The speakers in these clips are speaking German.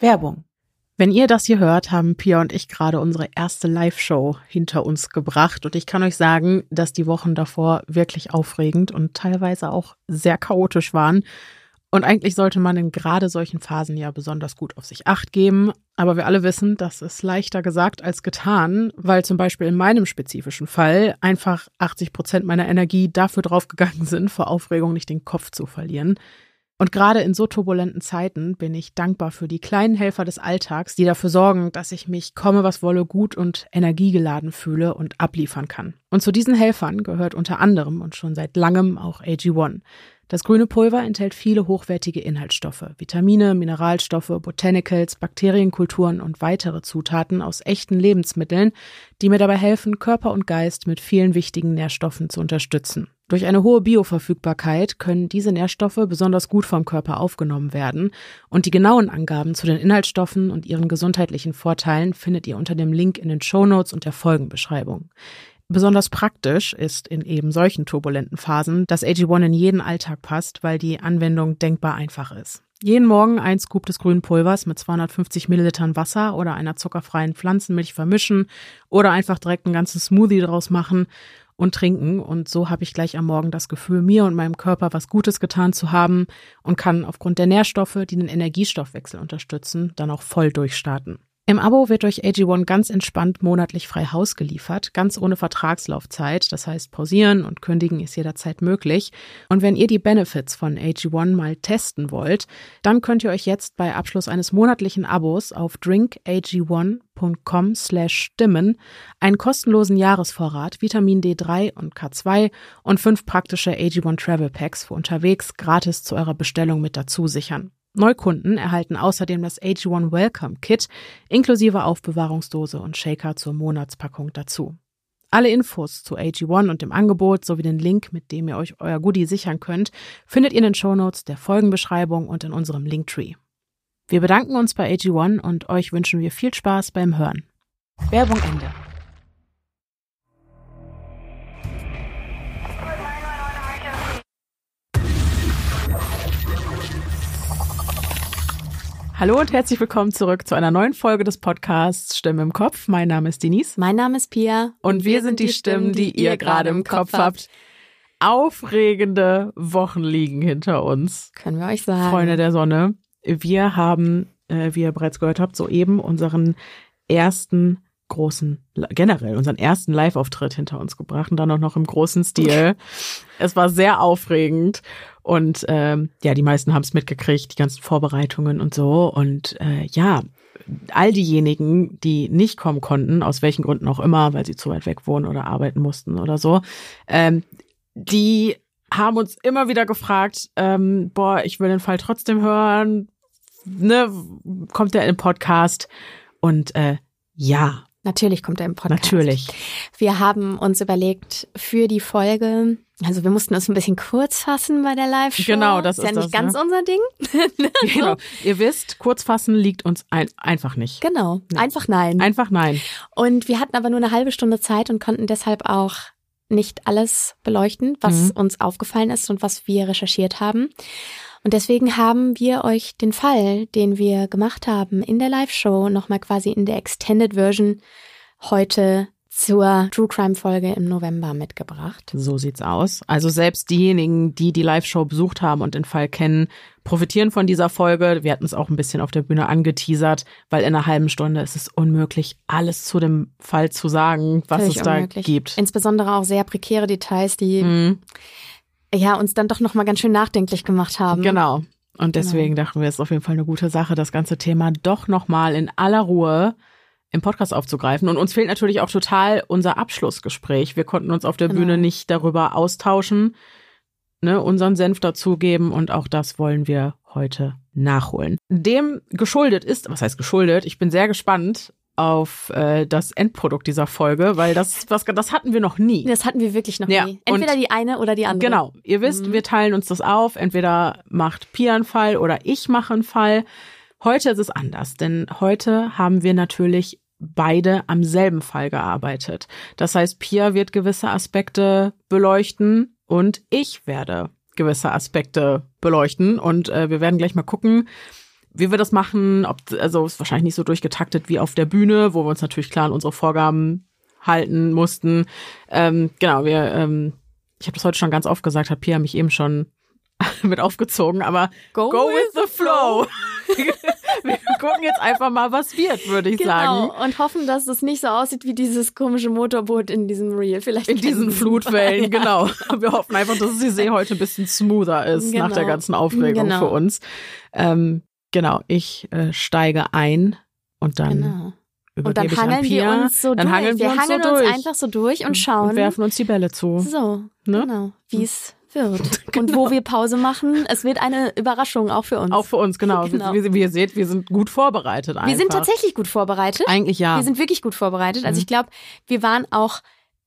Werbung. Wenn ihr das hier hört, haben Pia und ich gerade unsere erste Live-Show hinter uns gebracht. Und ich kann euch sagen, dass die Wochen davor wirklich aufregend und teilweise auch sehr chaotisch waren. Und eigentlich sollte man in gerade solchen Phasen ja besonders gut auf sich acht geben. Aber wir alle wissen, das ist leichter gesagt als getan, weil zum Beispiel in meinem spezifischen Fall einfach 80 Prozent meiner Energie dafür draufgegangen sind, vor Aufregung nicht den Kopf zu verlieren. Und gerade in so turbulenten Zeiten bin ich dankbar für die kleinen Helfer des Alltags, die dafür sorgen, dass ich mich komme was wolle gut und energiegeladen fühle und abliefern kann. Und zu diesen Helfern gehört unter anderem und schon seit langem auch AG1. Das grüne Pulver enthält viele hochwertige Inhaltsstoffe, Vitamine, Mineralstoffe, Botanicals, Bakterienkulturen und weitere Zutaten aus echten Lebensmitteln, die mir dabei helfen, Körper und Geist mit vielen wichtigen Nährstoffen zu unterstützen. Durch eine hohe Bioverfügbarkeit können diese Nährstoffe besonders gut vom Körper aufgenommen werden und die genauen Angaben zu den Inhaltsstoffen und ihren gesundheitlichen Vorteilen findet ihr unter dem Link in den Shownotes und der Folgenbeschreibung. Besonders praktisch ist in eben solchen turbulenten Phasen, dass AG1 in jeden Alltag passt, weil die Anwendung denkbar einfach ist. Jeden Morgen ein Scoop des grünen Pulvers mit 250 Millilitern Wasser oder einer zuckerfreien Pflanzenmilch vermischen oder einfach direkt einen ganzen Smoothie draus machen und trinken. Und so habe ich gleich am Morgen das Gefühl, mir und meinem Körper was Gutes getan zu haben und kann aufgrund der Nährstoffe, die den Energiestoffwechsel unterstützen, dann auch voll durchstarten. Im Abo wird euch AG1 ganz entspannt monatlich frei Haus geliefert, ganz ohne Vertragslaufzeit. Das heißt, pausieren und kündigen ist jederzeit möglich. Und wenn ihr die Benefits von AG1 mal testen wollt, dann könnt ihr euch jetzt bei Abschluss eines monatlichen Abos auf drinkag1.com slash stimmen einen kostenlosen Jahresvorrat Vitamin D3 und K2 und fünf praktische AG1 Travel Packs für unterwegs gratis zu eurer Bestellung mit dazu sichern. Neukunden erhalten außerdem das AG1 Welcome Kit inklusive Aufbewahrungsdose und Shaker zur Monatspackung dazu. Alle Infos zu AG1 und dem Angebot sowie den Link, mit dem ihr euch euer Goodie sichern könnt, findet ihr in den Shownotes der Folgenbeschreibung und in unserem Linktree. Wir bedanken uns bei AG1 und euch wünschen wir viel Spaß beim Hören. Werbung Ende. Hallo und herzlich willkommen zurück zu einer neuen Folge des Podcasts Stimme im Kopf. Mein Name ist Denise. Mein Name ist Pia. Und wir, wir sind die Stimmen, die, die ihr gerade im Kopf habt. Aufregende Wochen liegen hinter uns. Können wir euch sagen. Freunde der Sonne. Wir haben, äh, wie ihr bereits gehört habt, soeben unseren ersten großen, generell unseren ersten Live-Auftritt hinter uns gebracht und dann auch noch im großen Stil. es war sehr aufregend und ähm, ja, die meisten haben es mitgekriegt, die ganzen Vorbereitungen und so. Und äh, ja, all diejenigen, die nicht kommen konnten, aus welchen Gründen auch immer, weil sie zu weit weg wohnen oder arbeiten mussten oder so, ähm, die haben uns immer wieder gefragt, ähm, boah, ich will den Fall trotzdem hören, ne, kommt der im Podcast? Und äh, ja, Natürlich kommt er im Podcast. Natürlich. Wir haben uns überlegt, für die Folge, also wir mussten uns ein bisschen kurz fassen bei der Live-Show. Genau, das ist, ist ja nicht das, ganz ne? unser Ding. genau. Ihr wisst, kurz fassen liegt uns ein, einfach nicht. Genau, einfach nein. Einfach nein. Und wir hatten aber nur eine halbe Stunde Zeit und konnten deshalb auch nicht alles beleuchten, was mhm. uns aufgefallen ist und was wir recherchiert haben. Und deswegen haben wir euch den Fall, den wir gemacht haben in der Live-Show, nochmal quasi in der Extended Version heute zur True Crime Folge im November mitgebracht. So sieht's aus. Also selbst diejenigen, die die Live-Show besucht haben und den Fall kennen, profitieren von dieser Folge. Wir hatten es auch ein bisschen auf der Bühne angeteasert, weil in einer halben Stunde ist es unmöglich, alles zu dem Fall zu sagen, was Völlig es da unmöglich. gibt. Insbesondere auch sehr prekäre Details, die mhm ja, uns dann doch nochmal ganz schön nachdenklich gemacht haben. Genau. Und deswegen genau. dachten wir, es ist auf jeden Fall eine gute Sache, das ganze Thema doch nochmal in aller Ruhe im Podcast aufzugreifen. Und uns fehlt natürlich auch total unser Abschlussgespräch. Wir konnten uns auf der genau. Bühne nicht darüber austauschen, ne, unseren Senf dazugeben und auch das wollen wir heute nachholen. Dem geschuldet ist, was heißt geschuldet? Ich bin sehr gespannt, auf äh, das Endprodukt dieser Folge, weil das was das hatten wir noch nie. Das hatten wir wirklich noch ja. nie. Entweder die eine oder die andere. Genau. Ihr wisst, mhm. wir teilen uns das auf. Entweder macht Pia einen Fall oder ich mache einen Fall. Heute ist es anders, denn heute haben wir natürlich beide am selben Fall gearbeitet. Das heißt, Pia wird gewisse Aspekte beleuchten und ich werde gewisse Aspekte beleuchten und äh, wir werden gleich mal gucken, wie wir das machen, ob, also ist wahrscheinlich nicht so durchgetaktet wie auf der Bühne, wo wir uns natürlich klar an unsere Vorgaben halten mussten. Ähm, genau, wir, ähm, ich habe das heute schon ganz oft gesagt, hat Pia mich eben schon mit aufgezogen, aber go, go with, with, the flow. wir gucken jetzt einfach mal, was wird, würde ich genau. sagen. Und hoffen, dass es nicht so aussieht wie dieses komische Motorboot in diesem Reel. Vielleicht in diesen Flutwellen, ja. genau. Wir hoffen einfach, dass die See heute ein bisschen smoother ist genau. nach der ganzen Aufregung genau. für uns. Ähm, genau, ich äh, steige ein und dann genau. Und dann hangeln wir uns so dann durch. Hangeln wir, wir uns hangeln so uns durch. einfach so durch und schauen. Und werfen uns die Bälle zu. So, ne? genau. Wie es wird. genau. Und wo wir Pause machen, es wird eine Überraschung auch für uns. Auch für uns, genau. genau. Wie, wie, ihr seht, wir sind gut vorbereitet einfach. Wir sind tatsächlich gut vorbereitet. Eigentlich ja. Wir sind wirklich gut vorbereitet. Also mhm. ich glaube, wir waren auch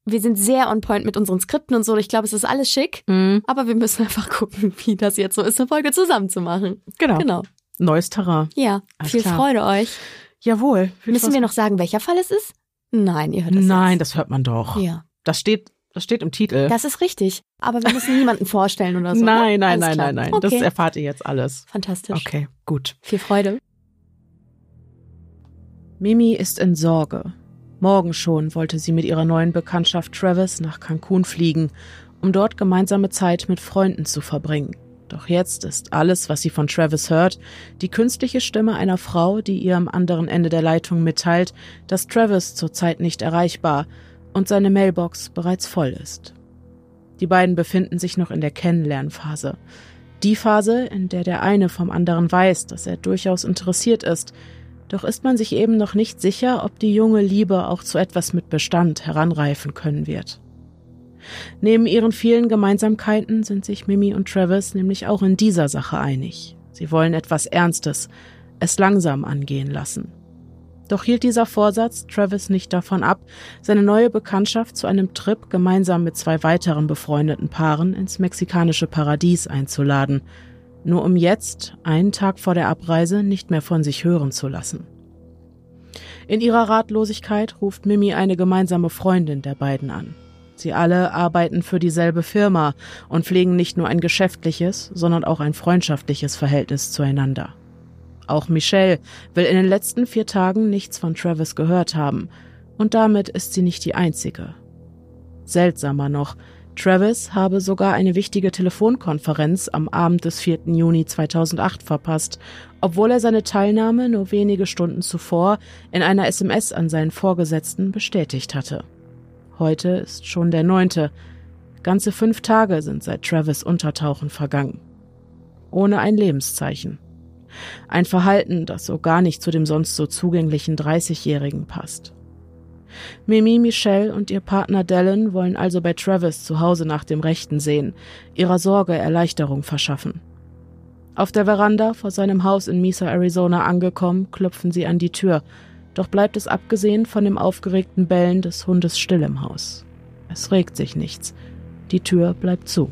wir sind sehr on point mit unseren Skripten und so. Ich glaube, es ist alles schick. Mhm. Aber wir müssen einfach gucken, wie das jetzt so ist, eine Folge zusammen zu machen. Genau. Genau. Neues Terrain. Ja. Alles viel klar. Freude euch. Jawohl. Müssen wir noch sagen, welcher Fall es ist? Nein, ihr hört es Nein, jetzt. das hört man doch. Ja. Das steht, das steht im Titel. Das ist richtig. Aber wir müssen niemanden vorstellen oder so. nein, nein, nein, nein, nein. Okay. Das erfahrt ihr jetzt alles. Fantastisch. Okay, gut. Viel Freude. Mimi ist in Sorge. Morgen schon wollte sie mit ihrer neuen Bekanntschaft Travis nach Cancun fliegen, um dort gemeinsame Zeit mit Freunden zu verbringen. Doch jetzt ist alles, was sie von Travis hört, die künstliche Stimme einer Frau, die ihr am anderen Ende der Leitung mitteilt, dass Travis zurzeit nicht erreichbar und seine Mailbox bereits voll ist. Die beiden befinden sich noch in der Kennenlernphase. Die Phase, in der der eine vom anderen weiß, dass er durchaus interessiert ist, doch ist man sich eben noch nicht sicher, ob die junge Liebe auch zu etwas mit Bestand heranreifen können wird. Neben ihren vielen Gemeinsamkeiten sind sich Mimi und Travis nämlich auch in dieser Sache einig. Sie wollen etwas Ernstes, es langsam angehen lassen. Doch hielt dieser Vorsatz Travis nicht davon ab, seine neue Bekanntschaft zu einem Trip gemeinsam mit zwei weiteren befreundeten Paaren ins mexikanische Paradies einzuladen, nur um jetzt, einen Tag vor der Abreise, nicht mehr von sich hören zu lassen. In ihrer Ratlosigkeit ruft Mimi eine gemeinsame Freundin der beiden an. Sie alle arbeiten für dieselbe Firma und pflegen nicht nur ein geschäftliches, sondern auch ein freundschaftliches Verhältnis zueinander. Auch Michelle will in den letzten vier Tagen nichts von Travis gehört haben, und damit ist sie nicht die Einzige. Seltsamer noch, Travis habe sogar eine wichtige Telefonkonferenz am Abend des 4. Juni 2008 verpasst, obwohl er seine Teilnahme nur wenige Stunden zuvor in einer SMS an seinen Vorgesetzten bestätigt hatte. Heute ist schon der neunte. Ganze fünf Tage sind seit Travis Untertauchen vergangen. Ohne ein Lebenszeichen. Ein Verhalten, das so gar nicht zu dem sonst so zugänglichen 30-Jährigen passt. Mimi, Michelle und ihr Partner Dallin wollen also bei Travis zu Hause nach dem Rechten sehen, ihrer Sorge Erleichterung verschaffen. Auf der Veranda vor seinem Haus in Mesa, Arizona angekommen, klopfen sie an die Tür, doch bleibt es abgesehen von dem aufgeregten Bellen des Hundes still im Haus. Es regt sich nichts. Die Tür bleibt zu.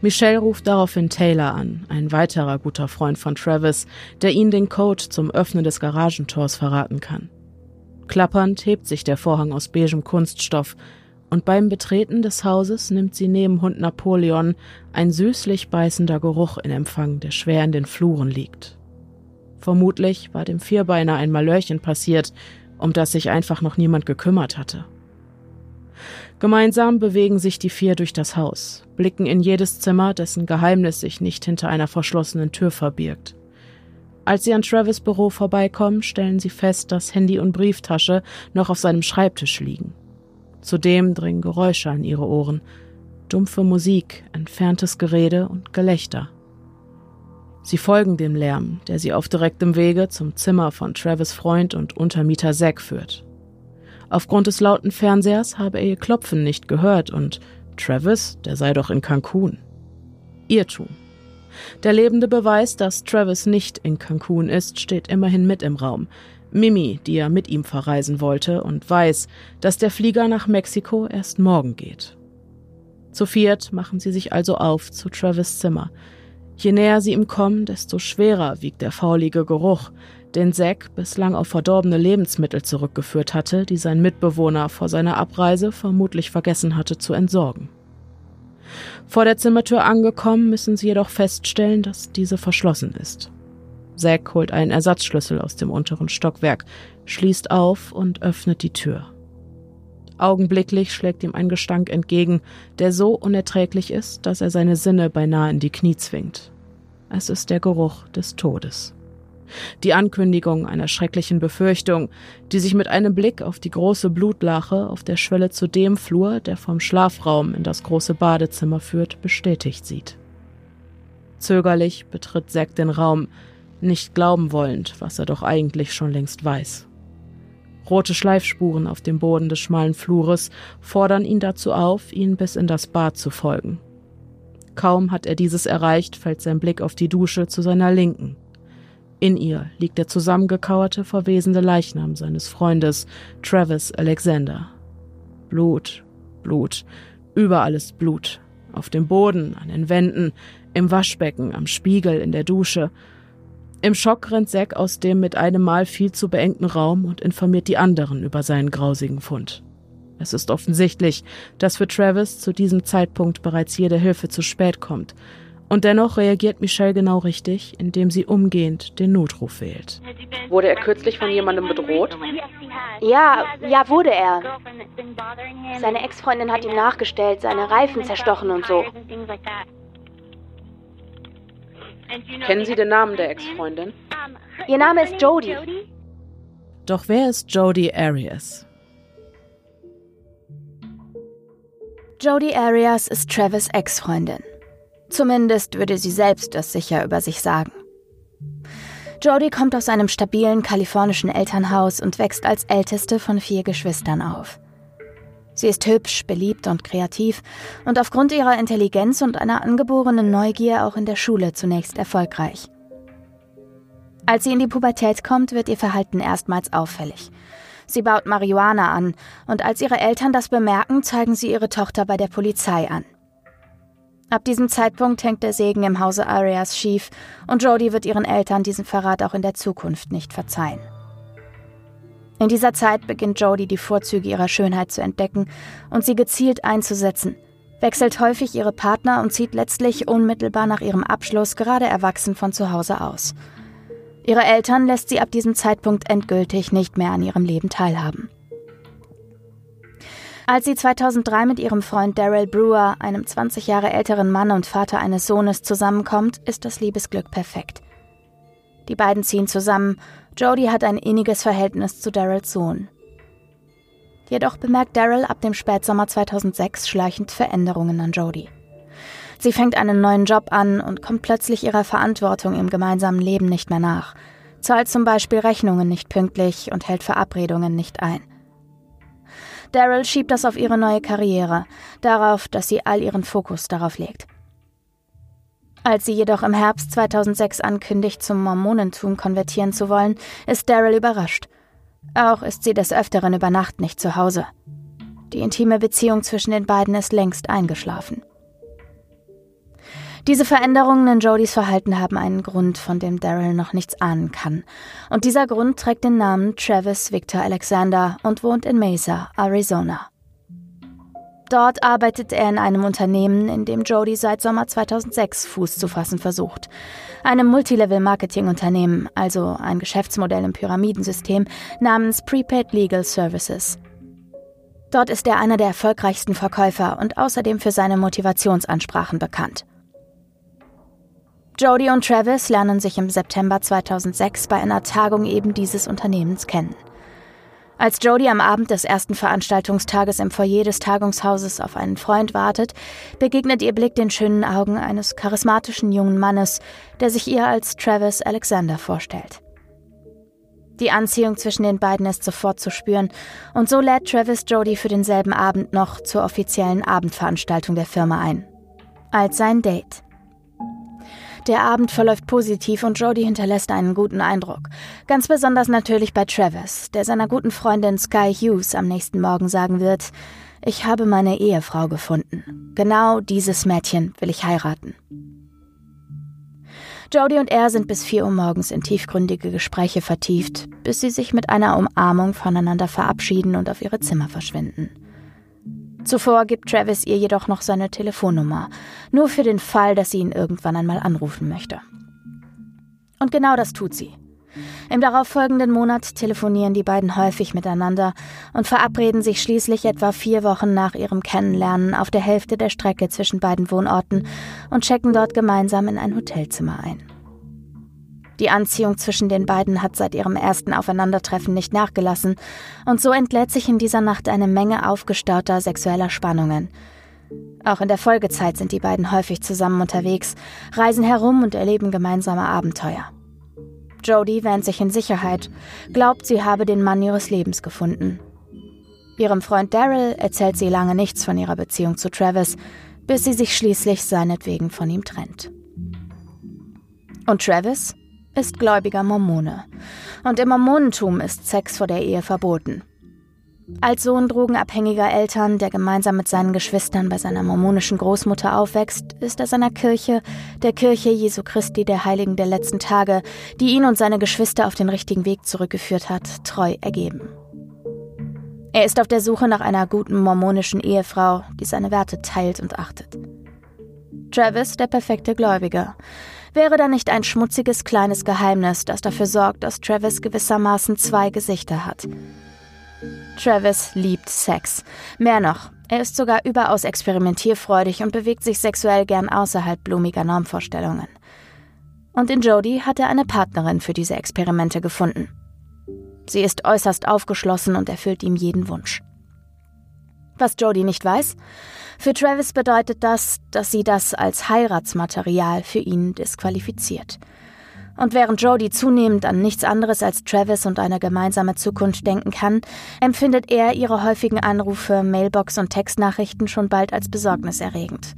Michelle ruft daraufhin Taylor an, ein weiterer guter Freund von Travis, der ihnen den Code zum Öffnen des Garagentors verraten kann. Klappernd hebt sich der Vorhang aus beigem Kunststoff, und beim Betreten des Hauses nimmt sie neben Hund Napoleon ein süßlich beißender Geruch in Empfang, der schwer in den Fluren liegt. Vermutlich war dem Vierbeiner ein Malörchen passiert, um das sich einfach noch niemand gekümmert hatte. Gemeinsam bewegen sich die vier durch das Haus, blicken in jedes Zimmer, dessen Geheimnis sich nicht hinter einer verschlossenen Tür verbirgt. Als sie an Travis Büro vorbeikommen, stellen sie fest, dass Handy und Brieftasche noch auf seinem Schreibtisch liegen. Zudem dringen Geräusche an ihre Ohren. Dumpfe Musik, entferntes Gerede und Gelächter. Sie folgen dem Lärm, der sie auf direktem Wege zum Zimmer von Travis Freund und Untermieter Zack führt. Aufgrund des lauten Fernsehers habe er ihr Klopfen nicht gehört und Travis, der sei doch in Cancun. Irrtum. Der lebende Beweis, dass Travis nicht in Cancun ist, steht immerhin mit im Raum. Mimi, die ja mit ihm verreisen wollte und weiß, dass der Flieger nach Mexiko erst morgen geht. Zu viert machen sie sich also auf zu Travis Zimmer. Je näher sie ihm kommen, desto schwerer wiegt der faulige Geruch, den Zack bislang auf verdorbene Lebensmittel zurückgeführt hatte, die sein Mitbewohner vor seiner Abreise vermutlich vergessen hatte zu entsorgen. Vor der Zimmertür angekommen, müssen sie jedoch feststellen, dass diese verschlossen ist. Zack holt einen Ersatzschlüssel aus dem unteren Stockwerk, schließt auf und öffnet die Tür. Augenblicklich schlägt ihm ein Gestank entgegen, der so unerträglich ist, dass er seine Sinne beinahe in die Knie zwingt. Es ist der Geruch des Todes. Die Ankündigung einer schrecklichen Befürchtung, die sich mit einem Blick auf die große Blutlache auf der Schwelle zu dem Flur, der vom Schlafraum in das große Badezimmer führt, bestätigt sieht. Zögerlich betritt Zack den Raum, nicht glauben wollend, was er doch eigentlich schon längst weiß. Rote Schleifspuren auf dem Boden des schmalen Flures fordern ihn dazu auf, ihnen bis in das Bad zu folgen. Kaum hat er dieses erreicht, fällt sein Blick auf die Dusche zu seiner Linken. In ihr liegt der zusammengekauerte, verwesende Leichnam seines Freundes Travis Alexander. Blut, Blut, überall ist Blut. Auf dem Boden, an den Wänden, im Waschbecken, am Spiegel, in der Dusche – im Schock rennt Zack aus dem mit einem Mal viel zu beengten Raum und informiert die anderen über seinen grausigen Fund. Es ist offensichtlich, dass für Travis zu diesem Zeitpunkt bereits jede Hilfe zu spät kommt. Und dennoch reagiert Michelle genau richtig, indem sie umgehend den Notruf wählt. Wurde er kürzlich von jemandem bedroht? Ja, ja, wurde er. Seine Ex-Freundin hat ihm nachgestellt, seine Reifen zerstochen und so. Kennen Sie den Namen der Ex-Freundin? Ihr Name ist Jodie. Doch wer ist Jodie Arias? Jodie Arias ist Travis Ex-Freundin. Zumindest würde sie selbst das sicher über sich sagen. Jodie kommt aus einem stabilen kalifornischen Elternhaus und wächst als älteste von vier Geschwistern auf. Sie ist hübsch, beliebt und kreativ und aufgrund ihrer Intelligenz und einer angeborenen Neugier auch in der Schule zunächst erfolgreich. Als sie in die Pubertät kommt, wird ihr Verhalten erstmals auffällig. Sie baut Marihuana an und als ihre Eltern das bemerken, zeigen sie ihre Tochter bei der Polizei an. Ab diesem Zeitpunkt hängt der Segen im Hause Arias schief und Jodie wird ihren Eltern diesen Verrat auch in der Zukunft nicht verzeihen. In dieser Zeit beginnt Jodie die Vorzüge ihrer Schönheit zu entdecken und sie gezielt einzusetzen, wechselt häufig ihre Partner und zieht letztlich unmittelbar nach ihrem Abschluss gerade erwachsen von zu Hause aus. Ihre Eltern lässt sie ab diesem Zeitpunkt endgültig nicht mehr an ihrem Leben teilhaben. Als sie 2003 mit ihrem Freund Daryl Brewer, einem 20 Jahre älteren Mann und Vater eines Sohnes, zusammenkommt, ist das Liebesglück perfekt. Die beiden ziehen zusammen Jodie hat ein inniges Verhältnis zu Daryls Sohn. Jedoch bemerkt Daryl ab dem Spätsommer 2006 schleichend Veränderungen an Jodie. Sie fängt einen neuen Job an und kommt plötzlich ihrer Verantwortung im gemeinsamen Leben nicht mehr nach, zahlt zum Beispiel Rechnungen nicht pünktlich und hält Verabredungen nicht ein. Daryl schiebt das auf ihre neue Karriere, darauf, dass sie all ihren Fokus darauf legt. Als sie jedoch im Herbst 2006 ankündigt, zum Mormonentum konvertieren zu wollen, ist Daryl überrascht. Auch ist sie des Öfteren über Nacht nicht zu Hause. Die intime Beziehung zwischen den beiden ist längst eingeschlafen. Diese Veränderungen in Jodys Verhalten haben einen Grund, von dem Daryl noch nichts ahnen kann. Und dieser Grund trägt den Namen Travis Victor Alexander und wohnt in Mesa, Arizona. Dort arbeitet er in einem Unternehmen, in dem Jody seit Sommer 2006 Fuß zu fassen versucht. Einem Multilevel-Marketing-Unternehmen, also ein Geschäftsmodell im Pyramidensystem namens Prepaid Legal Services. Dort ist er einer der erfolgreichsten Verkäufer und außerdem für seine Motivationsansprachen bekannt. Jody und Travis lernen sich im September 2006 bei einer Tagung eben dieses Unternehmens kennen. Als Jodie am Abend des ersten Veranstaltungstages im Foyer des Tagungshauses auf einen Freund wartet, begegnet ihr Blick den schönen Augen eines charismatischen jungen Mannes, der sich ihr als Travis Alexander vorstellt. Die Anziehung zwischen den beiden ist sofort zu spüren, und so lädt Travis Jodie für denselben Abend noch zur offiziellen Abendveranstaltung der Firma ein. Als sein Date. Der Abend verläuft positiv und Jodie hinterlässt einen guten Eindruck. Ganz besonders natürlich bei Travis, der seiner guten Freundin Sky Hughes am nächsten Morgen sagen wird, ich habe meine Ehefrau gefunden. Genau dieses Mädchen will ich heiraten. Jodie und er sind bis 4 Uhr morgens in tiefgründige Gespräche vertieft, bis sie sich mit einer Umarmung voneinander verabschieden und auf ihre Zimmer verschwinden. Zuvor gibt Travis ihr jedoch noch seine Telefonnummer, nur für den Fall, dass sie ihn irgendwann einmal anrufen möchte. Und genau das tut sie. Im darauffolgenden Monat telefonieren die beiden häufig miteinander und verabreden sich schließlich etwa vier Wochen nach ihrem Kennenlernen auf der Hälfte der Strecke zwischen beiden Wohnorten und checken dort gemeinsam in ein Hotelzimmer ein. Die Anziehung zwischen den beiden hat seit ihrem ersten Aufeinandertreffen nicht nachgelassen, und so entlädt sich in dieser Nacht eine Menge aufgestauter sexueller Spannungen. Auch in der Folgezeit sind die beiden häufig zusammen unterwegs, reisen herum und erleben gemeinsame Abenteuer. Jodie wähnt sich in Sicherheit, glaubt, sie habe den Mann ihres Lebens gefunden. Ihrem Freund Daryl erzählt sie lange nichts von ihrer Beziehung zu Travis, bis sie sich schließlich seinetwegen von ihm trennt. Und Travis ist gläubiger Mormone. Und im Mormonentum ist Sex vor der Ehe verboten. Als Sohn drogenabhängiger Eltern, der gemeinsam mit seinen Geschwistern bei seiner mormonischen Großmutter aufwächst, ist er seiner Kirche, der Kirche Jesu Christi der Heiligen der letzten Tage, die ihn und seine Geschwister auf den richtigen Weg zurückgeführt hat, treu ergeben. Er ist auf der Suche nach einer guten mormonischen Ehefrau, die seine Werte teilt und achtet. Travis, der perfekte Gläubige. Wäre da nicht ein schmutziges kleines Geheimnis, das dafür sorgt, dass Travis gewissermaßen zwei Gesichter hat? Travis liebt Sex. Mehr noch, er ist sogar überaus experimentierfreudig und bewegt sich sexuell gern außerhalb blumiger Normvorstellungen. Und in Jodie hat er eine Partnerin für diese Experimente gefunden. Sie ist äußerst aufgeschlossen und erfüllt ihm jeden Wunsch. Was Jodie nicht weiß, für Travis bedeutet das, dass sie das als Heiratsmaterial für ihn disqualifiziert. Und während Jodie zunehmend an nichts anderes als Travis und eine gemeinsame Zukunft denken kann, empfindet er ihre häufigen Anrufe, Mailbox und Textnachrichten schon bald als besorgniserregend.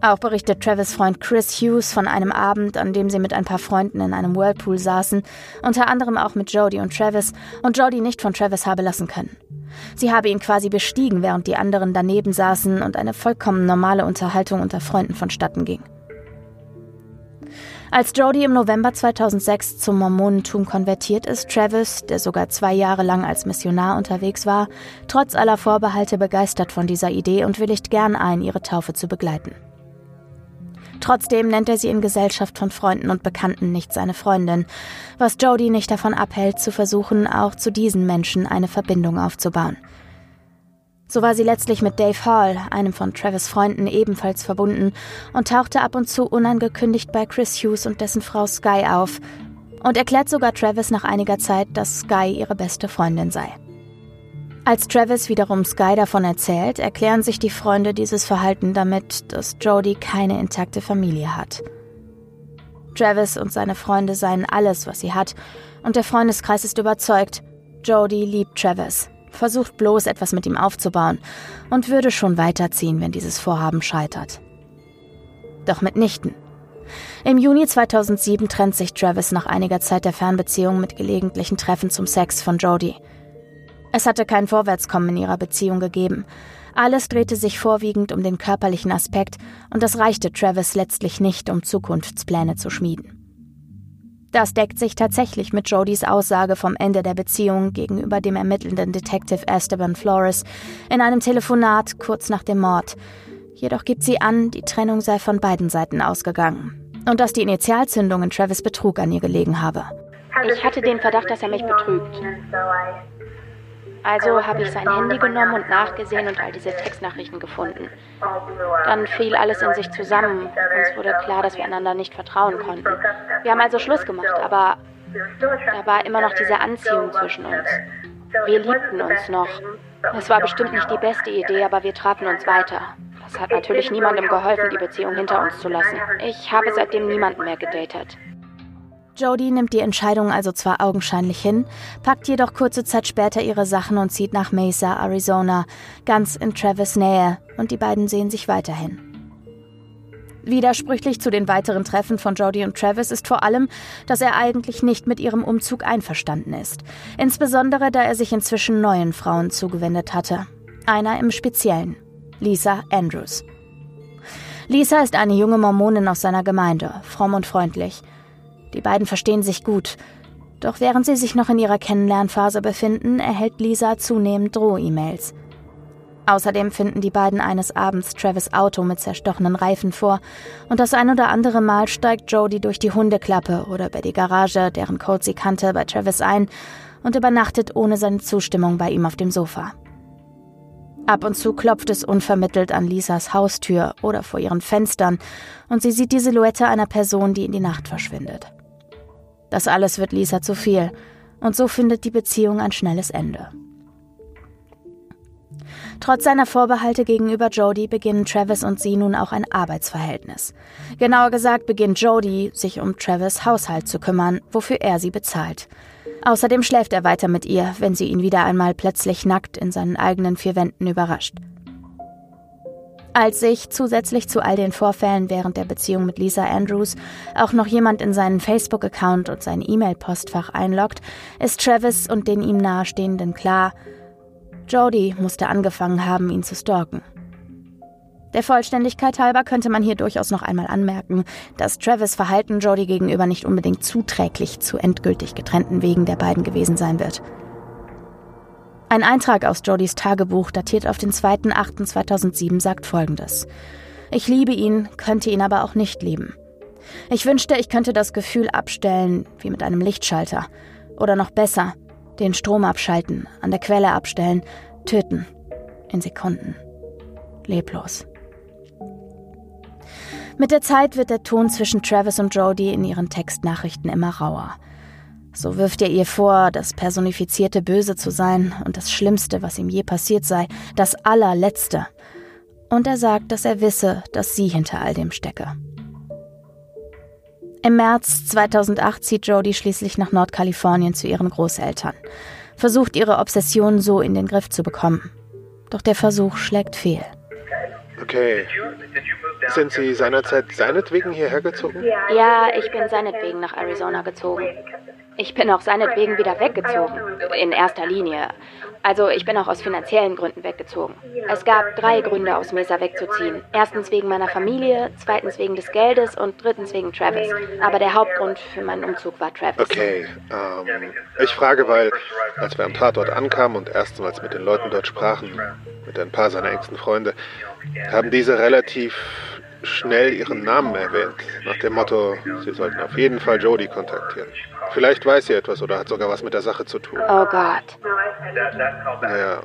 Auch berichtet Travis Freund Chris Hughes von einem Abend, an dem sie mit ein paar Freunden in einem Whirlpool saßen, unter anderem auch mit Jodie und Travis, und Jodie nicht von Travis habe lassen können. Sie habe ihn quasi bestiegen, während die anderen daneben saßen und eine vollkommen normale Unterhaltung unter Freunden vonstatten ging. Als Jody im November 2006 zum Mormonentum konvertiert ist, Travis, der sogar zwei Jahre lang als Missionar unterwegs war, trotz aller Vorbehalte begeistert von dieser Idee und willigt gern ein, ihre Taufe zu begleiten. Trotzdem nennt er sie in Gesellschaft von Freunden und Bekannten nicht seine Freundin, was Jody nicht davon abhält, zu versuchen, auch zu diesen Menschen eine Verbindung aufzubauen. So war sie letztlich mit Dave Hall, einem von Travis Freunden, ebenfalls verbunden und tauchte ab und zu unangekündigt bei Chris Hughes und dessen Frau Sky auf und erklärt sogar Travis nach einiger Zeit, dass Sky ihre beste Freundin sei. Als Travis wiederum Sky davon erzählt, erklären sich die Freunde dieses Verhalten damit, dass Jody keine intakte Familie hat. Travis und seine Freunde seien alles, was sie hat, und der Freundeskreis ist überzeugt, Jody liebt Travis versucht bloß etwas mit ihm aufzubauen und würde schon weiterziehen, wenn dieses Vorhaben scheitert. Doch mitnichten. Im Juni 2007 trennt sich Travis nach einiger Zeit der Fernbeziehung mit gelegentlichen Treffen zum Sex von Jodie. Es hatte kein Vorwärtskommen in ihrer Beziehung gegeben. Alles drehte sich vorwiegend um den körperlichen Aspekt und das reichte Travis letztlich nicht, um Zukunftspläne zu schmieden. Das deckt sich tatsächlich mit Jodys Aussage vom Ende der Beziehung gegenüber dem ermittelnden Detective Esteban Flores in einem Telefonat kurz nach dem Mord. Jedoch gibt sie an, die Trennung sei von beiden Seiten ausgegangen und dass die Initialzündung in Travis Betrug an ihr gelegen habe. Ich hatte den Verdacht, dass er mich betrügt. Also habe ich sein Handy genommen und nachgesehen und all diese Textnachrichten gefunden. Dann fiel alles in sich zusammen. Uns wurde klar, dass wir einander nicht vertrauen konnten. Wir haben also Schluss gemacht, aber da war immer noch diese Anziehung zwischen uns. Wir liebten uns noch. Es war bestimmt nicht die beste Idee, aber wir trafen uns weiter. Das hat natürlich niemandem geholfen, die Beziehung hinter uns zu lassen. Ich habe seitdem niemanden mehr gedatet. Jodie nimmt die Entscheidung also zwar augenscheinlich hin, packt jedoch kurze Zeit später ihre Sachen und zieht nach Mesa, Arizona, ganz in Travis Nähe, und die beiden sehen sich weiterhin. Widersprüchlich zu den weiteren Treffen von Jodie und Travis ist vor allem, dass er eigentlich nicht mit ihrem Umzug einverstanden ist. Insbesondere, da er sich inzwischen neuen Frauen zugewendet hatte. Einer im Speziellen, Lisa Andrews. Lisa ist eine junge Mormonin aus seiner Gemeinde, fromm und freundlich. Die beiden verstehen sich gut. Doch während sie sich noch in ihrer Kennenlernphase befinden, erhält Lisa zunehmend Droh-E-Mails. Außerdem finden die beiden eines Abends Travis Auto mit zerstochenen Reifen vor und das ein oder andere Mal steigt Jody durch die Hundeklappe oder über die Garage, deren Code sie kannte, bei Travis ein und übernachtet ohne seine Zustimmung bei ihm auf dem Sofa. Ab und zu klopft es unvermittelt an Lisas Haustür oder vor ihren Fenstern und sie sieht die Silhouette einer Person, die in die Nacht verschwindet. Das alles wird Lisa zu viel und so findet die Beziehung ein schnelles Ende. Trotz seiner Vorbehalte gegenüber Jody beginnen Travis und sie nun auch ein Arbeitsverhältnis. Genauer gesagt beginnt Jody, sich um Travis Haushalt zu kümmern, wofür er sie bezahlt. Außerdem schläft er weiter mit ihr, wenn sie ihn wieder einmal plötzlich nackt in seinen eigenen vier Wänden überrascht. Als sich zusätzlich zu all den Vorfällen während der Beziehung mit Lisa Andrews auch noch jemand in seinen Facebook-Account und sein E-Mail-Postfach einloggt, ist Travis und den ihm nahestehenden klar, Jody musste angefangen haben, ihn zu stalken. Der Vollständigkeit halber könnte man hier durchaus noch einmal anmerken, dass Travis Verhalten Jody gegenüber nicht unbedingt zuträglich zu endgültig getrennten Wegen der beiden gewesen sein wird. Ein Eintrag aus Jodys Tagebuch, datiert auf den 2.8.2007, sagt folgendes. Ich liebe ihn, könnte ihn aber auch nicht lieben. Ich wünschte, ich könnte das Gefühl abstellen, wie mit einem Lichtschalter. Oder noch besser, den Strom abschalten, an der Quelle abstellen, töten. In Sekunden. Leblos. Mit der Zeit wird der Ton zwischen Travis und Jodie in ihren Textnachrichten immer rauer. So wirft er ihr vor, das personifizierte Böse zu sein und das Schlimmste, was ihm je passiert sei, das allerletzte. Und er sagt, dass er wisse, dass sie hinter all dem stecke. Im März 2008 zieht Jodie schließlich nach Nordkalifornien zu ihren Großeltern, versucht ihre Obsession so in den Griff zu bekommen. Doch der Versuch schlägt fehl. Okay. Sind Sie seinerzeit seinetwegen hierher gezogen? Ja, ich bin seinetwegen nach Arizona gezogen. Ich bin auch seinetwegen wieder weggezogen. In erster Linie. Also ich bin auch aus finanziellen Gründen weggezogen. Es gab drei Gründe, aus Mesa wegzuziehen. Erstens wegen meiner Familie, zweitens wegen des Geldes und drittens wegen Travis. Aber der Hauptgrund für meinen Umzug war Travis. Okay, ähm, ich frage, weil als wir am Tatort ankamen und erstmals mit den Leuten dort sprachen, mit ein paar seiner engsten Freunde, haben diese relativ schnell ihren Namen erwähnt, nach dem Motto, sie sollten auf jeden Fall Jody kontaktieren. Vielleicht weiß sie etwas oder hat sogar was mit der Sache zu tun. Oh Gott. Naja.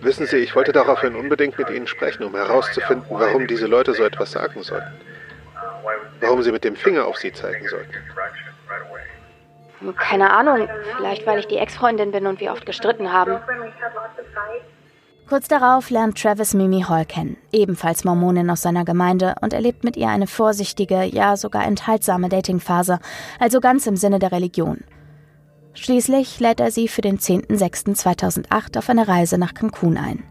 Wissen Sie, ich wollte daraufhin unbedingt mit Ihnen sprechen, um herauszufinden, warum diese Leute so etwas sagen sollten. Warum sie mit dem Finger auf Sie zeigen sollten. Keine Ahnung. Vielleicht, weil ich die Ex-Freundin bin und wir oft gestritten haben. Kurz darauf lernt Travis Mimi Hall kennen, ebenfalls Mormonin aus seiner Gemeinde, und erlebt mit ihr eine vorsichtige, ja sogar enthaltsame Datingphase, also ganz im Sinne der Religion. Schließlich lädt er sie für den 10.06.2008 auf eine Reise nach Cancun ein.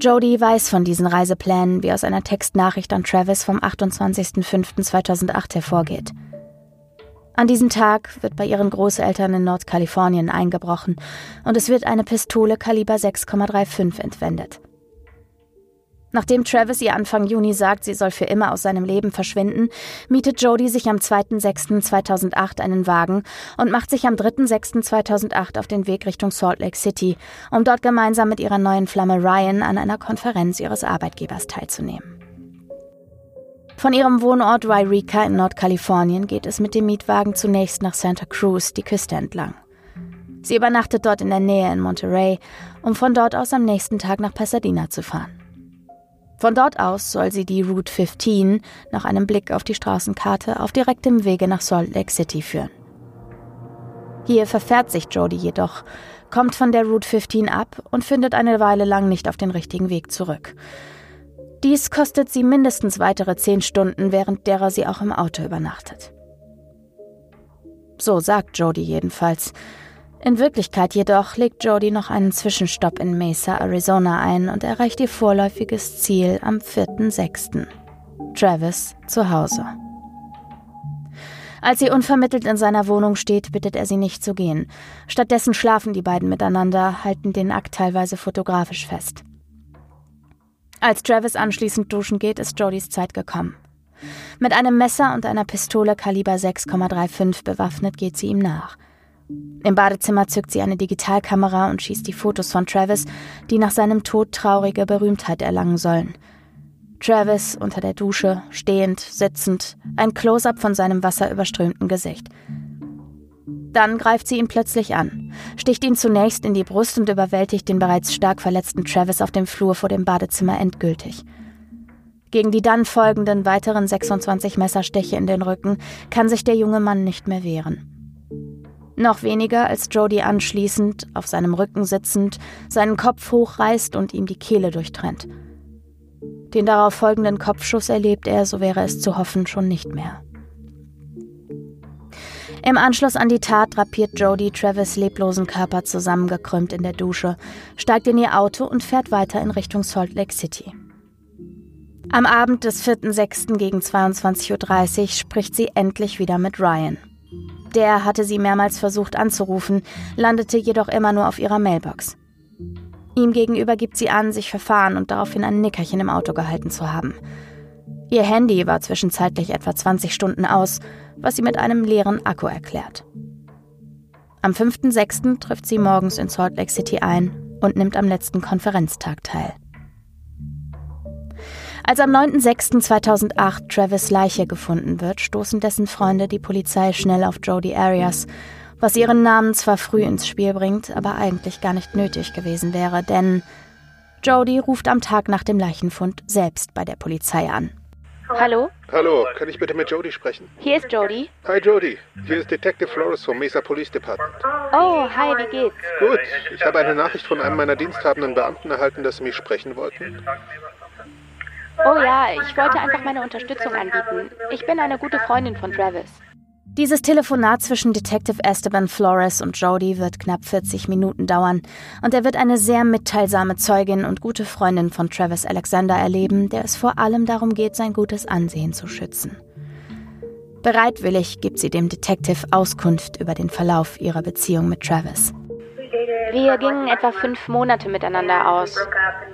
Jody weiß von diesen Reiseplänen, wie aus einer Textnachricht an Travis vom 28.05.2008 hervorgeht. An diesem Tag wird bei ihren Großeltern in Nordkalifornien eingebrochen und es wird eine Pistole Kaliber 6,35 entwendet. Nachdem Travis ihr Anfang Juni sagt, sie soll für immer aus seinem Leben verschwinden, mietet Jody sich am 2.6.2008 einen Wagen und macht sich am 3.6.2008 auf den Weg Richtung Salt Lake City, um dort gemeinsam mit ihrer neuen Flamme Ryan an einer Konferenz ihres Arbeitgebers teilzunehmen. Von ihrem Wohnort Wairika in Nordkalifornien geht es mit dem Mietwagen zunächst nach Santa Cruz, die Küste entlang. Sie übernachtet dort in der Nähe in Monterey, um von dort aus am nächsten Tag nach Pasadena zu fahren. Von dort aus soll sie die Route 15 nach einem Blick auf die Straßenkarte auf direktem Wege nach Salt Lake City führen. Hier verfährt sich Jody jedoch, kommt von der Route 15 ab und findet eine Weile lang nicht auf den richtigen Weg zurück. Dies kostet sie mindestens weitere zehn Stunden, während derer sie auch im Auto übernachtet. So sagt Jody jedenfalls. In Wirklichkeit jedoch legt Jody noch einen Zwischenstopp in Mesa, Arizona ein und erreicht ihr vorläufiges Ziel am 4.6. Travis zu Hause. Als sie unvermittelt in seiner Wohnung steht, bittet er sie nicht zu gehen. Stattdessen schlafen die beiden miteinander, halten den Akt teilweise fotografisch fest. Als Travis anschließend duschen geht, ist Jodys Zeit gekommen. Mit einem Messer und einer Pistole Kaliber 6,35 bewaffnet geht sie ihm nach. Im Badezimmer zückt sie eine Digitalkamera und schießt die Fotos von Travis, die nach seinem Tod traurige Berühmtheit erlangen sollen. Travis unter der Dusche, stehend, sitzend, ein Close-up von seinem wasserüberströmten Gesicht. Dann greift sie ihn plötzlich an, sticht ihn zunächst in die Brust und überwältigt den bereits stark verletzten Travis auf dem Flur vor dem Badezimmer endgültig. Gegen die dann folgenden weiteren 26 Messerstiche in den Rücken kann sich der junge Mann nicht mehr wehren. Noch weniger, als Jody anschließend, auf seinem Rücken sitzend, seinen Kopf hochreißt und ihm die Kehle durchtrennt. Den darauf folgenden Kopfschuss erlebt er, so wäre es zu hoffen, schon nicht mehr. Im Anschluss an die Tat drapiert Jody Travis leblosen Körper zusammengekrümmt in der Dusche, steigt in ihr Auto und fährt weiter in Richtung Salt Lake City. Am Abend des 4.6. gegen 22.30 Uhr spricht sie endlich wieder mit Ryan. Der hatte sie mehrmals versucht anzurufen, landete jedoch immer nur auf ihrer Mailbox. Ihm gegenüber gibt sie an, sich verfahren und daraufhin ein Nickerchen im Auto gehalten zu haben. Ihr Handy war zwischenzeitlich etwa 20 Stunden aus, was sie mit einem leeren Akku erklärt. Am 5.6. trifft sie morgens in Salt Lake City ein und nimmt am letzten Konferenztag teil. Als am 9.06.2008 Travis Leiche gefunden wird, stoßen dessen Freunde die Polizei schnell auf Jody Arias, was ihren Namen zwar früh ins Spiel bringt, aber eigentlich gar nicht nötig gewesen wäre, denn Jody ruft am Tag nach dem Leichenfund selbst bei der Polizei an. Hallo? Hallo, kann ich bitte mit Jody sprechen? Hier ist Jody. Hi Jody, hier ist Detective Flores vom Mesa Police Department. Oh, hi, wie geht's? Gut, ich habe eine Nachricht von einem meiner diensthabenden Beamten erhalten, dass sie mich sprechen wollten. Oh ja, ich wollte einfach meine Unterstützung anbieten. Ich bin eine gute Freundin von Travis. Dieses Telefonat zwischen Detective Esteban Flores und Jody wird knapp 40 Minuten dauern und er wird eine sehr mitteilsame Zeugin und gute Freundin von Travis Alexander erleben, der es vor allem darum geht, sein gutes Ansehen zu schützen. Bereitwillig gibt sie dem Detective Auskunft über den Verlauf ihrer Beziehung mit Travis. Wir gingen etwa fünf Monate miteinander aus.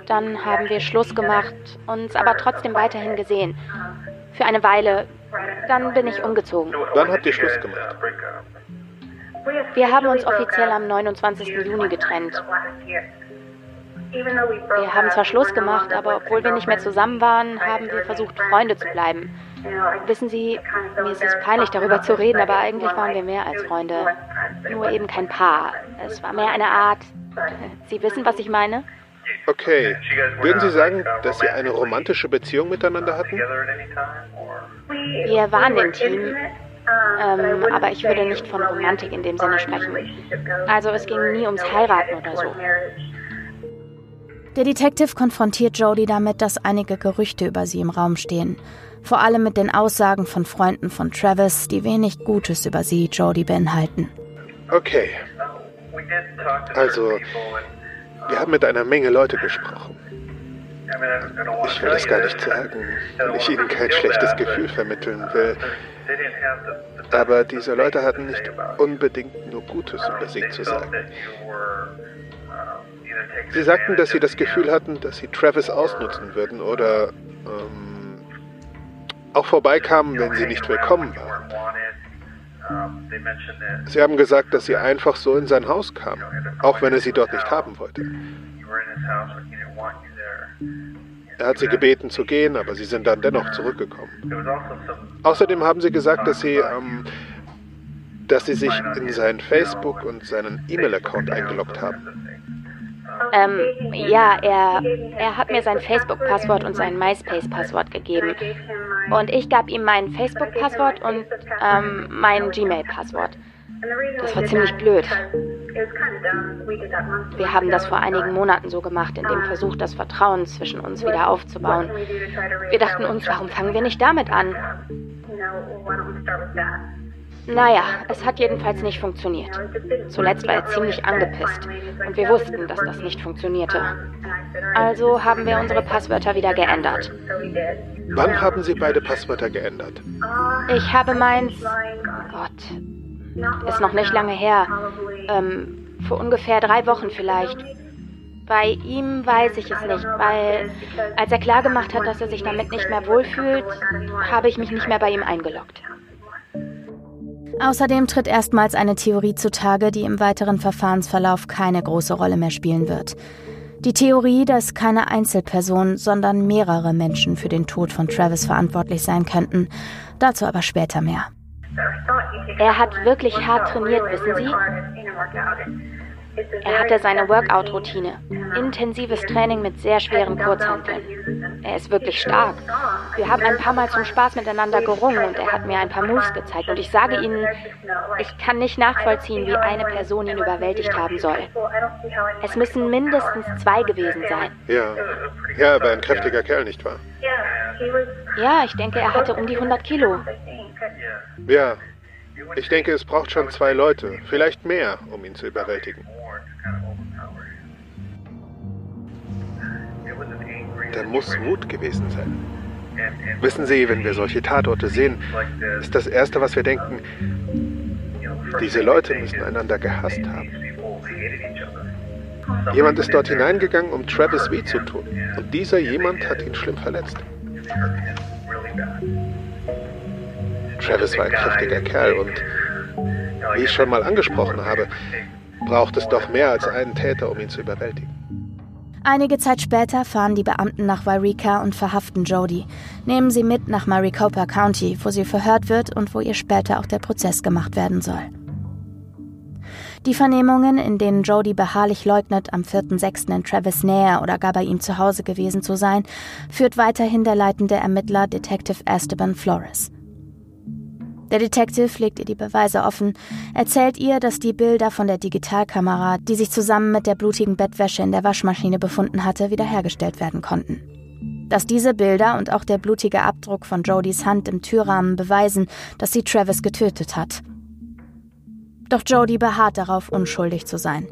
Dann haben wir Schluss gemacht, uns aber trotzdem weiterhin gesehen. Für eine Weile. Dann bin ich umgezogen. Wann habt ihr Schluss gemacht? Wir haben uns offiziell am 29. Juni getrennt. Wir haben zwar Schluss gemacht, aber obwohl wir nicht mehr zusammen waren, haben wir versucht, Freunde zu bleiben. Wissen Sie, mir ist es peinlich darüber zu reden, aber eigentlich waren wir mehr als Freunde. Nur eben kein Paar. Es war mehr eine Art. Sie wissen, was ich meine? Okay. Würden Sie sagen, dass Sie eine romantische Beziehung miteinander hatten? Wir waren intim. Ähm, aber ich würde nicht von Romantik in dem Sinne sprechen. Also es ging nie ums Heiraten oder so. Der Detective konfrontiert Jody damit, dass einige Gerüchte über sie im Raum stehen. Vor allem mit den Aussagen von Freunden von Travis, die wenig Gutes über sie, Jody, beinhalten. Okay. Also, wir haben mit einer Menge Leute gesprochen. Ich will das gar nicht sagen, weil ich ihnen kein schlechtes Gefühl vermitteln will. Aber diese Leute hatten nicht unbedingt nur Gutes über sie zu sagen. Sie sagten, dass sie das Gefühl hatten, dass sie Travis ausnutzen würden oder ähm, auch vorbeikamen, wenn sie nicht willkommen waren. Sie haben gesagt, dass sie einfach so in sein Haus kamen, auch wenn er sie dort nicht haben wollte. Er hat sie gebeten zu gehen, aber sie sind dann dennoch zurückgekommen. Außerdem haben sie gesagt, dass sie, ähm, dass sie sich in seinen Facebook und seinen E-Mail-Account eingeloggt haben. Ähm, ja, er, er hat mir sein Facebook-Passwort und sein MySpace-Passwort gegeben. Und ich gab ihm mein Facebook-Passwort und ähm, mein Gmail-Passwort. Das war ziemlich blöd. Wir haben das vor einigen Monaten so gemacht, in dem Versuch, das Vertrauen zwischen uns wieder aufzubauen. Wir dachten uns, warum fangen wir nicht damit an? Naja, es hat jedenfalls nicht funktioniert. Zuletzt war er ziemlich angepisst und wir wussten, dass das nicht funktionierte. Also haben wir unsere Passwörter wieder geändert. Wann haben Sie beide Passwörter geändert? Ich habe meins. Gott. Ist noch nicht lange her. Ähm, vor ungefähr drei Wochen vielleicht. Bei ihm weiß ich es nicht, weil als er klargemacht hat, dass er sich damit nicht mehr wohlfühlt, habe ich mich nicht mehr bei ihm eingeloggt. Außerdem tritt erstmals eine Theorie zutage, die im weiteren Verfahrensverlauf keine große Rolle mehr spielen wird. Die Theorie, dass keine Einzelperson, sondern mehrere Menschen für den Tod von Travis verantwortlich sein könnten. Dazu aber später mehr. Er hat wirklich hart trainiert, wissen Sie? Er hatte seine Workout-Routine. Intensives Training mit sehr schweren Kurzhanteln. Er ist wirklich stark. Wir haben ein paar Mal zum Spaß miteinander gerungen und er hat mir ein paar Moves gezeigt. Und ich sage Ihnen, ich kann nicht nachvollziehen, wie eine Person ihn überwältigt haben soll. Es müssen mindestens zwei gewesen sein. Ja, ja, aber ein kräftiger Kerl, nicht wahr? Ja, ich denke, er hatte um die 100 Kilo. Ja, ich denke, es braucht schon zwei Leute, vielleicht mehr, um ihn zu überwältigen. Da muss Mut gewesen sein. Wissen Sie, wenn wir solche Tatorte sehen, ist das Erste, was wir denken, diese Leute müssen einander gehasst haben. Jemand ist dort hineingegangen, um Travis weh zu tun. Und dieser jemand hat ihn schlimm verletzt. Travis war ein kräftiger Kerl und, wie ich schon mal angesprochen habe, braucht es doch mehr als einen Täter, um ihn zu überwältigen. Einige Zeit später fahren die Beamten nach Wairika und verhaften Jody, nehmen sie mit nach Maricopa County, wo sie verhört wird und wo ihr später auch der Prozess gemacht werden soll. Die Vernehmungen, in denen Jody beharrlich leugnet, am 4.6. in Travis Nähe oder gar bei ihm zu Hause gewesen zu sein, führt weiterhin der leitende Ermittler Detective Esteban Flores. Der Detective legt ihr die Beweise offen, erzählt ihr, dass die Bilder von der Digitalkamera, die sich zusammen mit der blutigen Bettwäsche in der Waschmaschine befunden hatte, wiederhergestellt werden konnten. Dass diese Bilder und auch der blutige Abdruck von Jodys Hand im Türrahmen beweisen, dass sie Travis getötet hat. Doch Jody beharrt darauf, unschuldig zu sein.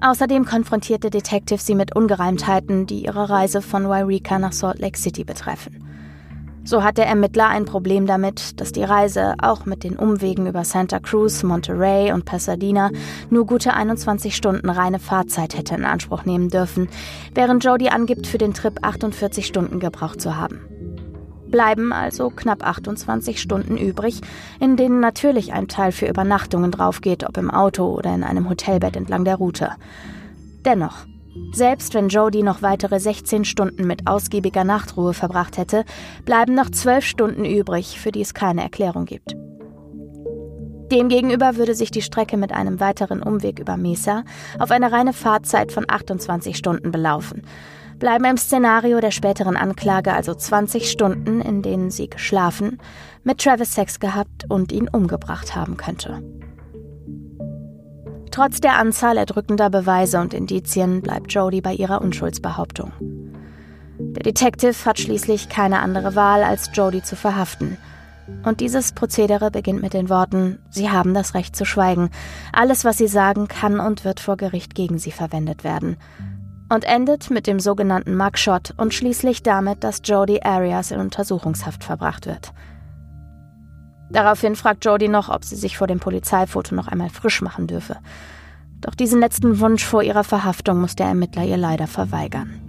Außerdem konfrontiert der Detective sie mit Ungereimtheiten, die ihre Reise von Wairika nach Salt Lake City betreffen. So hat der Ermittler ein Problem damit, dass die Reise auch mit den Umwegen über Santa Cruz, Monterey und Pasadena nur gute 21 Stunden reine Fahrzeit hätte in Anspruch nehmen dürfen, während Jody angibt, für den Trip 48 Stunden gebraucht zu haben. Bleiben also knapp 28 Stunden übrig, in denen natürlich ein Teil für Übernachtungen draufgeht, ob im Auto oder in einem Hotelbett entlang der Route. Dennoch, selbst wenn Jody noch weitere 16 Stunden mit ausgiebiger Nachtruhe verbracht hätte, bleiben noch 12 Stunden übrig, für die es keine Erklärung gibt. Demgegenüber würde sich die Strecke mit einem weiteren Umweg über Mesa auf eine reine Fahrzeit von 28 Stunden belaufen. Bleiben im Szenario der späteren Anklage also 20 Stunden, in denen sie geschlafen, mit Travis Sex gehabt und ihn umgebracht haben könnte. Trotz der Anzahl erdrückender Beweise und Indizien bleibt Jody bei ihrer Unschuldsbehauptung. Der Detective hat schließlich keine andere Wahl, als Jody zu verhaften. Und dieses Prozedere beginnt mit den Worten, Sie haben das Recht zu schweigen. Alles, was Sie sagen, kann und wird vor Gericht gegen Sie verwendet werden. Und endet mit dem sogenannten Mugshot und schließlich damit, dass Jody Arias in Untersuchungshaft verbracht wird. Daraufhin fragt Jody noch, ob sie sich vor dem Polizeifoto noch einmal frisch machen dürfe. Doch diesen letzten Wunsch vor ihrer Verhaftung muss der Ermittler ihr leider verweigern.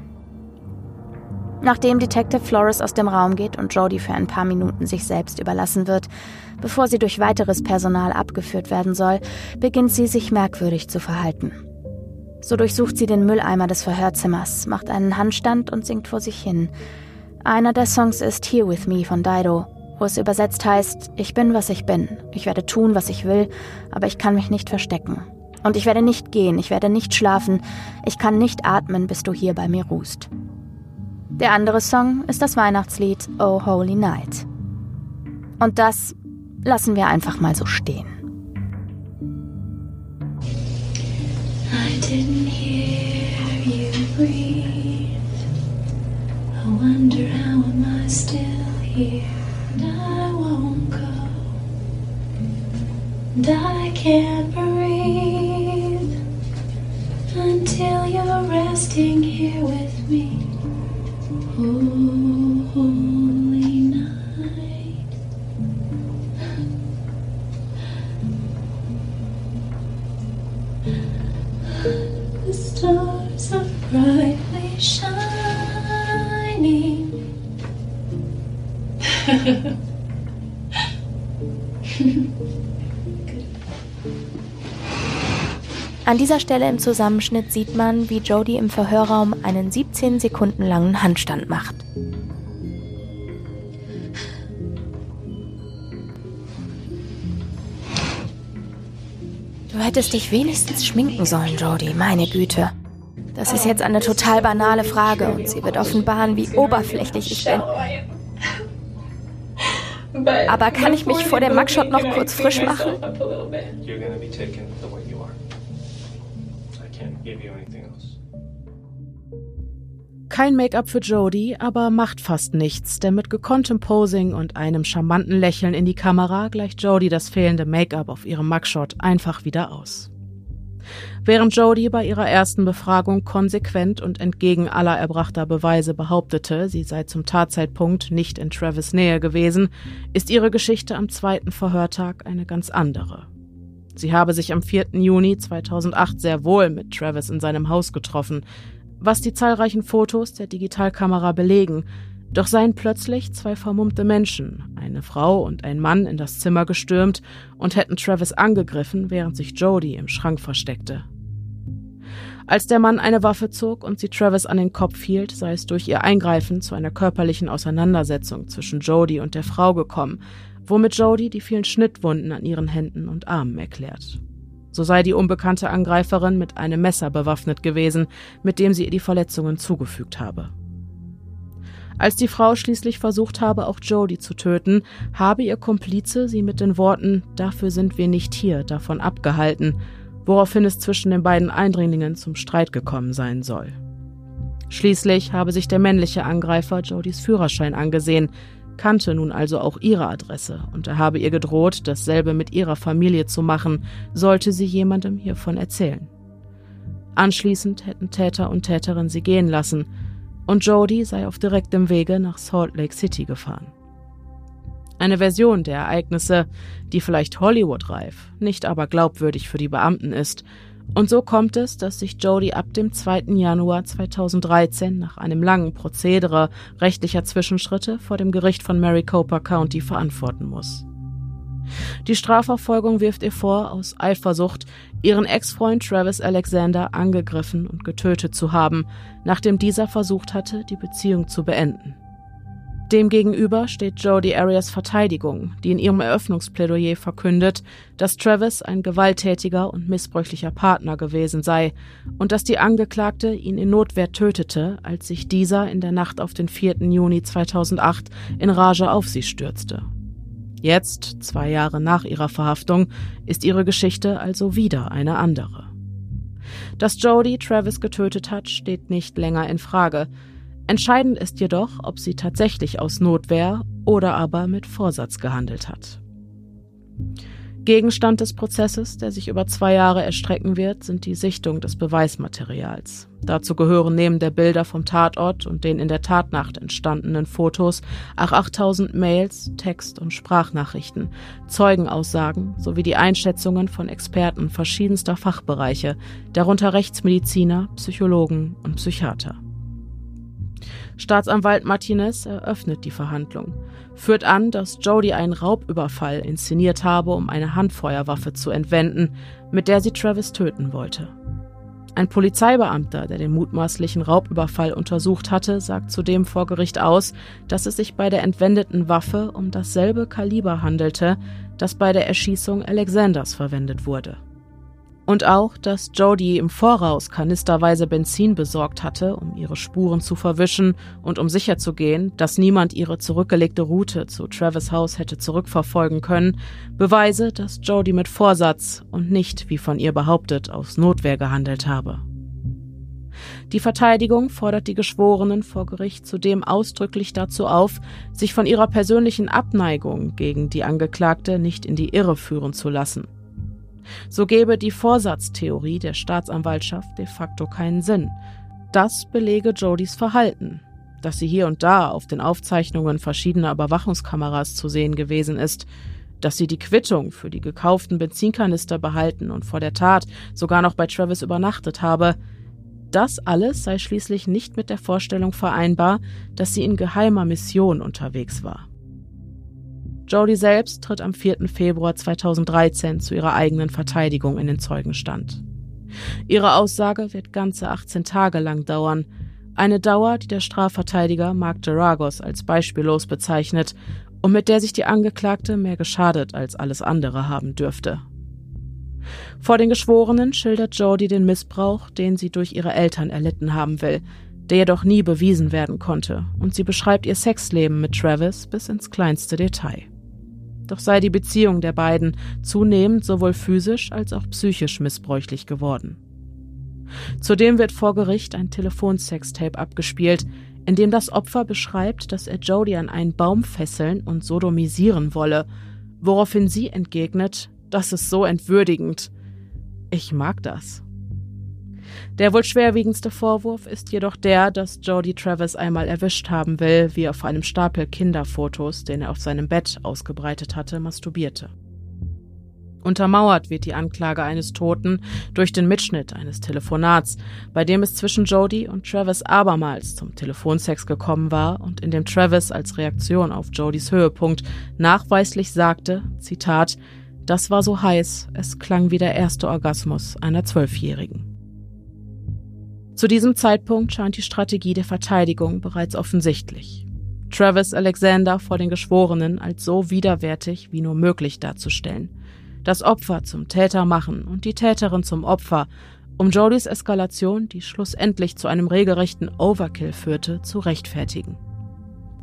Nachdem Detective Flores aus dem Raum geht und Jody für ein paar Minuten sich selbst überlassen wird, bevor sie durch weiteres Personal abgeführt werden soll, beginnt sie sich merkwürdig zu verhalten. So durchsucht sie den Mülleimer des Verhörzimmers, macht einen Handstand und singt vor sich hin. Einer der Songs ist Here With Me von Dido, wo es übersetzt heißt, ich bin, was ich bin, ich werde tun, was ich will, aber ich kann mich nicht verstecken. Und ich werde nicht gehen, ich werde nicht schlafen, ich kann nicht atmen, bis du hier bei mir ruhst. Der andere Song ist das Weihnachtslied Oh Holy Night. Und das lassen wir einfach mal so stehen. I didn't hear you breathe. I wonder how am I still here. And I can't breathe until you're resting here with me. An dieser Stelle im Zusammenschnitt sieht man, wie Jody im Verhörraum einen 17 Sekunden langen Handstand macht. Du hättest dich wenigstens schminken sollen, Jody, meine Güte. Das ist jetzt eine total banale Frage und sie wird offenbaren, wie oberflächlich ich bin. Aber kann ich mich vor dem Mugshot noch kurz frisch machen? Kein Make-up für Jodie, aber macht fast nichts, denn mit gekonntem Posing und einem charmanten Lächeln in die Kamera gleicht Jodie das fehlende Make-up auf ihrem Mugshot einfach wieder aus. Während Jodie bei ihrer ersten Befragung konsequent und entgegen aller erbrachter Beweise behauptete, sie sei zum Tatzeitpunkt nicht in Travis Nähe gewesen, ist ihre Geschichte am zweiten Verhörtag eine ganz andere. Sie habe sich am 4. Juni 2008 sehr wohl mit Travis in seinem Haus getroffen, was die zahlreichen Fotos der Digitalkamera belegen, doch seien plötzlich zwei vermummte Menschen, eine Frau und ein Mann, in das Zimmer gestürmt und hätten Travis angegriffen, während sich Jody im Schrank versteckte. Als der Mann eine Waffe zog und sie Travis an den Kopf hielt, sei es durch ihr Eingreifen zu einer körperlichen Auseinandersetzung zwischen Jody und der Frau gekommen, womit Jody die vielen Schnittwunden an ihren Händen und Armen erklärt. So sei die unbekannte Angreiferin mit einem Messer bewaffnet gewesen, mit dem sie ihr die Verletzungen zugefügt habe. Als die Frau schließlich versucht habe, auch Jody zu töten, habe ihr Komplize sie mit den Worten Dafür sind wir nicht hier davon abgehalten, woraufhin es zwischen den beiden Eindringlingen zum Streit gekommen sein soll. Schließlich habe sich der männliche Angreifer Jodys Führerschein angesehen, kannte nun also auch ihre Adresse und er habe ihr gedroht, dasselbe mit ihrer Familie zu machen, sollte sie jemandem hiervon erzählen. Anschließend hätten Täter und Täterin sie gehen lassen, und Jody sei auf direktem Wege nach Salt Lake City gefahren. Eine Version der Ereignisse, die vielleicht Hollywood-reif, nicht aber glaubwürdig für die Beamten ist. Und so kommt es, dass sich Jody ab dem 2. Januar 2013 nach einem langen Prozedere rechtlicher Zwischenschritte vor dem Gericht von Maricopa County verantworten muss. Die Strafverfolgung wirft ihr vor, aus Eifersucht ihren Ex-Freund Travis Alexander angegriffen und getötet zu haben, nachdem dieser versucht hatte, die Beziehung zu beenden. Demgegenüber steht Jodie Arias Verteidigung, die in ihrem Eröffnungsplädoyer verkündet, dass Travis ein gewalttätiger und missbräuchlicher Partner gewesen sei und dass die Angeklagte ihn in Notwehr tötete, als sich dieser in der Nacht auf den 4. Juni 2008 in Rage auf sie stürzte Jetzt, zwei Jahre nach ihrer Verhaftung, ist ihre Geschichte also wieder eine andere. Dass Jodie Travis getötet hat, steht nicht länger in Frage. Entscheidend ist jedoch, ob sie tatsächlich aus Notwehr oder aber mit Vorsatz gehandelt hat. Gegenstand des Prozesses, der sich über zwei Jahre erstrecken wird, sind die Sichtung des Beweismaterials. Dazu gehören neben der Bilder vom Tatort und den in der Tatnacht entstandenen Fotos auch 8000 Mails, Text- und Sprachnachrichten, Zeugenaussagen sowie die Einschätzungen von Experten verschiedenster Fachbereiche, darunter Rechtsmediziner, Psychologen und Psychiater. Staatsanwalt Martinez eröffnet die Verhandlung, führt an, dass Jody einen Raubüberfall inszeniert habe, um eine Handfeuerwaffe zu entwenden, mit der sie Travis töten wollte. Ein Polizeibeamter, der den mutmaßlichen Raubüberfall untersucht hatte, sagt zudem vor Gericht aus, dass es sich bei der entwendeten Waffe um dasselbe Kaliber handelte, das bei der Erschießung Alexanders verwendet wurde. Und auch, dass Jody im Voraus kanisterweise Benzin besorgt hatte, um ihre Spuren zu verwischen und um sicherzugehen, dass niemand ihre zurückgelegte Route zu Travis Haus hätte zurückverfolgen können, Beweise, dass Jody mit Vorsatz und nicht, wie von ihr behauptet, aus Notwehr gehandelt habe. Die Verteidigung fordert die Geschworenen vor Gericht zudem ausdrücklich dazu auf, sich von ihrer persönlichen Abneigung gegen die Angeklagte nicht in die Irre führen zu lassen. So gäbe die Vorsatztheorie der Staatsanwaltschaft de facto keinen Sinn. Das belege Jodys Verhalten. Dass sie hier und da auf den Aufzeichnungen verschiedener Überwachungskameras zu sehen gewesen ist, dass sie die Quittung für die gekauften Benzinkanister behalten und vor der Tat sogar noch bei Travis übernachtet habe, das alles sei schließlich nicht mit der Vorstellung vereinbar, dass sie in geheimer Mission unterwegs war. Jodie selbst tritt am 4. Februar 2013 zu ihrer eigenen Verteidigung in den Zeugenstand. Ihre Aussage wird ganze 18 Tage lang dauern, eine Dauer, die der Strafverteidiger Mark Geragos als beispiellos bezeichnet und mit der sich die Angeklagte mehr geschadet als alles andere haben dürfte. Vor den Geschworenen schildert Jodie den Missbrauch, den sie durch ihre Eltern erlitten haben will, der jedoch nie bewiesen werden konnte, und sie beschreibt ihr Sexleben mit Travis bis ins kleinste Detail. Doch sei die Beziehung der beiden zunehmend sowohl physisch als auch psychisch missbräuchlich geworden. Zudem wird vor Gericht ein Telefonsextape abgespielt, in dem das Opfer beschreibt, dass er Jodie an einen Baum fesseln und sodomisieren wolle, woraufhin sie entgegnet, das ist so entwürdigend. Ich mag das. Der wohl schwerwiegendste Vorwurf ist jedoch der, dass Jody Travis einmal erwischt haben will, wie er auf einem Stapel Kinderfotos, den er auf seinem Bett ausgebreitet hatte, masturbierte. Untermauert wird die Anklage eines Toten durch den Mitschnitt eines Telefonats, bei dem es zwischen Jody und Travis abermals zum Telefonsex gekommen war und in dem Travis als Reaktion auf Jodys Höhepunkt nachweislich sagte, Zitat, das war so heiß, es klang wie der erste Orgasmus einer Zwölfjährigen. Zu diesem Zeitpunkt scheint die Strategie der Verteidigung bereits offensichtlich. Travis Alexander vor den Geschworenen als so widerwärtig wie nur möglich darzustellen, das Opfer zum Täter machen und die Täterin zum Opfer, um Jodys Eskalation, die schlussendlich zu einem regelrechten Overkill führte, zu rechtfertigen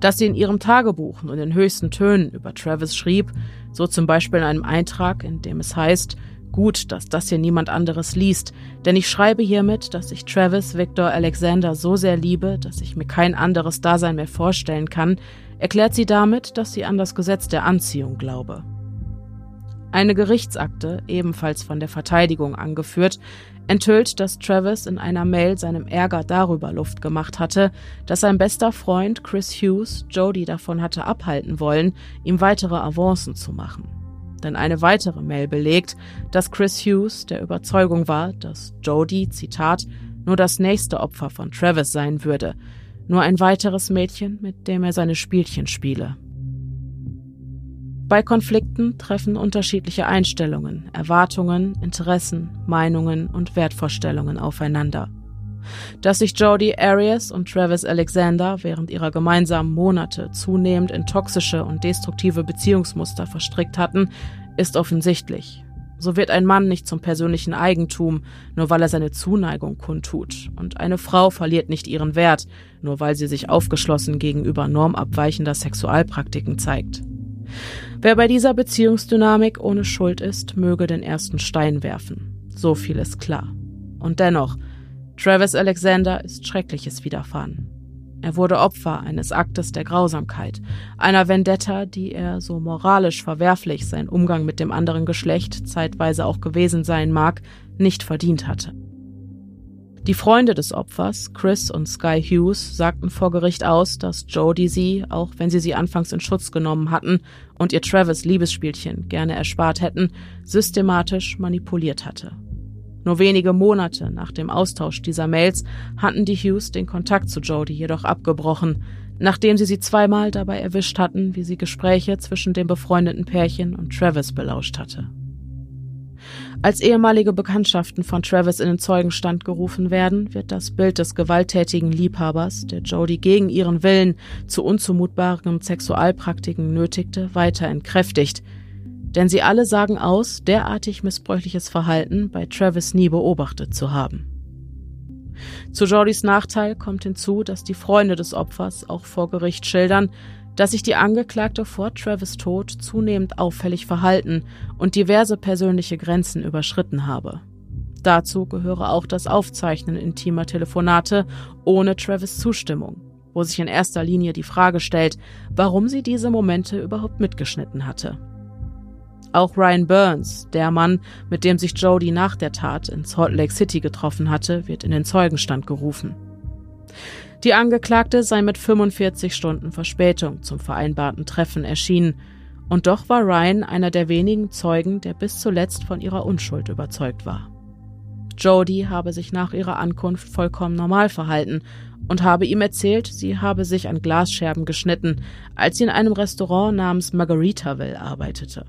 dass sie in ihrem Tagebuch nur in höchsten Tönen über Travis schrieb, so zum Beispiel in einem Eintrag, in dem es heißt, gut, dass das hier niemand anderes liest, denn ich schreibe hiermit, dass ich Travis Victor Alexander so sehr liebe, dass ich mir kein anderes Dasein mehr vorstellen kann, erklärt sie damit, dass sie an das Gesetz der Anziehung glaube. Eine Gerichtsakte, ebenfalls von der Verteidigung angeführt, enthüllt, dass Travis in einer Mail seinem Ärger darüber Luft gemacht hatte, dass sein bester Freund Chris Hughes Jody davon hatte abhalten wollen, ihm weitere Avancen zu machen. Denn eine weitere Mail belegt, dass Chris Hughes der Überzeugung war, dass Jody, Zitat, nur das nächste Opfer von Travis sein würde, nur ein weiteres Mädchen, mit dem er seine Spielchen spiele. Bei Konflikten treffen unterschiedliche Einstellungen, Erwartungen, Interessen, Meinungen und Wertvorstellungen aufeinander. Dass sich Jodie Arias und Travis Alexander während ihrer gemeinsamen Monate zunehmend in toxische und destruktive Beziehungsmuster verstrickt hatten, ist offensichtlich. So wird ein Mann nicht zum persönlichen Eigentum, nur weil er seine Zuneigung kundtut, und eine Frau verliert nicht ihren Wert, nur weil sie sich aufgeschlossen gegenüber normabweichender Sexualpraktiken zeigt. Wer bei dieser Beziehungsdynamik ohne Schuld ist, möge den ersten Stein werfen. So viel ist klar. Und dennoch, Travis Alexander ist Schreckliches widerfahren. Er wurde Opfer eines Aktes der Grausamkeit, einer Vendetta, die er, so moralisch verwerflich sein Umgang mit dem anderen Geschlecht zeitweise auch gewesen sein mag, nicht verdient hatte. Die Freunde des Opfers, Chris und Sky Hughes, sagten vor Gericht aus, dass Jodie sie, auch wenn sie sie anfangs in Schutz genommen hatten und ihr Travis Liebesspielchen gerne erspart hätten, systematisch manipuliert hatte. Nur wenige Monate nach dem Austausch dieser Mails hatten die Hughes den Kontakt zu Jodie jedoch abgebrochen, nachdem sie sie zweimal dabei erwischt hatten, wie sie Gespräche zwischen dem befreundeten Pärchen und Travis belauscht hatte. Als ehemalige Bekanntschaften von Travis in den Zeugenstand gerufen werden, wird das Bild des gewalttätigen Liebhabers, der Jodie gegen ihren Willen zu unzumutbaren Sexualpraktiken nötigte, weiter entkräftigt. Denn sie alle sagen aus, derartig missbräuchliches Verhalten bei Travis nie beobachtet zu haben. Zu Jordys Nachteil kommt hinzu, dass die Freunde des Opfers auch vor Gericht schildern, dass sich die Angeklagte vor Travis Tod zunehmend auffällig verhalten und diverse persönliche Grenzen überschritten habe. Dazu gehöre auch das Aufzeichnen intimer Telefonate ohne Travis Zustimmung, wo sich in erster Linie die Frage stellt, warum sie diese Momente überhaupt mitgeschnitten hatte. Auch Ryan Burns, der Mann, mit dem sich Jody nach der Tat in Salt Lake City getroffen hatte, wird in den Zeugenstand gerufen. Die Angeklagte sei mit 45 Stunden Verspätung zum vereinbarten Treffen erschienen, und doch war Ryan einer der wenigen Zeugen, der bis zuletzt von ihrer Unschuld überzeugt war. Jody habe sich nach ihrer Ankunft vollkommen normal verhalten und habe ihm erzählt, sie habe sich an Glasscherben geschnitten, als sie in einem Restaurant namens Margaritaville arbeitete.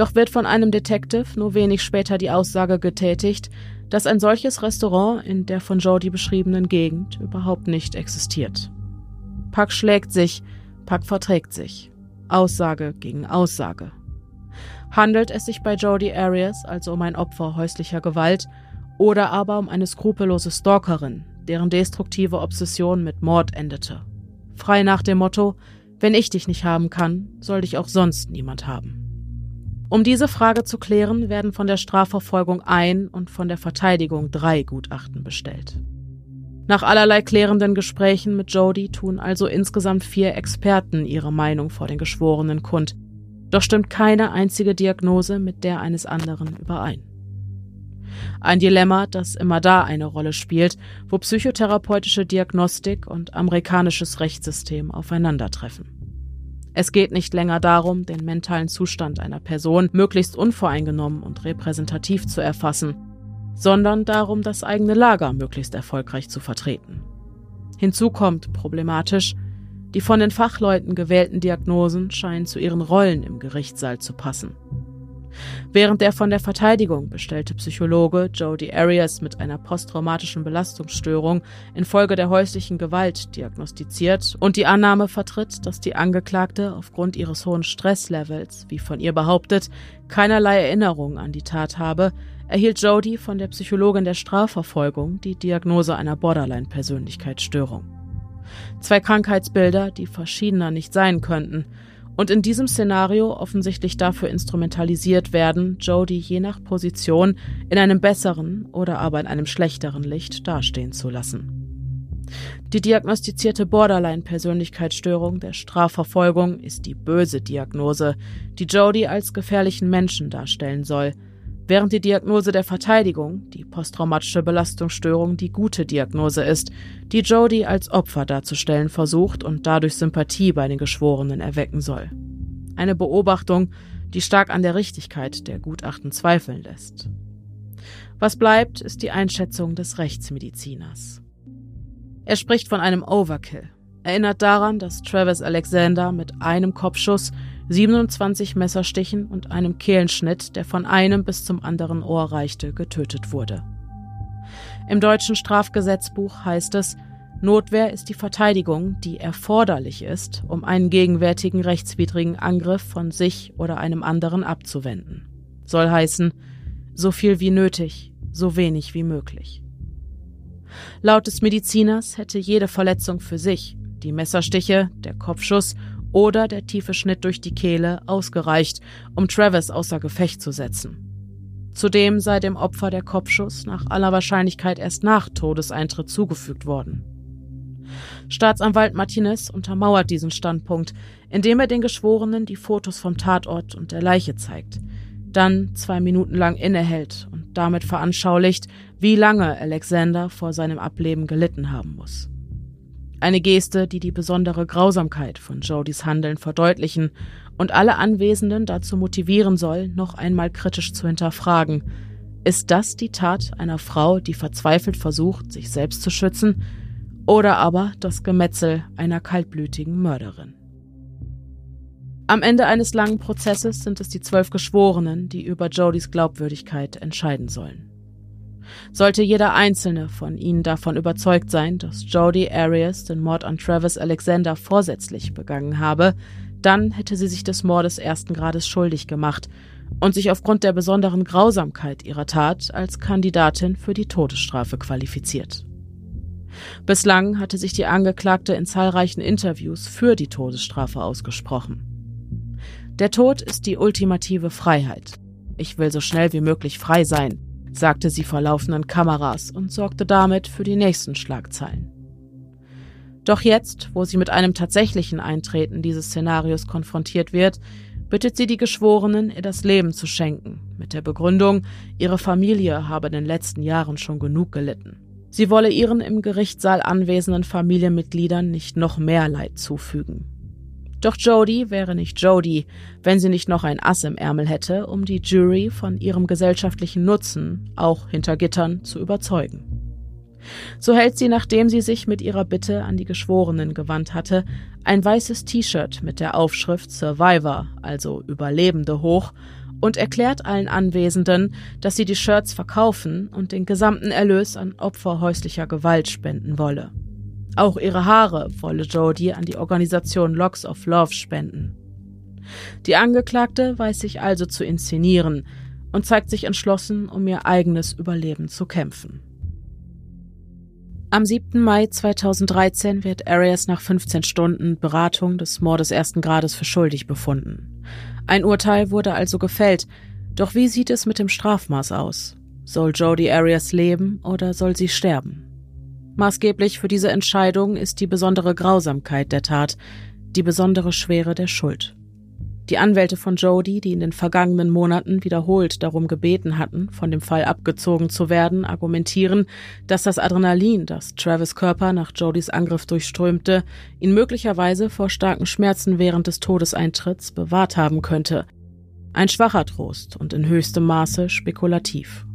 Doch wird von einem Detective nur wenig später die Aussage getätigt, dass ein solches Restaurant in der von Jody beschriebenen Gegend überhaupt nicht existiert. Puck schlägt sich, Puck verträgt sich. Aussage gegen Aussage. Handelt es sich bei Jody Arias also um ein Opfer häuslicher Gewalt oder aber um eine skrupellose Stalkerin, deren destruktive Obsession mit Mord endete? Frei nach dem Motto, wenn ich dich nicht haben kann, soll dich auch sonst niemand haben. Um diese Frage zu klären, werden von der Strafverfolgung ein und von der Verteidigung drei Gutachten bestellt. Nach allerlei klärenden Gesprächen mit Jody tun also insgesamt vier Experten ihre Meinung vor den Geschworenen kund. Doch stimmt keine einzige Diagnose mit der eines anderen überein. Ein Dilemma, das immer da eine Rolle spielt, wo psychotherapeutische Diagnostik und amerikanisches Rechtssystem aufeinandertreffen. Es geht nicht länger darum, den mentalen Zustand einer Person möglichst unvoreingenommen und repräsentativ zu erfassen, sondern darum, das eigene Lager möglichst erfolgreich zu vertreten. Hinzu kommt problematisch, die von den Fachleuten gewählten Diagnosen scheinen zu ihren Rollen im Gerichtssaal zu passen. Während der von der Verteidigung bestellte Psychologe Jody Arias mit einer posttraumatischen Belastungsstörung infolge der häuslichen Gewalt diagnostiziert und die Annahme vertritt, dass die Angeklagte aufgrund ihres hohen Stresslevels, wie von ihr behauptet, keinerlei Erinnerung an die Tat habe, erhielt Jody von der Psychologin der Strafverfolgung die Diagnose einer Borderline-Persönlichkeitsstörung. Zwei Krankheitsbilder, die verschiedener nicht sein könnten – und in diesem Szenario offensichtlich dafür instrumentalisiert werden, Jody je nach Position in einem besseren oder aber in einem schlechteren Licht dastehen zu lassen. Die diagnostizierte Borderline-Persönlichkeitsstörung der Strafverfolgung ist die böse Diagnose, die Jody als gefährlichen Menschen darstellen soll – während die Diagnose der Verteidigung, die posttraumatische Belastungsstörung, die gute Diagnose ist, die Jody als Opfer darzustellen versucht und dadurch Sympathie bei den Geschworenen erwecken soll. Eine Beobachtung, die stark an der Richtigkeit der Gutachten zweifeln lässt. Was bleibt, ist die Einschätzung des Rechtsmediziners. Er spricht von einem Overkill, erinnert daran, dass Travis Alexander mit einem Kopfschuss 27 Messerstichen und einem Kehlenschnitt, der von einem bis zum anderen Ohr reichte, getötet wurde. Im deutschen Strafgesetzbuch heißt es, Notwehr ist die Verteidigung, die erforderlich ist, um einen gegenwärtigen rechtswidrigen Angriff von sich oder einem anderen abzuwenden. Soll heißen, so viel wie nötig, so wenig wie möglich. Laut des Mediziners hätte jede Verletzung für sich, die Messerstiche, der Kopfschuss oder der tiefe Schnitt durch die Kehle ausgereicht, um Travis außer Gefecht zu setzen. Zudem sei dem Opfer der Kopfschuss nach aller Wahrscheinlichkeit erst nach Todeseintritt zugefügt worden. Staatsanwalt Martinez untermauert diesen Standpunkt, indem er den Geschworenen die Fotos vom Tatort und der Leiche zeigt, dann zwei Minuten lang innehält und damit veranschaulicht, wie lange Alexander vor seinem Ableben gelitten haben muss. Eine Geste, die die besondere Grausamkeit von Jodys Handeln verdeutlichen und alle Anwesenden dazu motivieren soll, noch einmal kritisch zu hinterfragen. Ist das die Tat einer Frau, die verzweifelt versucht, sich selbst zu schützen, oder aber das Gemetzel einer kaltblütigen Mörderin? Am Ende eines langen Prozesses sind es die zwölf Geschworenen, die über Jodys Glaubwürdigkeit entscheiden sollen. Sollte jeder einzelne von ihnen davon überzeugt sein, dass Jody Arias den Mord an Travis Alexander vorsätzlich begangen habe, dann hätte sie sich des Mordes ersten Grades schuldig gemacht und sich aufgrund der besonderen Grausamkeit ihrer Tat als Kandidatin für die Todesstrafe qualifiziert. Bislang hatte sich die Angeklagte in zahlreichen Interviews für die Todesstrafe ausgesprochen. Der Tod ist die ultimative Freiheit. Ich will so schnell wie möglich frei sein, sagte sie vor laufenden Kameras und sorgte damit für die nächsten Schlagzeilen. Doch jetzt, wo sie mit einem tatsächlichen Eintreten dieses Szenarios konfrontiert wird, bittet sie die Geschworenen, ihr das Leben zu schenken, mit der Begründung, ihre Familie habe in den letzten Jahren schon genug gelitten. Sie wolle ihren im Gerichtssaal anwesenden Familienmitgliedern nicht noch mehr Leid zufügen. Doch Jody wäre nicht Jody, wenn sie nicht noch ein Ass im Ärmel hätte, um die Jury von ihrem gesellschaftlichen Nutzen, auch hinter Gittern, zu überzeugen. So hält sie, nachdem sie sich mit ihrer Bitte an die Geschworenen gewandt hatte, ein weißes T-Shirt mit der Aufschrift Survivor, also Überlebende, hoch und erklärt allen Anwesenden, dass sie die Shirts verkaufen und den gesamten Erlös an Opfer häuslicher Gewalt spenden wolle. Auch ihre Haare wolle Jodie an die Organisation Locks of Love spenden. Die Angeklagte weiß sich also zu inszenieren und zeigt sich entschlossen, um ihr eigenes Überleben zu kämpfen. Am 7. Mai 2013 wird Arias nach 15 Stunden Beratung des Mordes ersten Grades für schuldig befunden. Ein Urteil wurde also gefällt, doch wie sieht es mit dem Strafmaß aus? Soll Jodie Arias leben oder soll sie sterben? Maßgeblich für diese Entscheidung ist die besondere Grausamkeit der Tat, die besondere Schwere der Schuld. Die Anwälte von Jody, die in den vergangenen Monaten wiederholt darum gebeten hatten, von dem Fall abgezogen zu werden, argumentieren, dass das Adrenalin, das Travis Körper nach Jodys Angriff durchströmte, ihn möglicherweise vor starken Schmerzen während des Todeseintritts bewahrt haben könnte. Ein schwacher Trost und in höchstem Maße spekulativ.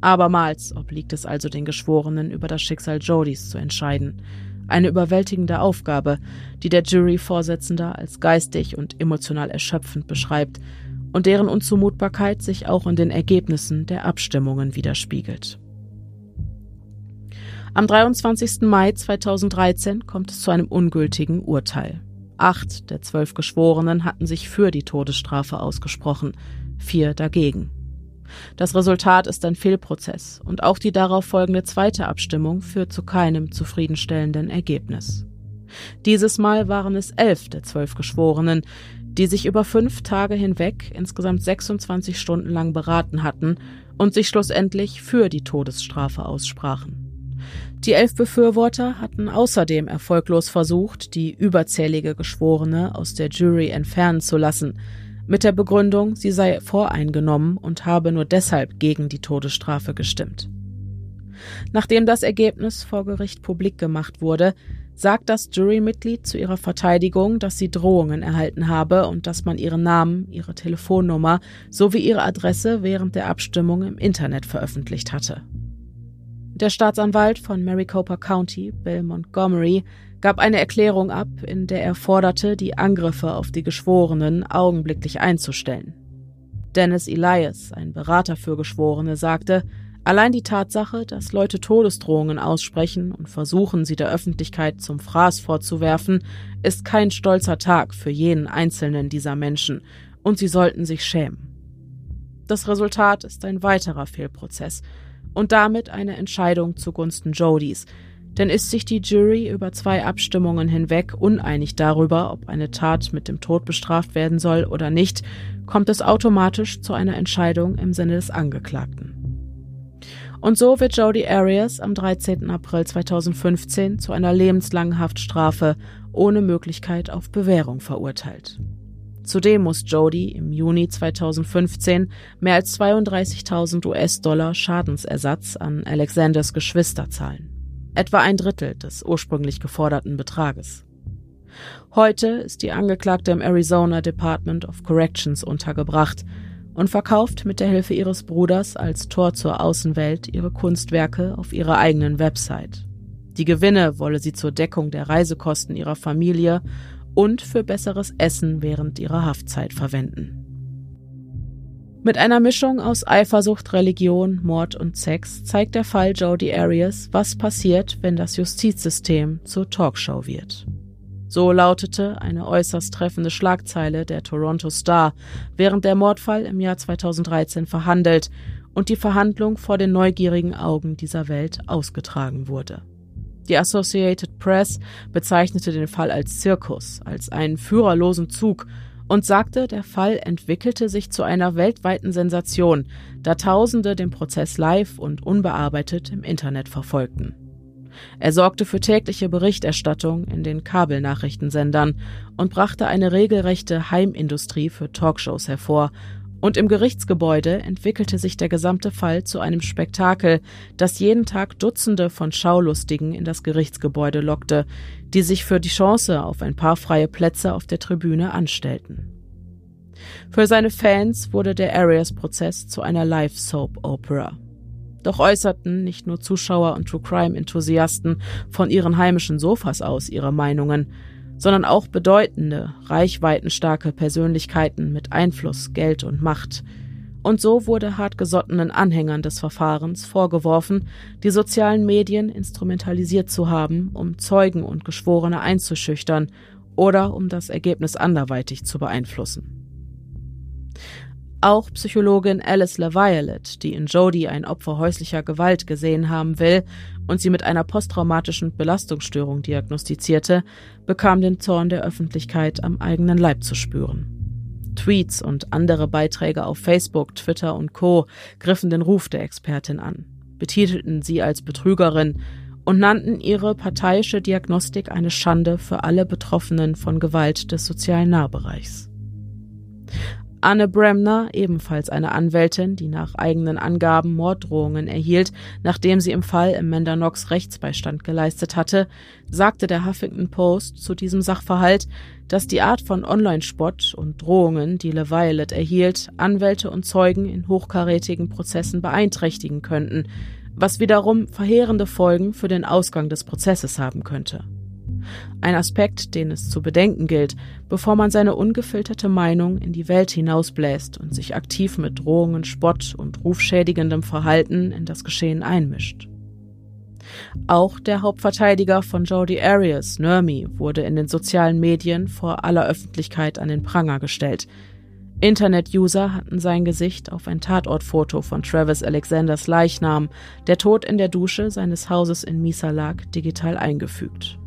Abermals obliegt es also den Geschworenen, über das Schicksal Jodys zu entscheiden – eine überwältigende Aufgabe, die der Jury-Vorsitzender als geistig und emotional erschöpfend beschreibt und deren Unzumutbarkeit sich auch in den Ergebnissen der Abstimmungen widerspiegelt. Am 23. Mai 2013 kommt es zu einem ungültigen Urteil. Acht der zwölf Geschworenen hatten sich für die Todesstrafe ausgesprochen, vier dagegen. Das Resultat ist ein Fehlprozess und auch die darauf folgende zweite Abstimmung führt zu keinem zufriedenstellenden Ergebnis. Dieses Mal waren es elf der zwölf Geschworenen, die sich über fünf Tage hinweg insgesamt 26 Stunden lang beraten hatten und sich schlussendlich für die Todesstrafe aussprachen. Die elf Befürworter hatten außerdem erfolglos versucht, die überzählige Geschworene aus der Jury entfernen zu lassen, mit der Begründung, sie sei voreingenommen und habe nur deshalb gegen die Todesstrafe gestimmt. Nachdem das Ergebnis vor Gericht publik gemacht wurde, sagt das Jurymitglied zu ihrer Verteidigung, dass sie Drohungen erhalten habe und dass man ihren Namen, ihre Telefonnummer sowie ihre Adresse während der Abstimmung im Internet veröffentlicht hatte. Der Staatsanwalt von Maricopa County, Bill Montgomery, gab eine Erklärung ab, in der er forderte, die Angriffe auf die Geschworenen augenblicklich einzustellen. Dennis Elias, ein Berater für Geschworene, sagte, allein die Tatsache, dass Leute Todesdrohungen aussprechen und versuchen, sie der Öffentlichkeit zum Fraß vorzuwerfen, ist kein stolzer Tag für jeden einzelnen dieser Menschen, und sie sollten sich schämen. Das Resultat ist ein weiterer Fehlprozess und damit eine Entscheidung zugunsten Jodys, denn ist sich die Jury über zwei Abstimmungen hinweg uneinig darüber, ob eine Tat mit dem Tod bestraft werden soll oder nicht, kommt es automatisch zu einer Entscheidung im Sinne des Angeklagten. Und so wird Jody Arias am 13. April 2015 zu einer lebenslangen Haftstrafe ohne Möglichkeit auf Bewährung verurteilt. Zudem muss Jody im Juni 2015 mehr als 32.000 US-Dollar Schadensersatz an Alexanders Geschwister zahlen etwa ein Drittel des ursprünglich geforderten Betrages. Heute ist die Angeklagte im Arizona Department of Corrections untergebracht und verkauft mit der Hilfe ihres Bruders als Tor zur Außenwelt ihre Kunstwerke auf ihrer eigenen Website. Die Gewinne wolle sie zur Deckung der Reisekosten ihrer Familie und für besseres Essen während ihrer Haftzeit verwenden. Mit einer Mischung aus Eifersucht, Religion, Mord und Sex zeigt der Fall Jodi Arias, was passiert, wenn das Justizsystem zur Talkshow wird. So lautete eine äußerst treffende Schlagzeile der Toronto Star, während der Mordfall im Jahr 2013 verhandelt und die Verhandlung vor den neugierigen Augen dieser Welt ausgetragen wurde. Die Associated Press bezeichnete den Fall als Zirkus, als einen führerlosen Zug und sagte, der Fall entwickelte sich zu einer weltweiten Sensation, da Tausende den Prozess live und unbearbeitet im Internet verfolgten. Er sorgte für tägliche Berichterstattung in den Kabelnachrichtensendern und brachte eine regelrechte Heimindustrie für Talkshows hervor, und im Gerichtsgebäude entwickelte sich der gesamte Fall zu einem Spektakel, das jeden Tag Dutzende von Schaulustigen in das Gerichtsgebäude lockte, die sich für die Chance auf ein paar freie Plätze auf der Tribüne anstellten. Für seine Fans wurde der Arias-Prozess zu einer Live-Soap-Opera. Doch äußerten nicht nur Zuschauer und True Crime-Enthusiasten von ihren heimischen Sofas aus ihre Meinungen, sondern auch bedeutende, reichweitenstarke Persönlichkeiten mit Einfluss, Geld und Macht. Und so wurde hartgesottenen Anhängern des Verfahrens vorgeworfen, die sozialen Medien instrumentalisiert zu haben, um Zeugen und Geschworene einzuschüchtern oder um das Ergebnis anderweitig zu beeinflussen. Auch Psychologin Alice LaViolet, die in Jodie ein Opfer häuslicher Gewalt gesehen haben will und sie mit einer posttraumatischen Belastungsstörung diagnostizierte, bekam den Zorn der Öffentlichkeit am eigenen Leib zu spüren. Tweets und andere Beiträge auf Facebook, Twitter und Co. griffen den Ruf der Expertin an, betitelten sie als Betrügerin und nannten ihre parteiische Diagnostik eine Schande für alle Betroffenen von Gewalt des sozialen Nahbereichs. Anne Bremner, ebenfalls eine Anwältin, die nach eigenen Angaben Morddrohungen erhielt, nachdem sie im Fall Amanda Knox Rechtsbeistand geleistet hatte, sagte der Huffington Post zu diesem Sachverhalt, dass die Art von Online-Spott und Drohungen, die LeViolet erhielt, Anwälte und Zeugen in hochkarätigen Prozessen beeinträchtigen könnten, was wiederum verheerende Folgen für den Ausgang des Prozesses haben könnte. Ein Aspekt, den es zu bedenken gilt, bevor man seine ungefilterte Meinung in die Welt hinausbläst und sich aktiv mit Drohungen, Spott und rufschädigendem Verhalten in das Geschehen einmischt. Auch der Hauptverteidiger von Jodi Arias, Nermi, wurde in den sozialen Medien vor aller Öffentlichkeit an den Pranger gestellt. Internet-User hatten sein Gesicht auf ein Tatortfoto von Travis Alexanders Leichnam, der tot in der Dusche seines Hauses in Misa lag, digital eingefügt.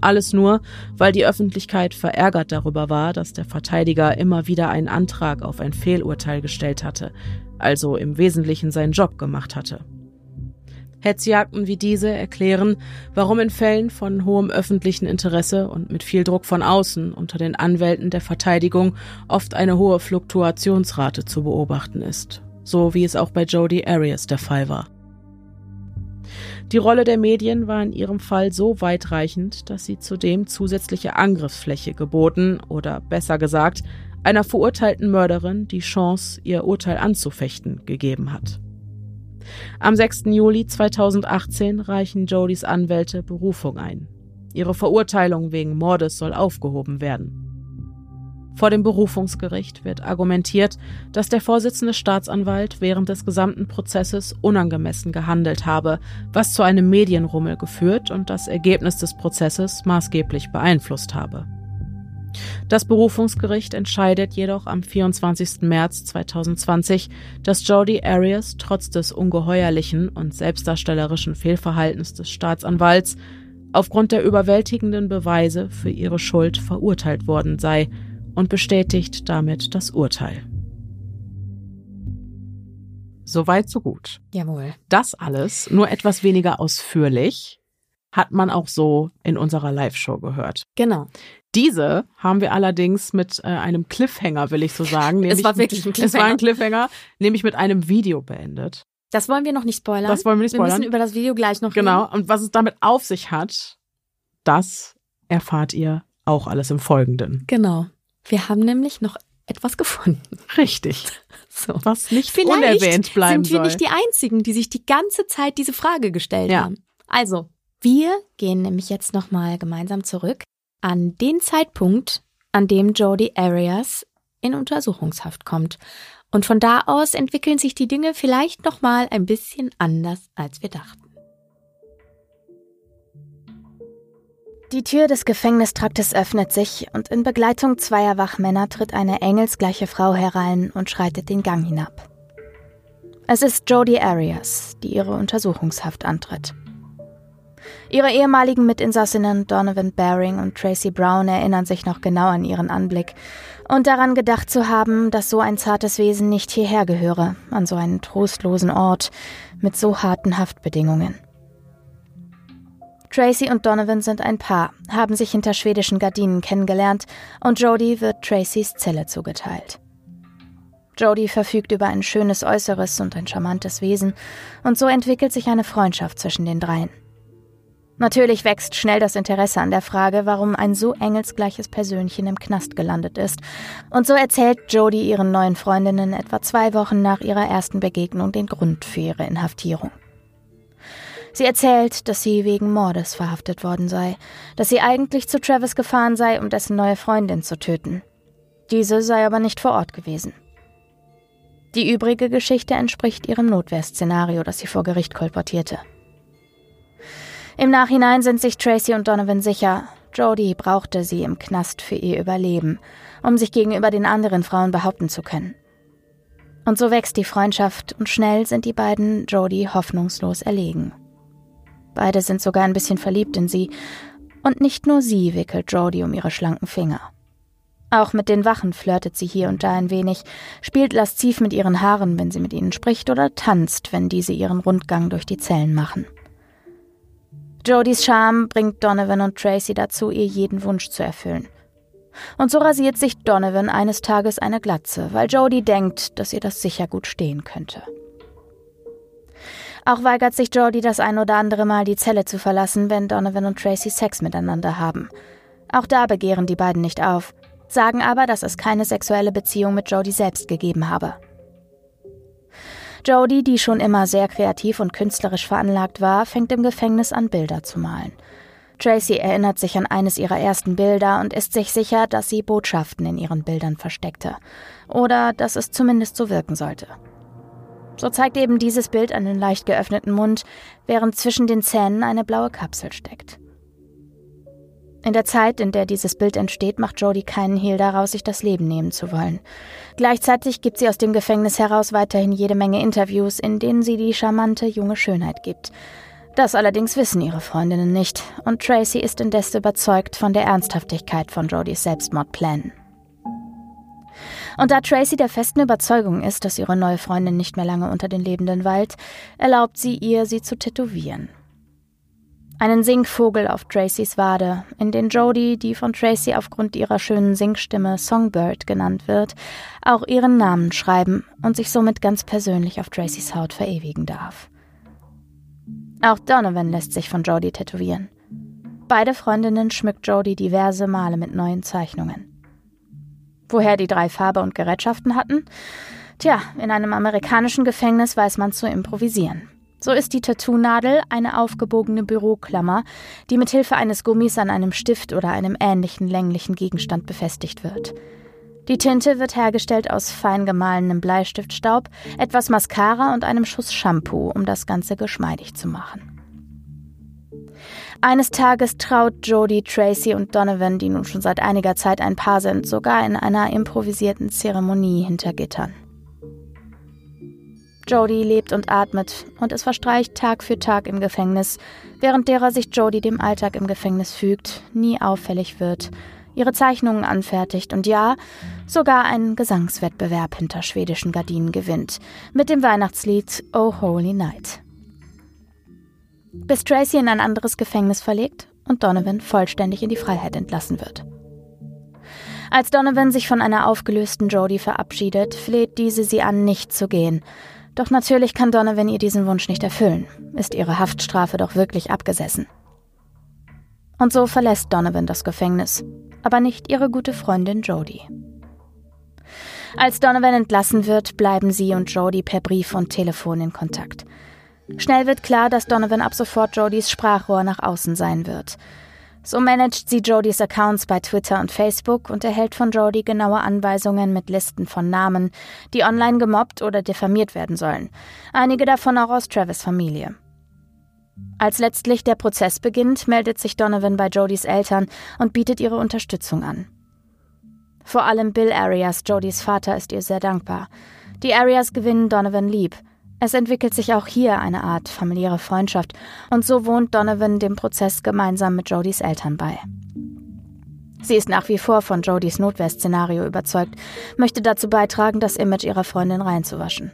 Alles nur, weil die Öffentlichkeit verärgert darüber war, dass der Verteidiger immer wieder einen Antrag auf ein Fehlurteil gestellt hatte, also im Wesentlichen seinen Job gemacht hatte. Hetzjagden wie diese erklären, warum in Fällen von hohem öffentlichen Interesse und mit viel Druck von außen unter den Anwälten der Verteidigung oft eine hohe Fluktuationsrate zu beobachten ist, so wie es auch bei Jodi Arias der Fall war. Die Rolle der Medien war in ihrem Fall so weitreichend, dass sie zudem zusätzliche Angriffsfläche geboten oder besser gesagt, einer verurteilten Mörderin die Chance, ihr Urteil anzufechten, gegeben hat. Am 6. Juli 2018 reichen Jodys Anwälte Berufung ein. Ihre Verurteilung wegen Mordes soll aufgehoben werden. Vor dem Berufungsgericht wird argumentiert, dass der Vorsitzende Staatsanwalt während des gesamten Prozesses unangemessen gehandelt habe, was zu einem Medienrummel geführt und das Ergebnis des Prozesses maßgeblich beeinflusst habe. Das Berufungsgericht entscheidet jedoch am 24. März 2020, dass Jodi Arias trotz des ungeheuerlichen und selbstdarstellerischen Fehlverhaltens des Staatsanwalts aufgrund der überwältigenden Beweise für ihre Schuld verurteilt worden sei und bestätigt damit das Urteil. Soweit, so gut. Jawohl. Das alles, nur etwas weniger ausführlich, hat man auch so in unserer Live-Show gehört. Genau. Diese haben wir allerdings mit äh, einem Cliffhanger, will ich so sagen. es war wirklich ein Cliffhanger. Es war ein Cliffhanger, nämlich mit einem Video beendet. Das wollen wir noch nicht spoilern. Das wollen wir nicht spoilern. Wir müssen über das Video gleich noch Genau. reden. Und was es damit auf sich hat, das erfahrt ihr auch alles im Folgenden. Genau. Wir haben nämlich noch etwas gefunden. Richtig. So. Was nicht Vielleicht unerwähnt bleiben sind wir soll. nicht die Einzigen, die sich die ganze Zeit diese Frage gestellt Ja. haben. Also, wir gehen nämlich jetzt nochmal gemeinsam zurück an den Zeitpunkt, an dem Jodi Arias in Untersuchungshaft kommt. Und von da aus entwickeln sich die Dinge vielleicht nochmal ein bisschen anders, als wir dachten. Die Tür des Gefängnistraktes öffnet sich und in Begleitung zweier Wachmänner tritt eine engelsgleiche Frau herein und schreitet den Gang hinab. Es ist Jodi Arias, die ihre Untersuchungshaft antritt. Ihre ehemaligen Mitinsassinnen Donovan Baring und Tracy Brown erinnern sich noch genau an ihren Anblick und daran gedacht zu haben, dass so ein zartes Wesen nicht hierher gehöre, an so einen trostlosen Ort mit so harten Haftbedingungen. Tracy und Donovan sind ein Paar, haben sich hinter schwedischen Gardinen kennengelernt und Jody wird Tracys Zelle zugeteilt. Jody verfügt über ein schönes Äußeres und ein charmantes Wesen und so entwickelt sich eine Freundschaft zwischen den dreien. Natürlich wächst schnell das Interesse an der Frage, warum ein so engelsgleiches Persönchen im Knast gelandet ist. Und so erzählt Jodie ihren neuen Freundinnen etwa zwei Wochen nach ihrer ersten Begegnung den Grund für ihre Inhaftierung. Sie erzählt, dass sie wegen Mordes verhaftet worden sei, dass sie eigentlich zu Travis gefahren sei, um dessen neue Freundin zu töten. Diese sei aber nicht vor Ort gewesen. Die übrige Geschichte entspricht ihrem Notwehrszenario, das sie vor Gericht kolportierte. Im Nachhinein sind sich Tracy und Donovan sicher, Jodie brauchte sie im Knast für ihr Überleben, um sich gegenüber den anderen Frauen behaupten zu können. Und so wächst die Freundschaft und schnell sind die beiden Jodie hoffnungslos erlegen. Beide sind sogar ein bisschen verliebt in sie, und nicht nur sie wickelt Jodie um ihre schlanken Finger. Auch mit den Wachen flirtet sie hier und da ein wenig, spielt lasziv mit ihren Haaren, wenn sie mit ihnen spricht, oder tanzt, wenn diese ihren Rundgang durch die Zellen machen. Jodys Charme bringt Donovan und Tracy dazu, ihr jeden Wunsch zu erfüllen. Und so rasiert sich Donovan eines Tages eine Glatze, weil Jodie denkt, dass ihr das sicher gut stehen könnte. Auch weigert sich Jodie das ein oder andere Mal die Zelle zu verlassen, wenn Donovan und Tracy Sex miteinander haben. Auch da begehren die beiden nicht auf, sagen aber, dass es keine sexuelle Beziehung mit Jodie selbst gegeben habe. Jodie, die schon immer sehr kreativ und künstlerisch veranlagt war, fängt im Gefängnis an, Bilder zu malen. Tracy erinnert sich an eines ihrer ersten Bilder und ist sich sicher, dass sie Botschaften in ihren Bildern versteckte. Oder dass es zumindest so wirken sollte. So zeigt eben dieses Bild einen leicht geöffneten Mund, während zwischen den Zähnen eine blaue Kapsel steckt. In der Zeit, in der dieses Bild entsteht, macht Jodie keinen Hehl daraus, sich das Leben nehmen zu wollen. Gleichzeitig gibt sie aus dem Gefängnis heraus weiterhin jede Menge Interviews, in denen sie die charmante junge Schönheit gibt. Das allerdings wissen ihre Freundinnen nicht, und Tracy ist indes überzeugt von der Ernsthaftigkeit von Jodies Selbstmordplänen. Und da Tracy der festen Überzeugung ist, dass ihre neue Freundin nicht mehr lange unter den Lebenden weilt, erlaubt sie ihr, sie zu tätowieren. Einen Singvogel auf Tracys Wade, in den Jodie, die von Tracy aufgrund ihrer schönen Singstimme Songbird genannt wird, auch ihren Namen schreiben und sich somit ganz persönlich auf Tracys Haut verewigen darf. Auch Donovan lässt sich von Jodie tätowieren. Beide Freundinnen schmückt Jodie diverse Male mit neuen Zeichnungen. Woher die drei Farbe und Gerätschaften hatten? Tja, in einem amerikanischen Gefängnis weiß man zu improvisieren. So ist die Tattoo-Nadel eine aufgebogene Büroklammer, die mit Hilfe eines Gummis an einem Stift oder einem ähnlichen länglichen Gegenstand befestigt wird. Die Tinte wird hergestellt aus fein gemahlenem Bleistiftstaub, etwas Mascara und einem Schuss Shampoo, um das Ganze geschmeidig zu machen. Eines Tages traut Jodie, Tracy und Donovan, die nun schon seit einiger Zeit ein Paar sind, sogar in einer improvisierten Zeremonie hinter Gittern. Jodie lebt und atmet und es verstreicht Tag für Tag im Gefängnis, während derer sich Jodie dem Alltag im Gefängnis fügt, nie auffällig wird, ihre Zeichnungen anfertigt und ja, sogar einen Gesangswettbewerb hinter schwedischen Gardinen gewinnt, mit dem Weihnachtslied Oh Holy Night. Bis Tracy in ein anderes Gefängnis verlegt und Donovan vollständig in die Freiheit entlassen wird. Als Donovan sich von einer aufgelösten Jodie verabschiedet, fleht diese sie an, nicht zu gehen doch natürlich kann Donovan ihr diesen Wunsch nicht erfüllen. Ist ihre Haftstrafe doch wirklich abgesessen. Und so verlässt Donovan das Gefängnis, aber nicht ihre gute Freundin Jodie. Als Donovan entlassen wird, bleiben sie und Jodie per Brief und Telefon in Kontakt. Schnell wird klar, dass Donovan ab sofort Jodies Sprachrohr nach außen sein wird. So managt sie Jodies Accounts bei Twitter und Facebook und erhält von Jodie genaue Anweisungen mit Listen von Namen, die online gemobbt oder diffamiert werden sollen. Einige davon auch aus Travis Familie. Als letztlich der Prozess beginnt, meldet sich Donovan bei Jodies Eltern und bietet ihre Unterstützung an. Vor allem Bill Arias, Jodies Vater, ist ihr sehr dankbar. Die Arias gewinnen Donovan lieb. Es entwickelt sich auch hier eine Art familiäre Freundschaft und so wohnt Donovan dem Prozess gemeinsam mit Jodys Eltern bei. Sie ist nach wie vor von Jodys Notwehrszenario überzeugt, möchte dazu beitragen, das Image ihrer Freundin reinzuwaschen.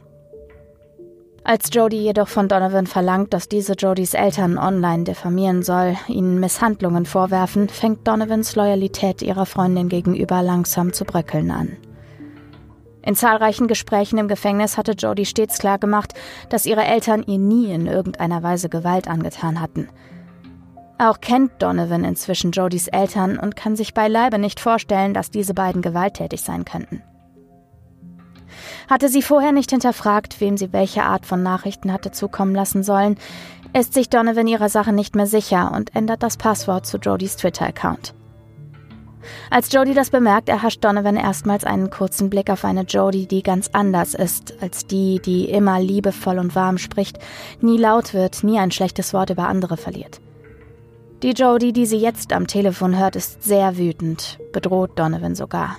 Als Jody jedoch von Donovan verlangt, dass diese Jodys Eltern online diffamieren soll, ihnen Misshandlungen vorwerfen, fängt Donovans Loyalität ihrer Freundin gegenüber langsam zu bröckeln an. In zahlreichen Gesprächen im Gefängnis hatte Jodie stets klargemacht, dass ihre Eltern ihr nie in irgendeiner Weise Gewalt angetan hatten. Auch kennt Donovan inzwischen Jodys Eltern und kann sich beileibe nicht vorstellen, dass diese beiden gewalttätig sein könnten. Hatte sie vorher nicht hinterfragt, wem sie welche Art von Nachrichten hatte zukommen lassen sollen, ist sich Donovan ihrer Sache nicht mehr sicher und ändert das Passwort zu Jodys Twitter-Account. Als Jody das bemerkt, erhascht Donovan erstmals einen kurzen Blick auf eine Jody, die ganz anders ist als die, die immer liebevoll und warm spricht, nie laut wird, nie ein schlechtes Wort über andere verliert. Die Jody, die sie jetzt am Telefon hört, ist sehr wütend, bedroht Donovan sogar.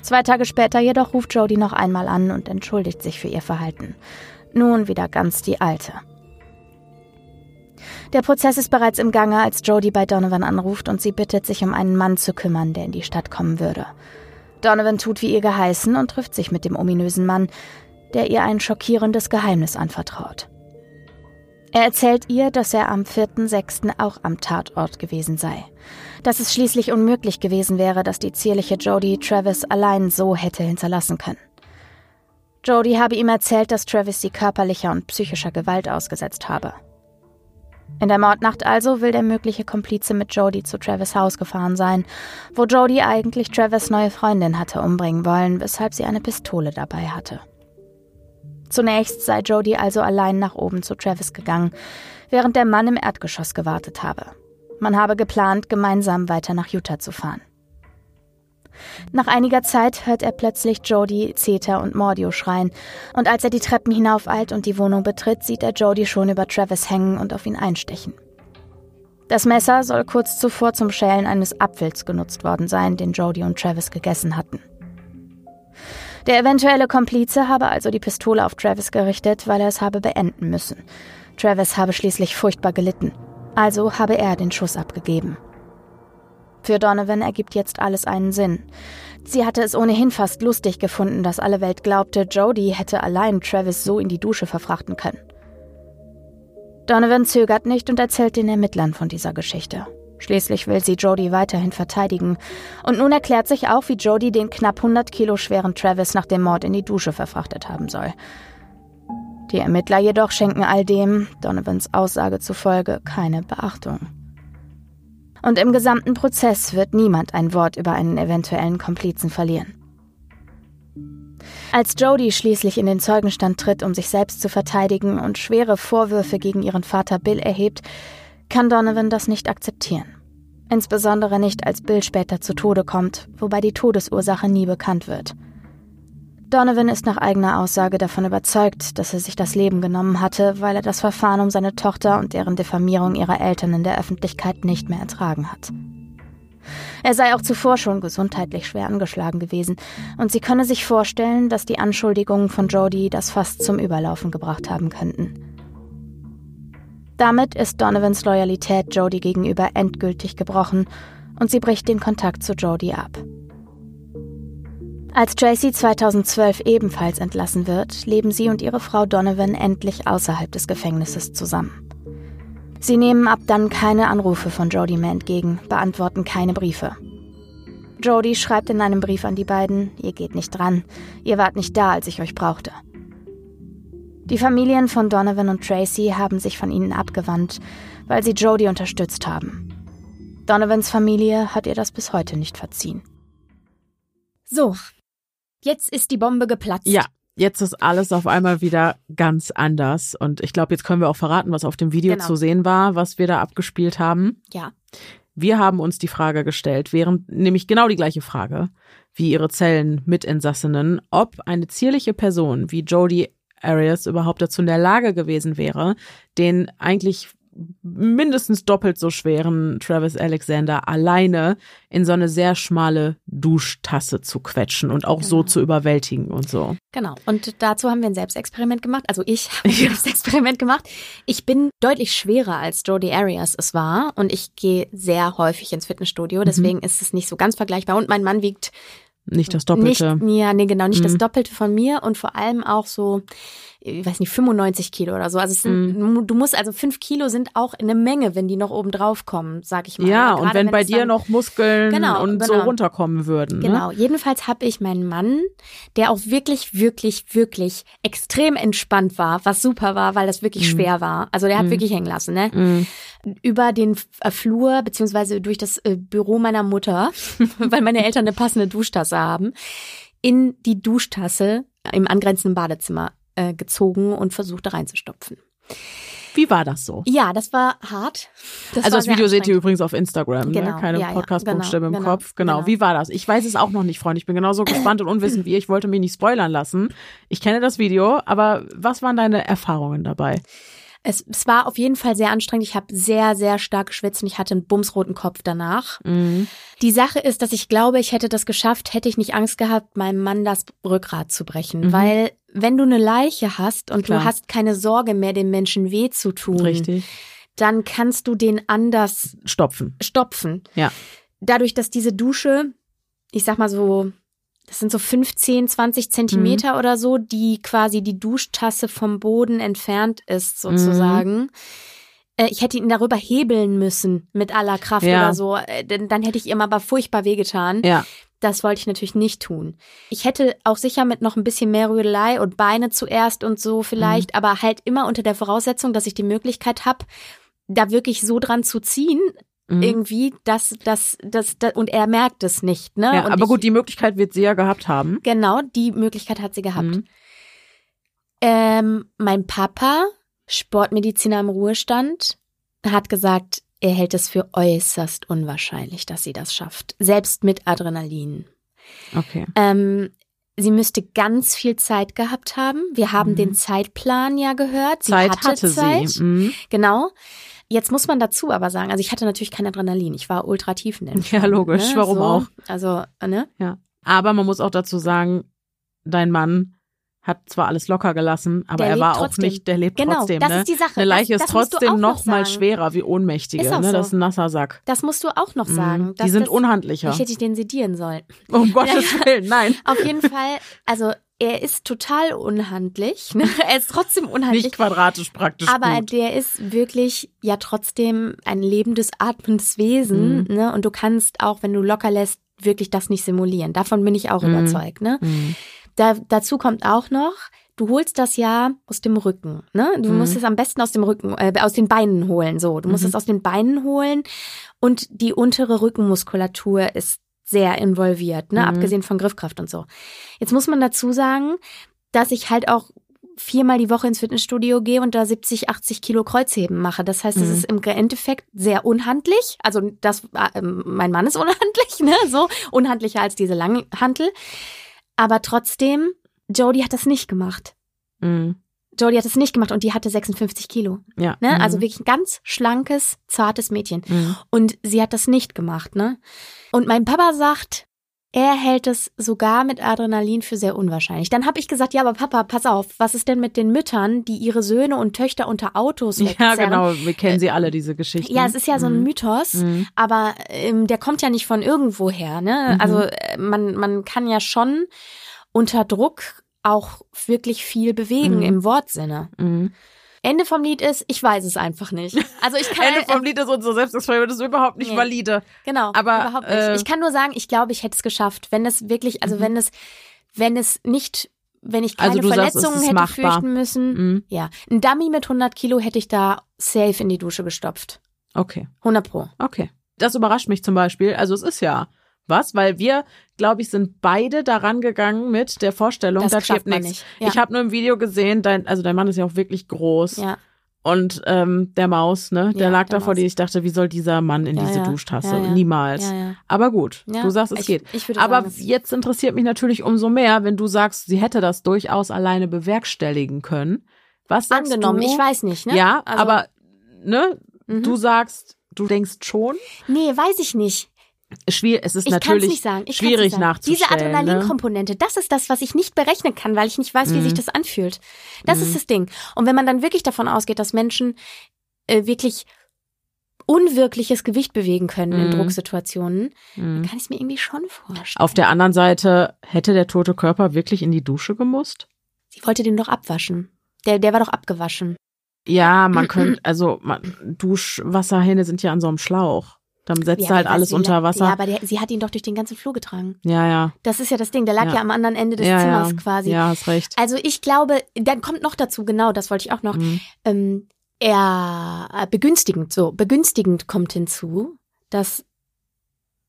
Zwei Tage später jedoch ruft Jody noch einmal an und entschuldigt sich für ihr Verhalten. Nun wieder ganz die alte. Der Prozess ist bereits im Gange, als Jody bei Donovan anruft und sie bittet, sich um einen Mann zu kümmern, der in die Stadt kommen würde. Donovan tut wie ihr geheißen und trifft sich mit dem ominösen Mann, der ihr ein schockierendes Geheimnis anvertraut. Er erzählt ihr, dass er am 4.6. auch am Tatort gewesen sei. Dass es schließlich unmöglich gewesen wäre, dass die zierliche Jody Travis allein so hätte hinterlassen können. Jody habe ihm erzählt, dass Travis sie körperlicher und psychischer Gewalt ausgesetzt habe. In der Mordnacht also will der mögliche Komplize mit Jody zu Travis Haus gefahren sein, wo Jody eigentlich Travis neue Freundin hatte umbringen wollen, weshalb sie eine Pistole dabei hatte. Zunächst sei Jody also allein nach oben zu Travis gegangen, während der Mann im Erdgeschoss gewartet habe. Man habe geplant, gemeinsam weiter nach Utah zu fahren. Nach einiger Zeit hört er plötzlich Jody, Zeta und Mordio schreien, und als er die Treppen hinaufeilt und die Wohnung betritt, sieht er Jody schon über Travis hängen und auf ihn einstechen. Das Messer soll kurz zuvor zum Schälen eines Apfels genutzt worden sein, den Jody und Travis gegessen hatten. Der eventuelle Komplize habe also die Pistole auf Travis gerichtet, weil er es habe beenden müssen. Travis habe schließlich furchtbar gelitten, also habe er den Schuss abgegeben. Für Donovan ergibt jetzt alles einen Sinn. Sie hatte es ohnehin fast lustig gefunden, dass alle Welt glaubte, Jody hätte allein Travis so in die Dusche verfrachten können. Donovan zögert nicht und erzählt den Ermittlern von dieser Geschichte. Schließlich will sie Jody weiterhin verteidigen. Und nun erklärt sich auch, wie Jody den knapp 100 Kilo schweren Travis nach dem Mord in die Dusche verfrachtet haben soll. Die Ermittler jedoch schenken all dem, Donovans Aussage zufolge, keine Beachtung und im gesamten Prozess wird niemand ein Wort über einen eventuellen Komplizen verlieren. Als Jody schließlich in den Zeugenstand tritt, um sich selbst zu verteidigen und schwere Vorwürfe gegen ihren Vater Bill erhebt, kann Donovan das nicht akzeptieren. Insbesondere nicht, als Bill später zu Tode kommt, wobei die Todesursache nie bekannt wird. Donovan ist nach eigener Aussage davon überzeugt, dass er sich das Leben genommen hatte, weil er das Verfahren um seine Tochter und deren Diffamierung ihrer Eltern in der Öffentlichkeit nicht mehr ertragen hat. Er sei auch zuvor schon gesundheitlich schwer angeschlagen gewesen, und sie könne sich vorstellen, dass die Anschuldigungen von Jody das fast zum Überlaufen gebracht haben könnten. Damit ist Donovans Loyalität Jody gegenüber endgültig gebrochen und sie bricht den Kontakt zu Jody ab. Als Tracy 2012 ebenfalls entlassen wird, leben sie und ihre Frau Donovan endlich außerhalb des Gefängnisses zusammen. Sie nehmen ab dann keine Anrufe von Jody mehr entgegen, beantworten keine Briefe. Jody schreibt in einem Brief an die beiden, ihr geht nicht dran, ihr wart nicht da, als ich euch brauchte. Die Familien von Donovan und Tracy haben sich von ihnen abgewandt, weil sie Jody unterstützt haben. Donovans Familie hat ihr das bis heute nicht verziehen. So, Jetzt ist die Bombe geplatzt. Ja, jetzt ist alles auf einmal wieder ganz anders. Und ich glaube, jetzt können wir auch verraten, was auf dem Video genau. zu sehen war, was wir da abgespielt haben. Ja. Wir haben uns die Frage gestellt, während nämlich genau die gleiche Frage wie ihre Zellen Mitinsassinnen, ob eine zierliche Person wie Jodie Arias überhaupt dazu in der Lage gewesen wäre, den eigentlich mindestens doppelt so schweren Travis Alexander alleine in so eine sehr schmale Duschtasse zu quetschen und auch genau. so zu überwältigen und so. Genau. Und dazu haben wir ein Selbstexperiment gemacht. Also ich habe ein ja. Selbstexperiment gemacht. Ich bin deutlich schwerer als Jodie Arias es war und ich gehe sehr häufig ins Fitnessstudio. Mhm. Deswegen mhm. ist es nicht so ganz vergleichbar. Und mein Mann wiegt nicht das Doppelte. Nicht, ja, nee, genau, nicht mhm. das Doppelte von mir und vor allem auch so, ich weiß nicht, 95 Kilo oder so. Also mm. du musst, also fünf Kilo sind auch eine Menge, wenn die noch oben drauf kommen, sag ich mal. Ja, und wenn, wenn bei dir noch Muskeln genau, und genau. so runterkommen würden. Ne? Genau. Jedenfalls habe ich meinen Mann, der auch wirklich, wirklich, wirklich extrem entspannt war, was super war, weil das wirklich mm. schwer war. Also der hat mm. wirklich hängen lassen, ne? Mhm. Über den äh, Flur, beziehungsweise durch das äh, Büro meiner Mutter, weil meine Eltern eine passende Duschtasse haben, in die Duschtasse im angrenzenden Badezimmer äh, gezogen und versucht da reinzustopfen. Wie war das so? Ja, das war hart. Das also war das Video seht ihr übrigens auf Instagram, ne? genau, ne? keine ja, Podcast-Buchstabe genau, im genau, Kopf. Genau. genau. Wie war das? Ich weiß es auch noch nicht, Freund. Ich bin genauso gespannt und unwissend wie ihr. Ich wollte mich nicht spoilern lassen. Ich kenne das Video, aber was waren deine Erfahrungen dabei? Es, es war auf jeden Fall sehr anstrengend. Ich habe sehr, sehr stark geschwitzt und ich hatte einen bumsroten Kopf danach. Mhm. Die Sache ist, dass ich glaube, ich hätte das geschafft, hätte ich nicht Angst gehabt, meinem Mann das Rückgrat zu brechen. Mhm. Weil wenn du eine Leiche hast und Klar. du hast keine Sorge mehr, dem Menschen weh zu tun, Richtig. dann kannst du den anders stopfen. Stopfen. Ja. Dadurch, dass diese Dusche, ich sag mal so das sind so 15, 20 Zentimeter mhm. oder so, die quasi die Duschtasse vom Boden entfernt ist, sozusagen. Mhm. Äh, ich hätte ihn darüber hebeln müssen mit aller Kraft ja. oder so. Äh, denn dann hätte ich ihm aber furchtbar wehgetan. Ja. Das wollte ich natürlich nicht tun. Ich hätte auch sicher mit noch ein bisschen mehr Rödelei und Beine zuerst und so vielleicht, mhm. aber halt immer unter der Voraussetzung, dass ich die Möglichkeit habe, da wirklich so dran zu ziehen, Mhm. Irgendwie, dass das, das, das, und er merkt es nicht, ne? Ja, und aber ich, gut, die Möglichkeit wird sie ja gehabt haben. Genau, die Möglichkeit hat sie gehabt. Mhm. Ähm, mein Papa, Sportmediziner im Ruhestand, hat gesagt, er hält es für äußerst unwahrscheinlich, dass sie das schafft. Selbst mit Adrenalin. Okay. Ähm, sie müsste ganz viel Zeit gehabt haben. Wir haben mhm. den Zeitplan ja gehört. Sie Zeit hatte, hatte Zeit. sie. Mhm. Genau. Jetzt muss man dazu aber sagen, also ich hatte natürlich kein Adrenalin. Ich war ultra tiefenentspannt. Ja, logisch. Ne? Warum so, auch? Also, ne? Ja. Aber man muss auch dazu sagen, dein Mann hat zwar alles locker gelassen, aber der er war auch nicht, der lebt genau, trotzdem. Das ne? ist die Sache. Eine Leiche das, das ist trotzdem noch, noch mal schwerer wie Ohnmächtige. Ne? So. Das ist ein nasser Sack. Das musst du auch noch mhm. sagen. Die sind das, unhandlicher. Ich hätte ich den sedieren sollen. Um Gottes Willen, nein. Auf jeden Fall, also er ist total unhandlich. Ne? Er ist trotzdem unhandlich. Nicht quadratisch praktisch. Aber gut. der ist wirklich ja trotzdem ein lebendes, atmendes Wesen. Mhm. Ne? Und du kannst auch, wenn du locker lässt, wirklich das nicht simulieren. Davon bin ich auch mhm. überzeugt. Ne? Mhm. Da, dazu kommt auch noch, du holst das ja aus dem Rücken. Ne? Du mhm. musst es am besten aus dem Rücken, äh, aus den Beinen holen. So, du musst mhm. es aus den Beinen holen und die untere Rückenmuskulatur ist sehr involviert, ne? Mhm. abgesehen von Griffkraft und so. Jetzt muss man dazu sagen, dass ich halt auch viermal die Woche ins Fitnessstudio gehe und da 70, 80 Kilo Kreuzheben mache. Das heißt, es mhm. ist im Endeffekt sehr unhandlich. Also das, äh, mein Mann ist unhandlich, ne? So unhandlicher als diese Langhantel. Aber trotzdem, Jodie hat das nicht gemacht. Mhm. Jodie hat es nicht gemacht und die hatte 56 Kilo. Ja. Ne? Mhm. Also wirklich ein ganz schlankes, zartes Mädchen. Mhm. Und sie hat das nicht gemacht, ne? Und mein Papa sagt, er hält es sogar mit Adrenalin für sehr unwahrscheinlich. Dann habe ich gesagt, ja, aber Papa, pass auf, was ist denn mit den Müttern, die ihre Söhne und Töchter unter Autos wegzerren? Ja, genau, wir kennen sie alle, diese Geschichten. Ja, es ist ja so ein mhm. Mythos, mhm. aber ähm, der kommt ja nicht von irgendwoher. Ne? Mhm. Also äh, man, man kann ja schon unter Druck auch wirklich viel bewegen mhm. im Wortsinne. Ende vom Lied ist, ich weiß es einfach nicht. Also ich kann Ende vom Lied ist unser Selbstexperiment, das ist überhaupt nicht nee. valide. Genau, aber überhaupt nicht. Äh, ich kann nur sagen, ich glaube, ich hätte es geschafft, wenn es wirklich, also mhm. wenn es, wenn es nicht, wenn ich keine also Verletzungen sagst, hätte machbar. fürchten müssen. Mhm. Ja, ein Dummy mit 100 Kilo hätte ich da safe in die Dusche gestopft. Okay. 100 pro. Okay. Das überrascht mich zum Beispiel. Also es ist ja was, weil wir, glaube ich, sind beide daran gegangen mit der Vorstellung, das da stirbt nichts. Ja. Ich habe nur im Video gesehen, dein, also dein Mann ist ja auch wirklich groß. Ja. Und ähm, der Maus, ne, der ja, lag da vor dir. Ich dachte, wie soll dieser Mann in ja, diese ja. Duschtasse? Niemals. Aber gut, du sagst, es ich, geht. Ich würde Aber sagen, jetzt interessiert mich natürlich umso mehr, wenn du sagst, sie hätte das durchaus alleine bewerkstelligen können. Was sagst Angenommen, du? ich weiß nicht, ne? Ja, also, aber ne, mhm. du sagst, du denkst schon? Nee, weiß ich nicht schwierig, es ist ich natürlich nicht sagen. Ich schwierig sagen. nachzustellen. Diese ne? Adrenalinkomponente, ne? das ist das, was ich nicht berechnen kann, weil ich nicht weiß, wie mhm. sich das anfühlt. Das mhm. ist das Ding. Und wenn man dann wirklich davon ausgeht, dass Menschen äh, wirklich unwirkliches Gewicht bewegen können mhm. in Drucksituationen, mhm. kann ich es mir irgendwie schon vorstellen. Auf der anderen Seite, hätte der tote Körper wirklich in die Dusche gemusst? Sie wollte den doch abwaschen. Der, der war doch abgewaschen. Ja, man könnte, also man, Duschwasserhähne sind ja an so einem Schlauch. Dann setzt ja, halt alles unter Wasser. Ja, aber der, sie hat ihn doch durch den ganzen Flur getragen. Ja, ja. Das ist ja das Ding. Der lag ja, Ja. am anderen Ende des ja, Zimmers quasi. Ja, hast recht. Also ich glaube, dann kommt noch dazu, genau, das wollte ich auch noch. Mhm. Ähm, er äh, begünstigend, so, begünstigend kommt hinzu, dass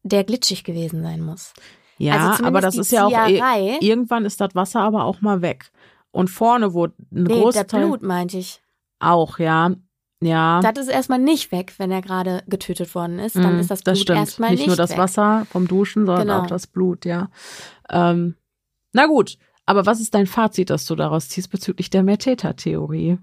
der glitschig gewesen sein muss. Ja, also aber das ist ja auch, Zieherei. irgendwann ist das Wasser aber auch mal weg. Und vorne, wo ein nee, der Großteil Blut, meinte ich. auch, ja. Ja. Das ist erstmal nicht weg, wenn er gerade getötet worden ist. Dann Mhm, ist das Blut stimmt. erstmal nicht nicht nur das weg. Wasser vom Duschen, sondern Genau. auch das Blut, ja. Ähm, na gut, aber was ist dein Fazit, das du daraus ziehst bezüglich der Mehrtäter-Theorie?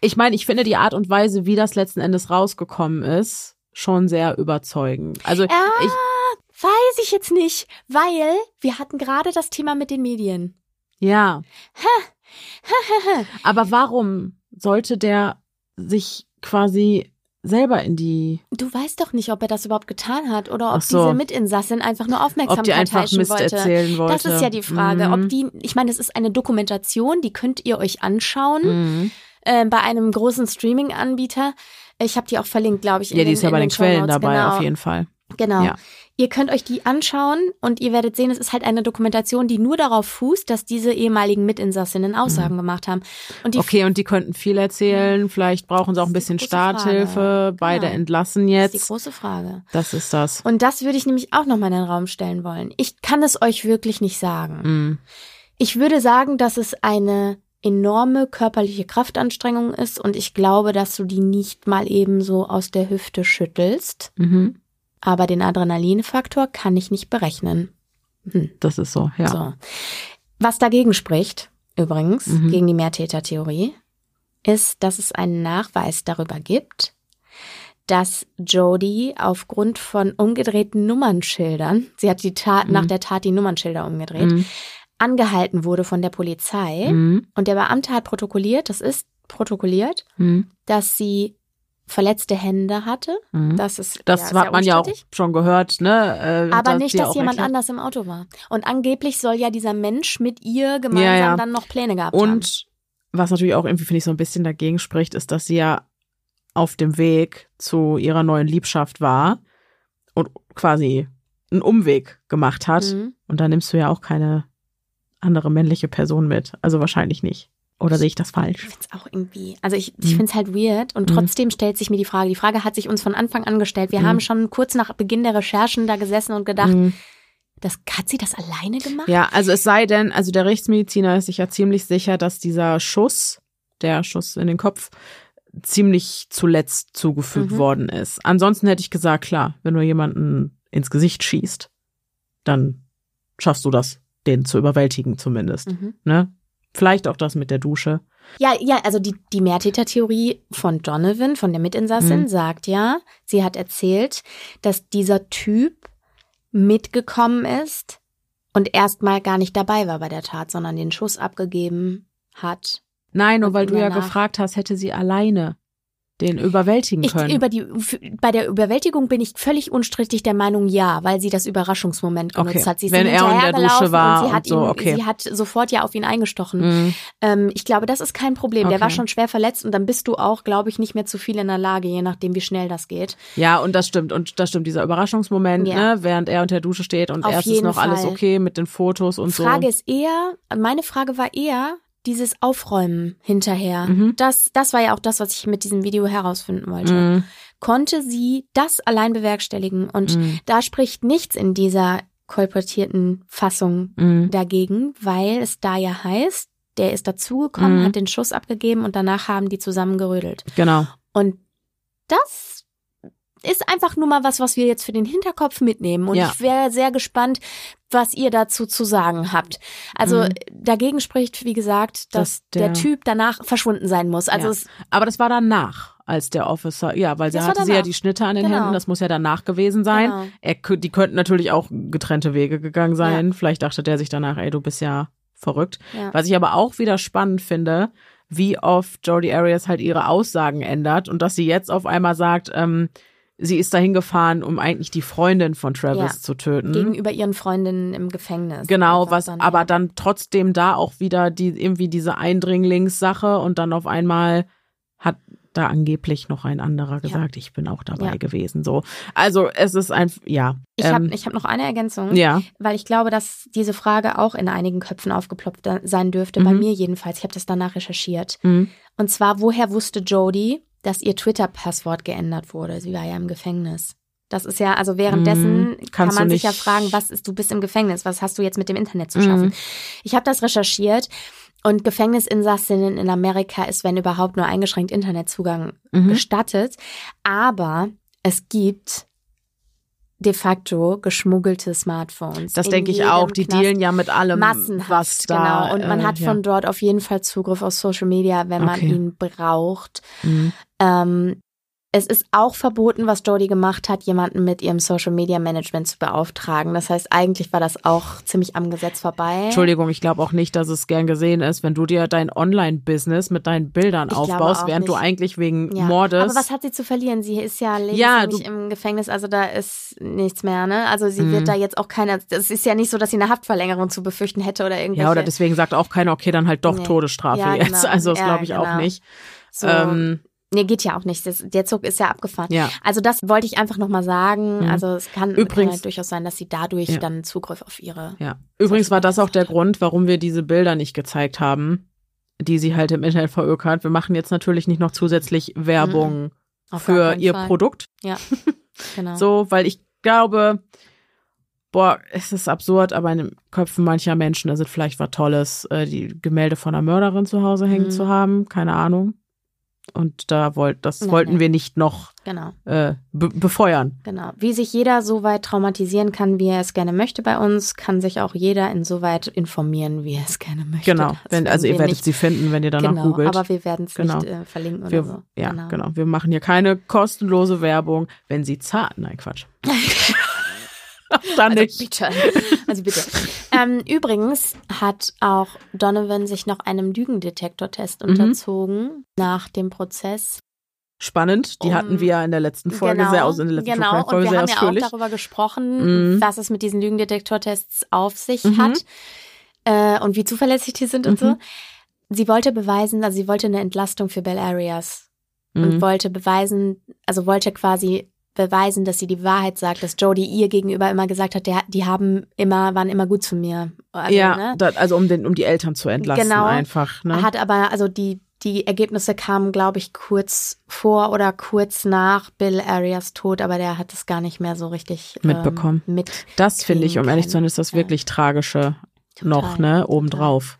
Ich meine, ich finde die Art und Weise, wie das letzten Endes rausgekommen ist, schon sehr überzeugend. Also Ja, ich, weiß ich jetzt nicht, weil wir hatten gerade das Thema mit den Medien. ja. Aber warum sollte der sich quasi selber in die, Du weißt doch nicht, ob er das überhaupt getan hat oder ob so. diese Mitinsassin einfach nur Aufmerksamkeit ob die einfach heischen Mist wollte. erzählen wollte? Das ist ja die Frage, Mhm. ob die, ich meine, das ist eine Dokumentation, die könnt ihr euch anschauen Mhm. äh, bei einem großen Streaming-Anbieter. Ich habe die auch verlinkt, glaube ich. in Ja, die den- ist ja bei den Quellen Shownotes, dabei, genau. auf jeden Fall. Genau. Ja. Ihr könnt euch die anschauen und ihr werdet sehen, es ist halt eine Dokumentation, die nur darauf fußt, dass diese ehemaligen Mitinsassinnen Aussagen gemacht haben. Und die Mhm. Okay, und die könnten viel erzählen. Vielleicht brauchen sie auch ein bisschen große Frage. Starthilfe. Beide Genau. entlassen das ist die jetzt. große Frage. Das ist das. Und das würde ich nämlich auch nochmal in den Raum stellen wollen. Ich kann es euch wirklich nicht sagen. Mhm. Ich würde sagen, dass es eine enorme körperliche Kraftanstrengung ist und ich glaube, dass du die nicht mal eben so aus der Hüfte schüttelst. Mhm. Aber den Adrenalinfaktor kann ich nicht berechnen. Hm. Das ist so, ja. So. Was dagegen spricht, übrigens, Mhm. gegen die Mehrtätertheorie, ist, dass es einen Nachweis darüber gibt, dass Jodie aufgrund von umgedrehten Nummernschildern, sie hat die Tat, Mhm. nach der Tat die Nummernschilder umgedreht, Mhm. angehalten wurde von der Polizei. Mhm. Und der Beamte hat protokolliert, das ist protokolliert, Mhm. dass sie verletzte Hände hatte. Mhm. Das ist Das ja, hat man ja auch schon gehört, ne? Äh, Aber dass nicht, dass jemand erklärt- anders im Auto war. Und angeblich soll ja dieser Mensch mit ihr gemeinsam Ja, ja. dann noch Pläne gehabt haben. Und was natürlich auch irgendwie, finde ich, so ein bisschen dagegen spricht, ist, dass sie ja auf dem Weg zu ihrer neuen Liebschaft war und quasi einen Umweg gemacht hat. Mhm. Und da nimmst du ja auch keine andere männliche Person mit. Also wahrscheinlich nicht. Oder sehe ich das Ich falsch? finde es auch irgendwie, also ich, ich Mhm. finde es halt weird und Mhm. trotzdem stellt sich mir die Frage, die Frage hat sich uns von Anfang an gestellt. Wir Mhm. haben schon kurz nach Beginn der Recherchen da gesessen und gedacht, Mhm. das, hat sie das alleine gemacht? Ja, also es sei denn, also der Rechtsmediziner ist sich ja ziemlich sicher, dass dieser Schuss, der Schuss in den Kopf, ziemlich zuletzt zugefügt Mhm. worden ist. Ansonsten hätte ich gesagt, klar, wenn du jemanden ins Gesicht schießt, dann schaffst du das, den zu überwältigen zumindest. Mhm. Ne? Vielleicht auch das mit der Dusche. Ja, ja, also die, die Mehrtätertheorie von Donovan, von der Mitinsassin, Mhm. sagt ja, sie hat erzählt, dass dieser Typ mitgekommen ist und erstmal gar nicht dabei war bei der Tat, sondern den Schuss abgegeben hat. Nein, nur Und weil du ja gefragt hast, hätte sie alleine den überwältigen Ich, können. über die, bei der Überwältigung bin ich völlig unstrittig der Meinung, ja, weil sie das Überraschungsmoment genutzt Okay, hat. Sie ist wenn er in der Dusche war und sie hat und so, ihn, okay. sie hat sofort ja auf ihn eingestochen. Mhm. Ähm, ich glaube, das ist kein Problem. Der Okay. war schon schwer verletzt und dann bist du auch, glaube ich, nicht mehr zu viel in der Lage, je nachdem, wie schnell das geht. Ja, und das stimmt. Und das stimmt, dieser Überraschungsmoment, Ja. ne, während er unter der Dusche steht und Auf erst ist noch alles Fall. okay mit den Fotos und Frage so. ist eher, meine Frage war eher dieses Aufräumen hinterher. Mhm. Das, das war ja auch das, was ich mit diesem Video herausfinden wollte. Mhm. Konnte sie das allein bewerkstelligen? Und Mhm. da spricht nichts in dieser kolportierten Fassung Mhm. dagegen, weil es da ja heißt, der ist dazugekommen, Mhm. hat den Schuss abgegeben und danach haben die zusammen gerödelt. Genau. Und das ist einfach nur mal was, was wir jetzt für den Hinterkopf mitnehmen. Und Ja. ich wäre sehr gespannt, was ihr dazu zu sagen habt. Also Mhm. dagegen spricht, wie gesagt, dass, Dass der- der, Typ danach verschwunden sein muss. Also Ja. Aber das war danach, als der Officer, ja, weil sie Das war hatte sie ja die Schnitte an den Genau. Händen, das muss ja danach gewesen sein. Genau. Er, die könnten natürlich auch getrennte Wege gegangen sein. Vielleicht dachte der sich danach, ey, du bist ja verrückt. ja. Was ich aber auch wieder spannend finde, wie oft Jodie Arias halt ihre Aussagen ändert und dass sie jetzt auf einmal sagt, ähm, sie ist dahin gefahren, um eigentlich die Freundin von Travis Ja. zu töten. Gegenüber ihren Freundinnen im Gefängnis. Genau, was dann, aber ja. dann trotzdem da auch wieder die irgendwie diese Eindringlingssache und dann auf einmal hat da angeblich noch ein anderer gesagt, ich bin auch dabei Ja. gewesen. So, also es ist ein ja. Ich habe ähm, ich hab noch eine Ergänzung. ja, weil ich glaube, dass diese Frage auch in einigen Köpfen aufgeploppt sein dürfte, bei Mhm. mir jedenfalls. Ich habe das danach recherchiert. mhm. Und zwar, woher wusste Jodie, dass ihr Twitter-Passwort geändert wurde? Sie war ja im Gefängnis. Das ist ja, also währenddessen Mhm. kann man sich ja fragen, was ist, du bist im Gefängnis, was hast du jetzt mit dem Internet zu schaffen? Mhm. Ich habe das recherchiert und Gefängnisinsassinnen in Amerika ist, wenn überhaupt, nur eingeschränkt Internetzugang Mhm. gestattet. Aber es gibt de facto geschmuggelte Smartphones. Das denke ich auch. Die Knast. dealen ja mit allem, massenhaft, was da. genau. Und man äh, hat ja. von dort auf jeden Fall Zugriff auf Social Media, wenn man Okay. ihn braucht. Mhm. Ähm, es ist auch verboten, was Jodie gemacht hat, jemanden mit ihrem Social Media Management zu beauftragen. Das heißt, eigentlich war das auch ziemlich am Gesetz vorbei. Entschuldigung, ich glaube auch nicht, dass es gern gesehen ist, wenn du dir dein Online-Business mit deinen Bildern Ich aufbaust, auch während du nicht. eigentlich wegen Ja. Mordes. Aber was hat sie zu verlieren? Sie ist ja Ja, lebenslänglich im Gefängnis, also da ist nichts mehr, ne? Also sie Mhm. wird da jetzt auch keine, es ist ja nicht so, dass sie eine Haftverlängerung zu befürchten hätte oder irgendwelche. ja, oder deswegen sagt auch keiner, okay, dann halt doch Nee. Todesstrafe Ja, jetzt. genau. Also das Ja, glaube ich auch genau. nicht. so, Ähm, nee, geht ja auch nicht. Das, der Zug ist ja abgefahren. ja. Also das wollte ich einfach nochmal sagen. Mhm. Also es kann, Übrigens- kann halt durchaus sein, dass sie dadurch Ja. dann Zugriff auf ihre. Ja. Übrigens war das auch der. Grund, warum wir diese Bilder nicht gezeigt haben, die sie halt im Internet verökert. Wir machen jetzt natürlich nicht noch zusätzlich Werbung Mhm. Auf gar für ihr Fall. Produkt. Ja, genau. So, weil ich glaube, boah, es ist absurd, aber in den Köpfen mancher Menschen ist es vielleicht was Tolles, äh, die Gemälde von einer Mörderin zu Hause hängen Mhm. zu haben. Keine Ahnung. Und da wollt, das Nein, wollten nein. wir nicht noch Genau, äh, be befeuern. genau. Wie sich jeder so weit traumatisieren kann, wie er es gerne möchte bei uns, kann sich auch jeder insoweit informieren, wie er es gerne möchte. Genau. Wenn, also ihr wir werdet nicht, sie finden, wenn ihr danach genau, googelt. aber wir werden es Genau. nicht äh, verlinken wir, oder so. Ja, genau. Wir machen hier keine kostenlose Werbung, wenn sie zahlt. Nein, Quatsch. Dann Also nicht. bitte. Also bitte. ähm, übrigens hat auch Donovan sich noch einem Lügendetektortest Mhm. unterzogen nach dem Prozess. Spannend. Die Um- hatten wir ja in der letzten Folge sehr aus, in der letzten genau. Crime Und Folge wir sehr haben ja auch ausführlich. darüber gesprochen, Mhm. was es mit diesen Lügendetektortests auf sich Mhm. hat äh, und wie zuverlässig die sind und so. Mhm. Sie wollte beweisen, also sie wollte eine Entlastung für Bell Arias und Mhm. wollte beweisen, also wollte quasi beweisen, dass sie die Wahrheit sagt, dass Jodie ihr gegenüber immer gesagt hat, der, die haben immer, waren immer gut zu mir. Also, ja, ne? da, also um, den, um die Eltern zu entlasten Genau. einfach. Ne? Hat aber, also die, die Ergebnisse kamen, glaube ich, kurz vor oder kurz nach Bill Arias Tod, aber der hat es gar nicht mehr so richtig ähm, Mitbekommen. mit. das finde ich, um ehrlich zu sein, ist das Ja. wirklich tragische noch, Total, ne, total. obendrauf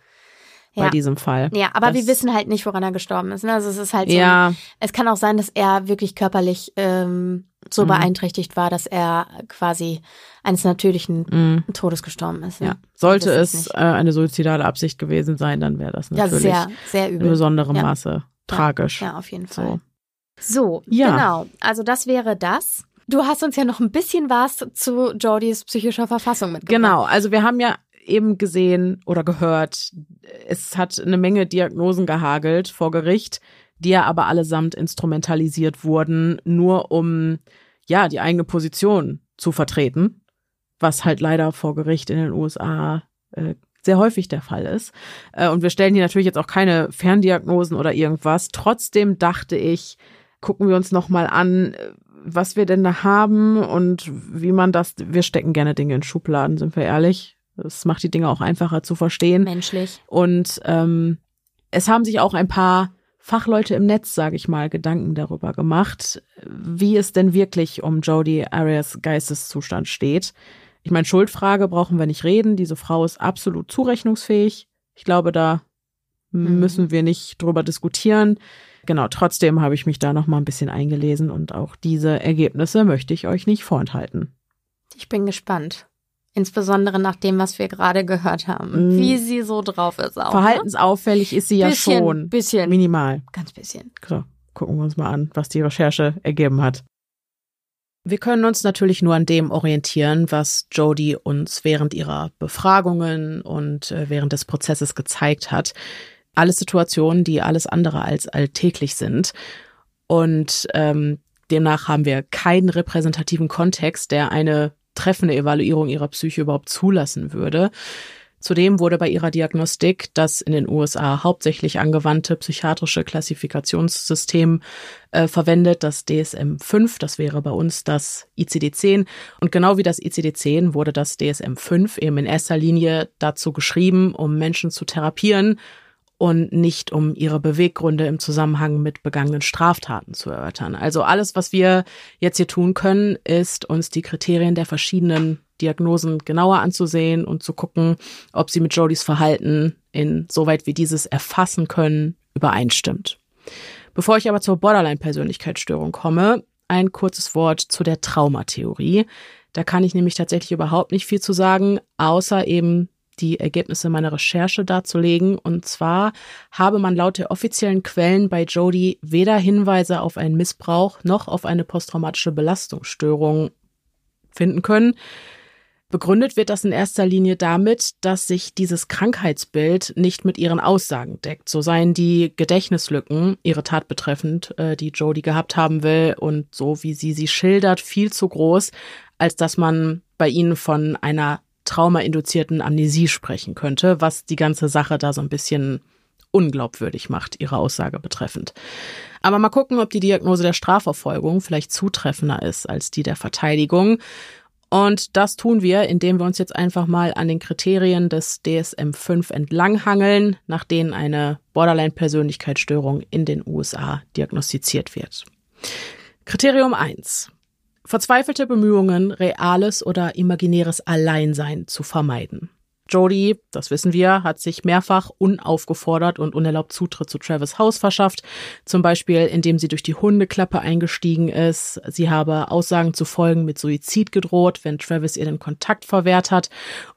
bei Ja. diesem Fall. Ja, aber Das- wir wissen halt nicht, woran er gestorben ist. Ne? Also es ist halt so, Ja, es kann auch sein, dass er wirklich körperlich ähm, so Mhm. beeinträchtigt war, dass er quasi eines natürlichen mh, Todes gestorben ist. ne? ja. Sollte es äh, eine suizidale Absicht gewesen sein, dann wäre das Ja, natürlich sehr, sehr in übel. besonderem Ja. Maße tragisch. Ja, auf jeden So. Fall. So, Ja. genau. Also das wäre das. Du hast uns ja noch ein bisschen was zu Jordys psychischer Verfassung mitgebracht. Genau, also wir haben ja eben gesehen oder gehört, es hat eine Menge Diagnosen gehagelt vor Gericht, die ja aber allesamt instrumentalisiert wurden, nur um ja die eigene Position zu vertreten, was halt leider vor Gericht in den USA äh, sehr häufig der Fall ist. Äh, und wir stellen hier natürlich jetzt auch keine Ferndiagnosen oder irgendwas. Trotzdem dachte ich, gucken wir uns noch mal an, äh, was wir denn da haben und wie man das. Wir stecken gerne Dinge in Schubladen, sind wir ehrlich. Das macht die Dinge auch einfacher zu verstehen. Menschlich. Und ähm, es haben sich auch ein paar Fachleute im Netz, sage ich mal, Gedanken darüber gemacht, wie es denn wirklich um Jodie Arias Geisteszustand steht. Ich meine, Schuldfrage brauchen wir nicht reden. Diese Frau ist absolut zurechnungsfähig. Ich glaube, da Mhm. müssen wir nicht drüber diskutieren. Genau, trotzdem habe ich mich da noch mal ein bisschen eingelesen und auch diese Ergebnisse möchte ich euch nicht vorenthalten. Ich bin gespannt. Insbesondere nach dem, was wir gerade gehört haben. Mm. Wie sie so drauf ist auch. Verhaltensauffällig ist sie ne? ja bisschen, schon. Bisschen. Minimal. Ganz bisschen. So, gucken wir uns mal an, was die Recherche ergeben hat. Wir können uns natürlich nur an dem orientieren, was Jodie uns während ihrer Befragungen und äh, während des Prozesses gezeigt hat. Alles Situationen, die alles andere als alltäglich sind. Und ähm, Demnach haben wir keinen repräsentativen Kontext, der eine treffende Evaluierung ihrer Psyche überhaupt zulassen würde. Zudem wurde bei ihrer Diagnostik das in den USA hauptsächlich angewandte psychiatrische Klassifikationssystem äh, verwendet, das DSM-5, das wäre bei uns das ICD-10. Und genau wie das ICD-10 wurde das DSM-5 eben in erster Linie dazu geschrieben, um Menschen zu therapieren und nicht um ihre Beweggründe im Zusammenhang mit begangenen Straftaten zu erörtern. Also alles, was wir jetzt hier tun können, ist uns die Kriterien der verschiedenen Diagnosen genauer anzusehen und zu gucken, ob sie mit Jodys Verhalten, insoweit wir dieses erfassen können, übereinstimmt. Bevor ich aber zur Borderline-Persönlichkeitsstörung komme, ein kurzes Wort zu der Traumatheorie. Da kann ich nämlich tatsächlich überhaupt nicht viel zu sagen, außer eben die Ergebnisse meiner Recherche darzulegen. Und zwar habe man laut der offiziellen Quellen bei Jody weder Hinweise auf einen Missbrauch noch auf eine posttraumatische Belastungsstörung finden können. Begründet wird das in erster Linie damit, dass sich dieses Krankheitsbild nicht mit ihren Aussagen deckt. So seien die Gedächtnislücken, ihre Tat betreffend, äh, die Jody gehabt haben will und so wie sie sie schildert, viel zu groß, als dass man bei ihnen von einer traumainduzierten Amnesie sprechen könnte, was die ganze Sache da so ein bisschen unglaubwürdig macht, ihre Aussage betreffend. Aber mal gucken, ob die Diagnose der Strafverfolgung vielleicht zutreffender ist als die der Verteidigung. Und das tun wir, indem wir uns jetzt einfach mal an den Kriterien des DSM-5 entlanghangeln, nach denen eine Borderline-Persönlichkeitsstörung in den USA diagnostiziert wird. Kriterium 1. Verzweifelte Bemühungen, reales oder imaginäres Alleinsein zu vermeiden. Jodie, das wissen wir, hat sich mehrfach unaufgefordert und unerlaubt Zutritt zu Travis Haus verschafft. Zum Beispiel, indem sie durch die Hundeklappe eingestiegen ist. Sie habe Aussagen zu folgen mit Suizid gedroht, wenn Travis ihr den Kontakt verwehrt hat.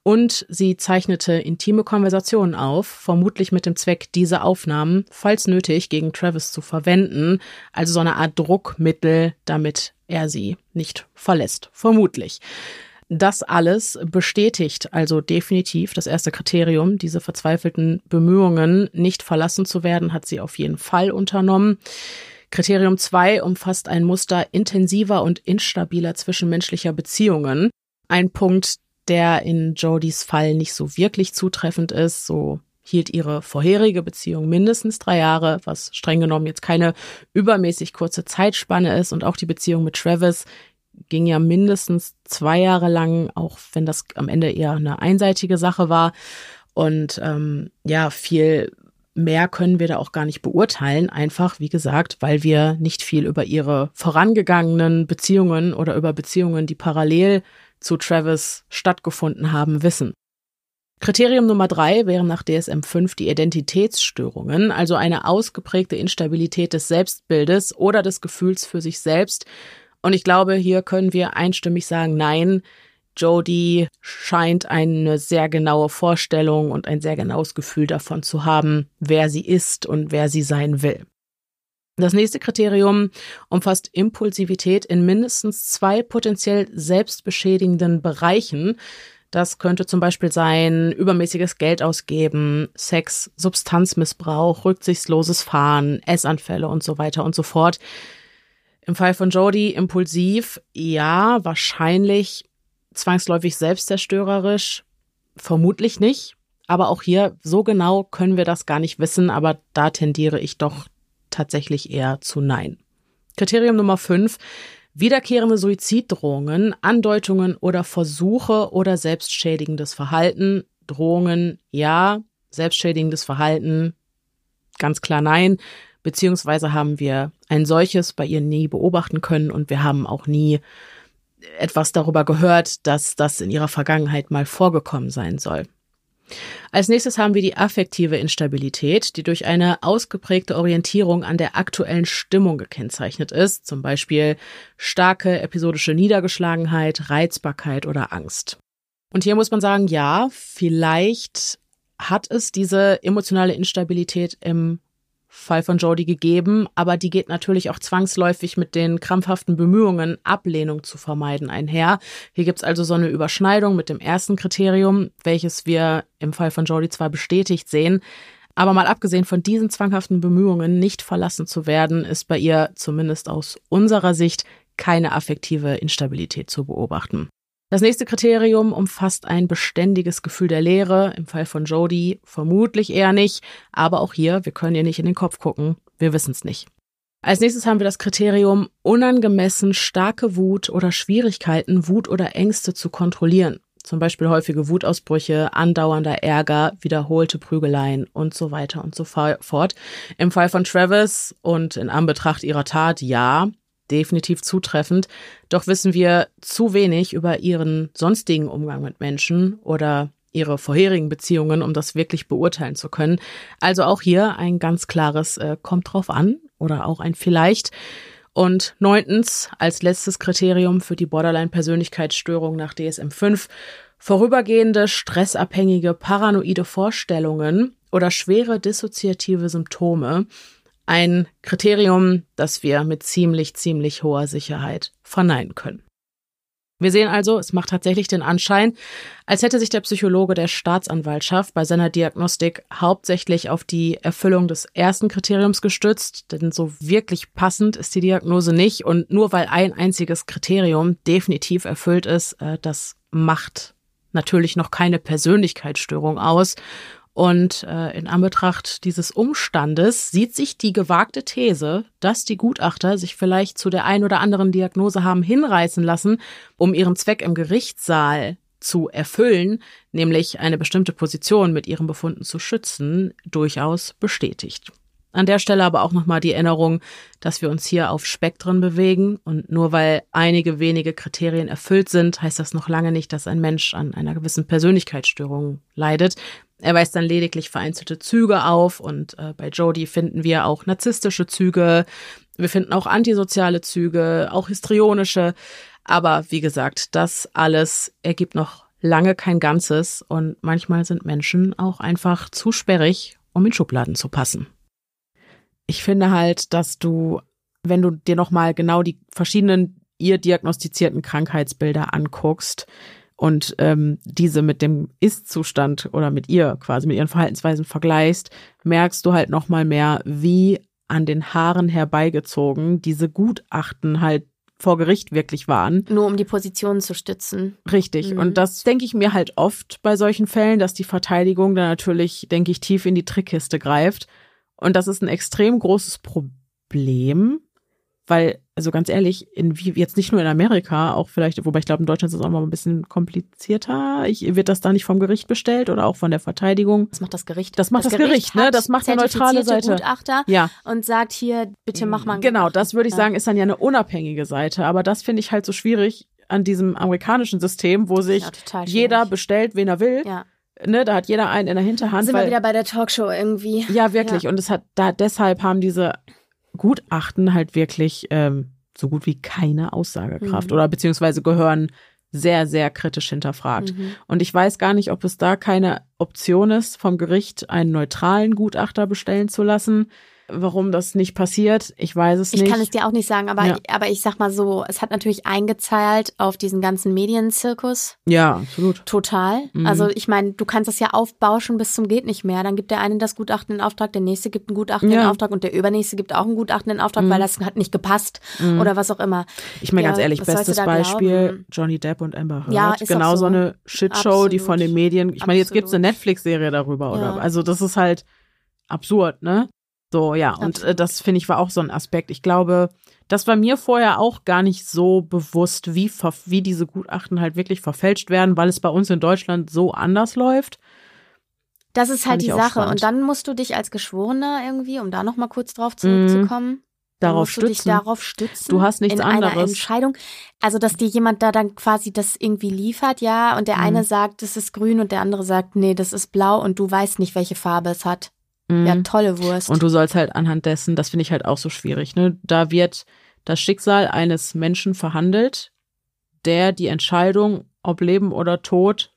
Und sie zeichnete intime Konversationen auf, vermutlich mit dem Zweck, diese Aufnahmen, falls nötig, gegen Travis zu verwenden. Also so eine Art Druckmittel, damit er sie nicht verlässt. Vermutlich. Das alles bestätigt also definitiv das erste Kriterium, diese verzweifelten Bemühungen, nicht verlassen zu werden, hat sie auf jeden Fall unternommen. Kriterium zwei umfasst ein Muster intensiver und instabiler zwischenmenschlicher Beziehungen. Ein Punkt, der in Jodys Fall nicht so wirklich zutreffend ist. So hielt ihre vorherige Beziehung mindestens drei Jahre, was streng genommen jetzt keine übermäßig kurze Zeitspanne ist. Und auch die Beziehung mit Travis ging ja mindestens zwei Jahre lang, auch wenn das am Ende eher eine einseitige Sache war. Und ähm, ja, viel mehr können wir da auch gar nicht beurteilen, einfach wie gesagt, weil wir nicht viel über ihre vorangegangenen Beziehungen oder über Beziehungen, die parallel zu Travis stattgefunden haben, wissen. Kriterium Nummer drei wären nach DSM 5 die Identitätsstörungen, also eine ausgeprägte Instabilität des Selbstbildes oder des Gefühls für sich selbst, und ich glaube, hier können wir einstimmig sagen, nein, Jodie scheint eine sehr genaue Vorstellung und ein sehr genaues Gefühl davon zu haben, wer sie ist und wer sie sein will. Das nächste Kriterium umfasst Impulsivität in mindestens zwei potenziell selbstbeschädigenden Bereichen. Das könnte zum Beispiel sein übermäßiges Geld ausgeben, Sex, Substanzmissbrauch, rücksichtsloses Fahren, Essanfälle und so weiter und so fort. Im Fall von Jodie impulsiv, ja, wahrscheinlich zwangsläufig selbstzerstörerisch, vermutlich nicht. Aber auch hier, so genau können wir das gar nicht wissen, aber da tendiere ich doch tatsächlich eher zu Nein. Kriterium Nummer 5. Wiederkehrende Suiziddrohungen, Andeutungen oder Versuche oder selbstschädigendes Verhalten. Drohungen, ja. Selbstschädigendes Verhalten, ganz klar nein beziehungsweise haben wir ein solches bei ihr nie beobachten können und wir haben auch nie etwas darüber gehört, dass das in ihrer Vergangenheit mal vorgekommen sein soll. Als nächstes haben wir die affektive Instabilität, die durch eine ausgeprägte Orientierung an der aktuellen Stimmung gekennzeichnet ist, zum Beispiel starke episodische Niedergeschlagenheit, Reizbarkeit oder Angst. Und hier muss man sagen, ja, vielleicht hat es diese emotionale Instabilität im Fall von Jodie gegeben, aber die geht natürlich auch zwangsläufig mit den krampfhaften Bemühungen, Ablehnung zu vermeiden, einher. Hier gibt's also so eine Überschneidung mit dem ersten Kriterium, welches wir im Fall von Jodie zwar bestätigt sehen, Aber mal abgesehen von diesen zwanghaften Bemühungen, nicht verlassen zu werden, ist bei ihr zumindest aus unserer Sicht keine affektive Instabilität zu beobachten. Das nächste Kriterium umfasst ein beständiges Gefühl der Leere. Im Fall von Jodie vermutlich eher nicht, aber auch hier, wir können ihr nicht in den Kopf gucken. Wir wissen es nicht. Als nächstes haben wir das Kriterium unangemessen starke Wut oder Schwierigkeiten, Wut oder Ängste zu kontrollieren. Zum Beispiel häufige Wutausbrüche, andauernder Ärger, wiederholte Prügeleien und so weiter und so fort. Im Fall von Travis und in Anbetracht ihrer Tat ja, definitiv zutreffend. Doch wissen wir zu wenig über ihren sonstigen Umgang mit Menschen oder ihre vorherigen Beziehungen, um das wirklich beurteilen zu können. Also auch hier ein ganz klares äh, kommt drauf an oder auch ein vielleicht. Und neuntens, als letztes Kriterium für die Borderline-Persönlichkeitsstörung nach DSM-5, vorübergehende, stressabhängige, paranoide Vorstellungen oder schwere dissoziative Symptome. Ein Kriterium, das wir mit ziemlich, ziemlich hoher Sicherheit verneinen können. Wir sehen also, es macht tatsächlich den Anschein, als hätte sich der Psychologe der Staatsanwaltschaft bei seiner Diagnostik hauptsächlich auf die Erfüllung des ersten Kriteriums gestützt, denn so wirklich passend ist die Diagnose nicht und nur weil ein einziges Kriterium definitiv erfüllt ist, äh, das macht natürlich noch keine Persönlichkeitsstörung aus und äh, in Anbetracht dieses Umstandes sieht sich die gewagte These, dass die Gutachter sich vielleicht zu der ein oder anderen Diagnose haben hinreißen lassen, um ihren Zweck im Gerichtssaal zu erfüllen, nämlich eine bestimmte Position mit ihren Befunden zu schützen, durchaus bestätigt. An der Stelle aber auch nochmal die Erinnerung, dass wir uns hier auf Spektren bewegen und nur weil einige wenige Kriterien erfüllt sind, heißt das noch lange nicht, dass ein Mensch an einer gewissen Persönlichkeitsstörung leidet. Er weist dann lediglich vereinzelte Züge auf und äh, bei Jodie finden wir auch narzisstische Züge, wir finden auch antisoziale Züge, auch histrionische. Aber wie gesagt, das alles ergibt noch lange kein Ganzes und manchmal sind Menschen auch einfach zu sperrig, um in Schubladen zu passen. Ich finde halt, dass du, wenn du dir nochmal genau die verschiedenen ihr diagnostizierten Krankheitsbilder anguckst, und ähm, diese mit dem Ist-Zustand oder mit ihr quasi, mit ihren Verhaltensweisen vergleichst, merkst du halt nochmal mehr, wie an den Haaren herbeigezogen diese Gutachten halt vor Gericht wirklich waren. Nur um die Position zu stützen. Richtig. Mhm. Und das denke ich mir halt oft bei solchen Fällen, dass die Verteidigung dann natürlich, denke ich, tief in die Trickkiste greift. Und das ist ein extrem großes Problem, weil, also ganz ehrlich, in wie jetzt nicht nur in Amerika, auch vielleicht, wobei ich glaube, in Deutschland ist es auch mal ein bisschen komplizierter. Ich, wird das da nicht vom Gericht bestellt oder auch von der Verteidigung? Das macht das Gericht. Das macht das, das Gericht, Gericht ne? Das macht eine neutrale Seite. Gutachter ja. und sagt hier, bitte mach mal. Genau, das würde ich sagen, ist dann ja eine unabhängige Seite. Aber das finde ich halt so schwierig an diesem amerikanischen System, wo sich ja, jeder bestellt, wen er will. Ja. Ne, da hat jeder einen in der Hinterhand. Sind weil, wir wieder bei der Talkshow irgendwie. Ja, wirklich. Ja. Und es hat da deshalb haben diese Gutachten halt wirklich ähm, so gut wie keine Aussagekraft mhm. oder beziehungsweise gehören sehr, sehr kritisch hinterfragt. Mhm. Und ich weiß gar nicht, ob es da keine Option ist, vom Gericht einen neutralen Gutachter bestellen zu lassen, Warum das nicht passiert, ich weiß es ich nicht. Ich kann es dir auch nicht sagen, aber, ja. aber ich sag mal so, es hat natürlich eingezahlt auf diesen ganzen Medienzirkus. Ja, absolut. Total. Mhm. Also ich meine, du kannst das ja aufbauschen bis zum geht nicht mehr. Dann gibt der eine das Gutachten in Auftrag, der nächste gibt ein Gutachten ja. in Auftrag und der übernächste gibt auch ein Gutachten in Auftrag, mhm. weil das hat nicht gepasst mhm. oder was auch immer. Ich meine ja, ganz ehrlich, bestes Beispiel glauben? Johnny Depp und Amber Heard. Ja, ist genau so. so eine Shitshow, absolut. die von den Medien. Ich meine, jetzt gibt's eine Netflix-Serie darüber, oder? Also das ist halt absurd, ne? So, ja, und äh, das finde ich war auch so ein Aspekt. Ich glaube, das war mir vorher auch gar nicht so bewusst, wie, wie diese Gutachten halt wirklich verfälscht werden, weil es bei uns in Deutschland so anders läuft. Das ist halt die Sache. Und dann musst du dich als Geschworener irgendwie, um da nochmal kurz drauf zurückzukommen, darauf stützen. dich darauf stützen. Du hast nichts in anderes. Einer Entscheidung. Also, dass dir jemand da dann quasi das irgendwie liefert, ja, und der mhm. eine sagt, das ist grün und der andere sagt, nee, das ist blau und du weißt nicht, welche Farbe es hat. Mhm. Ja, tolle Wurst. Und du sollst halt anhand dessen, das finde ich halt auch so schwierig, ne? Da wird das Schicksal eines Menschen verhandelt, der die Entscheidung, ob Leben oder Tod,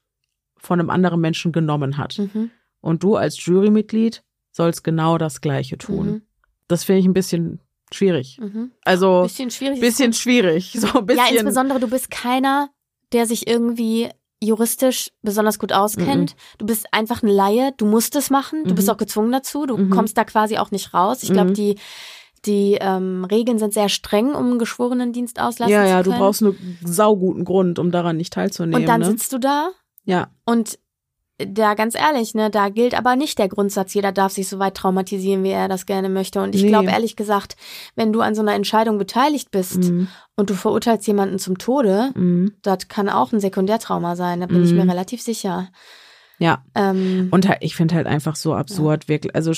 von einem anderen Menschen genommen hat. Mhm. Und du als Jurymitglied sollst genau das Gleiche tun. Mhm. Das finde ich ein bisschen schwierig. Mhm. Also bisschen schwierig. Bisschen schwierig. So ein bisschen. Ja, insbesondere du bist keiner, der sich irgendwie juristisch besonders gut auskennt. Du bist einfach ein Laie, du musst es machen, du bist Mhm. auch gezwungen dazu, du Mhm. kommst da quasi auch nicht raus. Ich glaube, Mhm. die, die ähm, Regeln sind sehr streng, um einen Geschworenendienst auslassen ja, zu ja, du können. brauchst einen sauguten Grund, um daran nicht teilzunehmen. Und dann ne? sitzt du da ja, und da ganz ehrlich, ne, da gilt aber nicht der Grundsatz, jeder darf sich so weit traumatisieren, wie er das gerne möchte. Und ich Nee. glaube ehrlich gesagt, wenn du an so einer Entscheidung beteiligt bist mhm. und du verurteilst jemanden zum Tode, Mhm. das kann auch ein Sekundärtrauma sein, da bin ich mir Mhm. relativ sicher. ja. Ähm, Und halt, ich finde halt einfach so absurd, wirklich. Also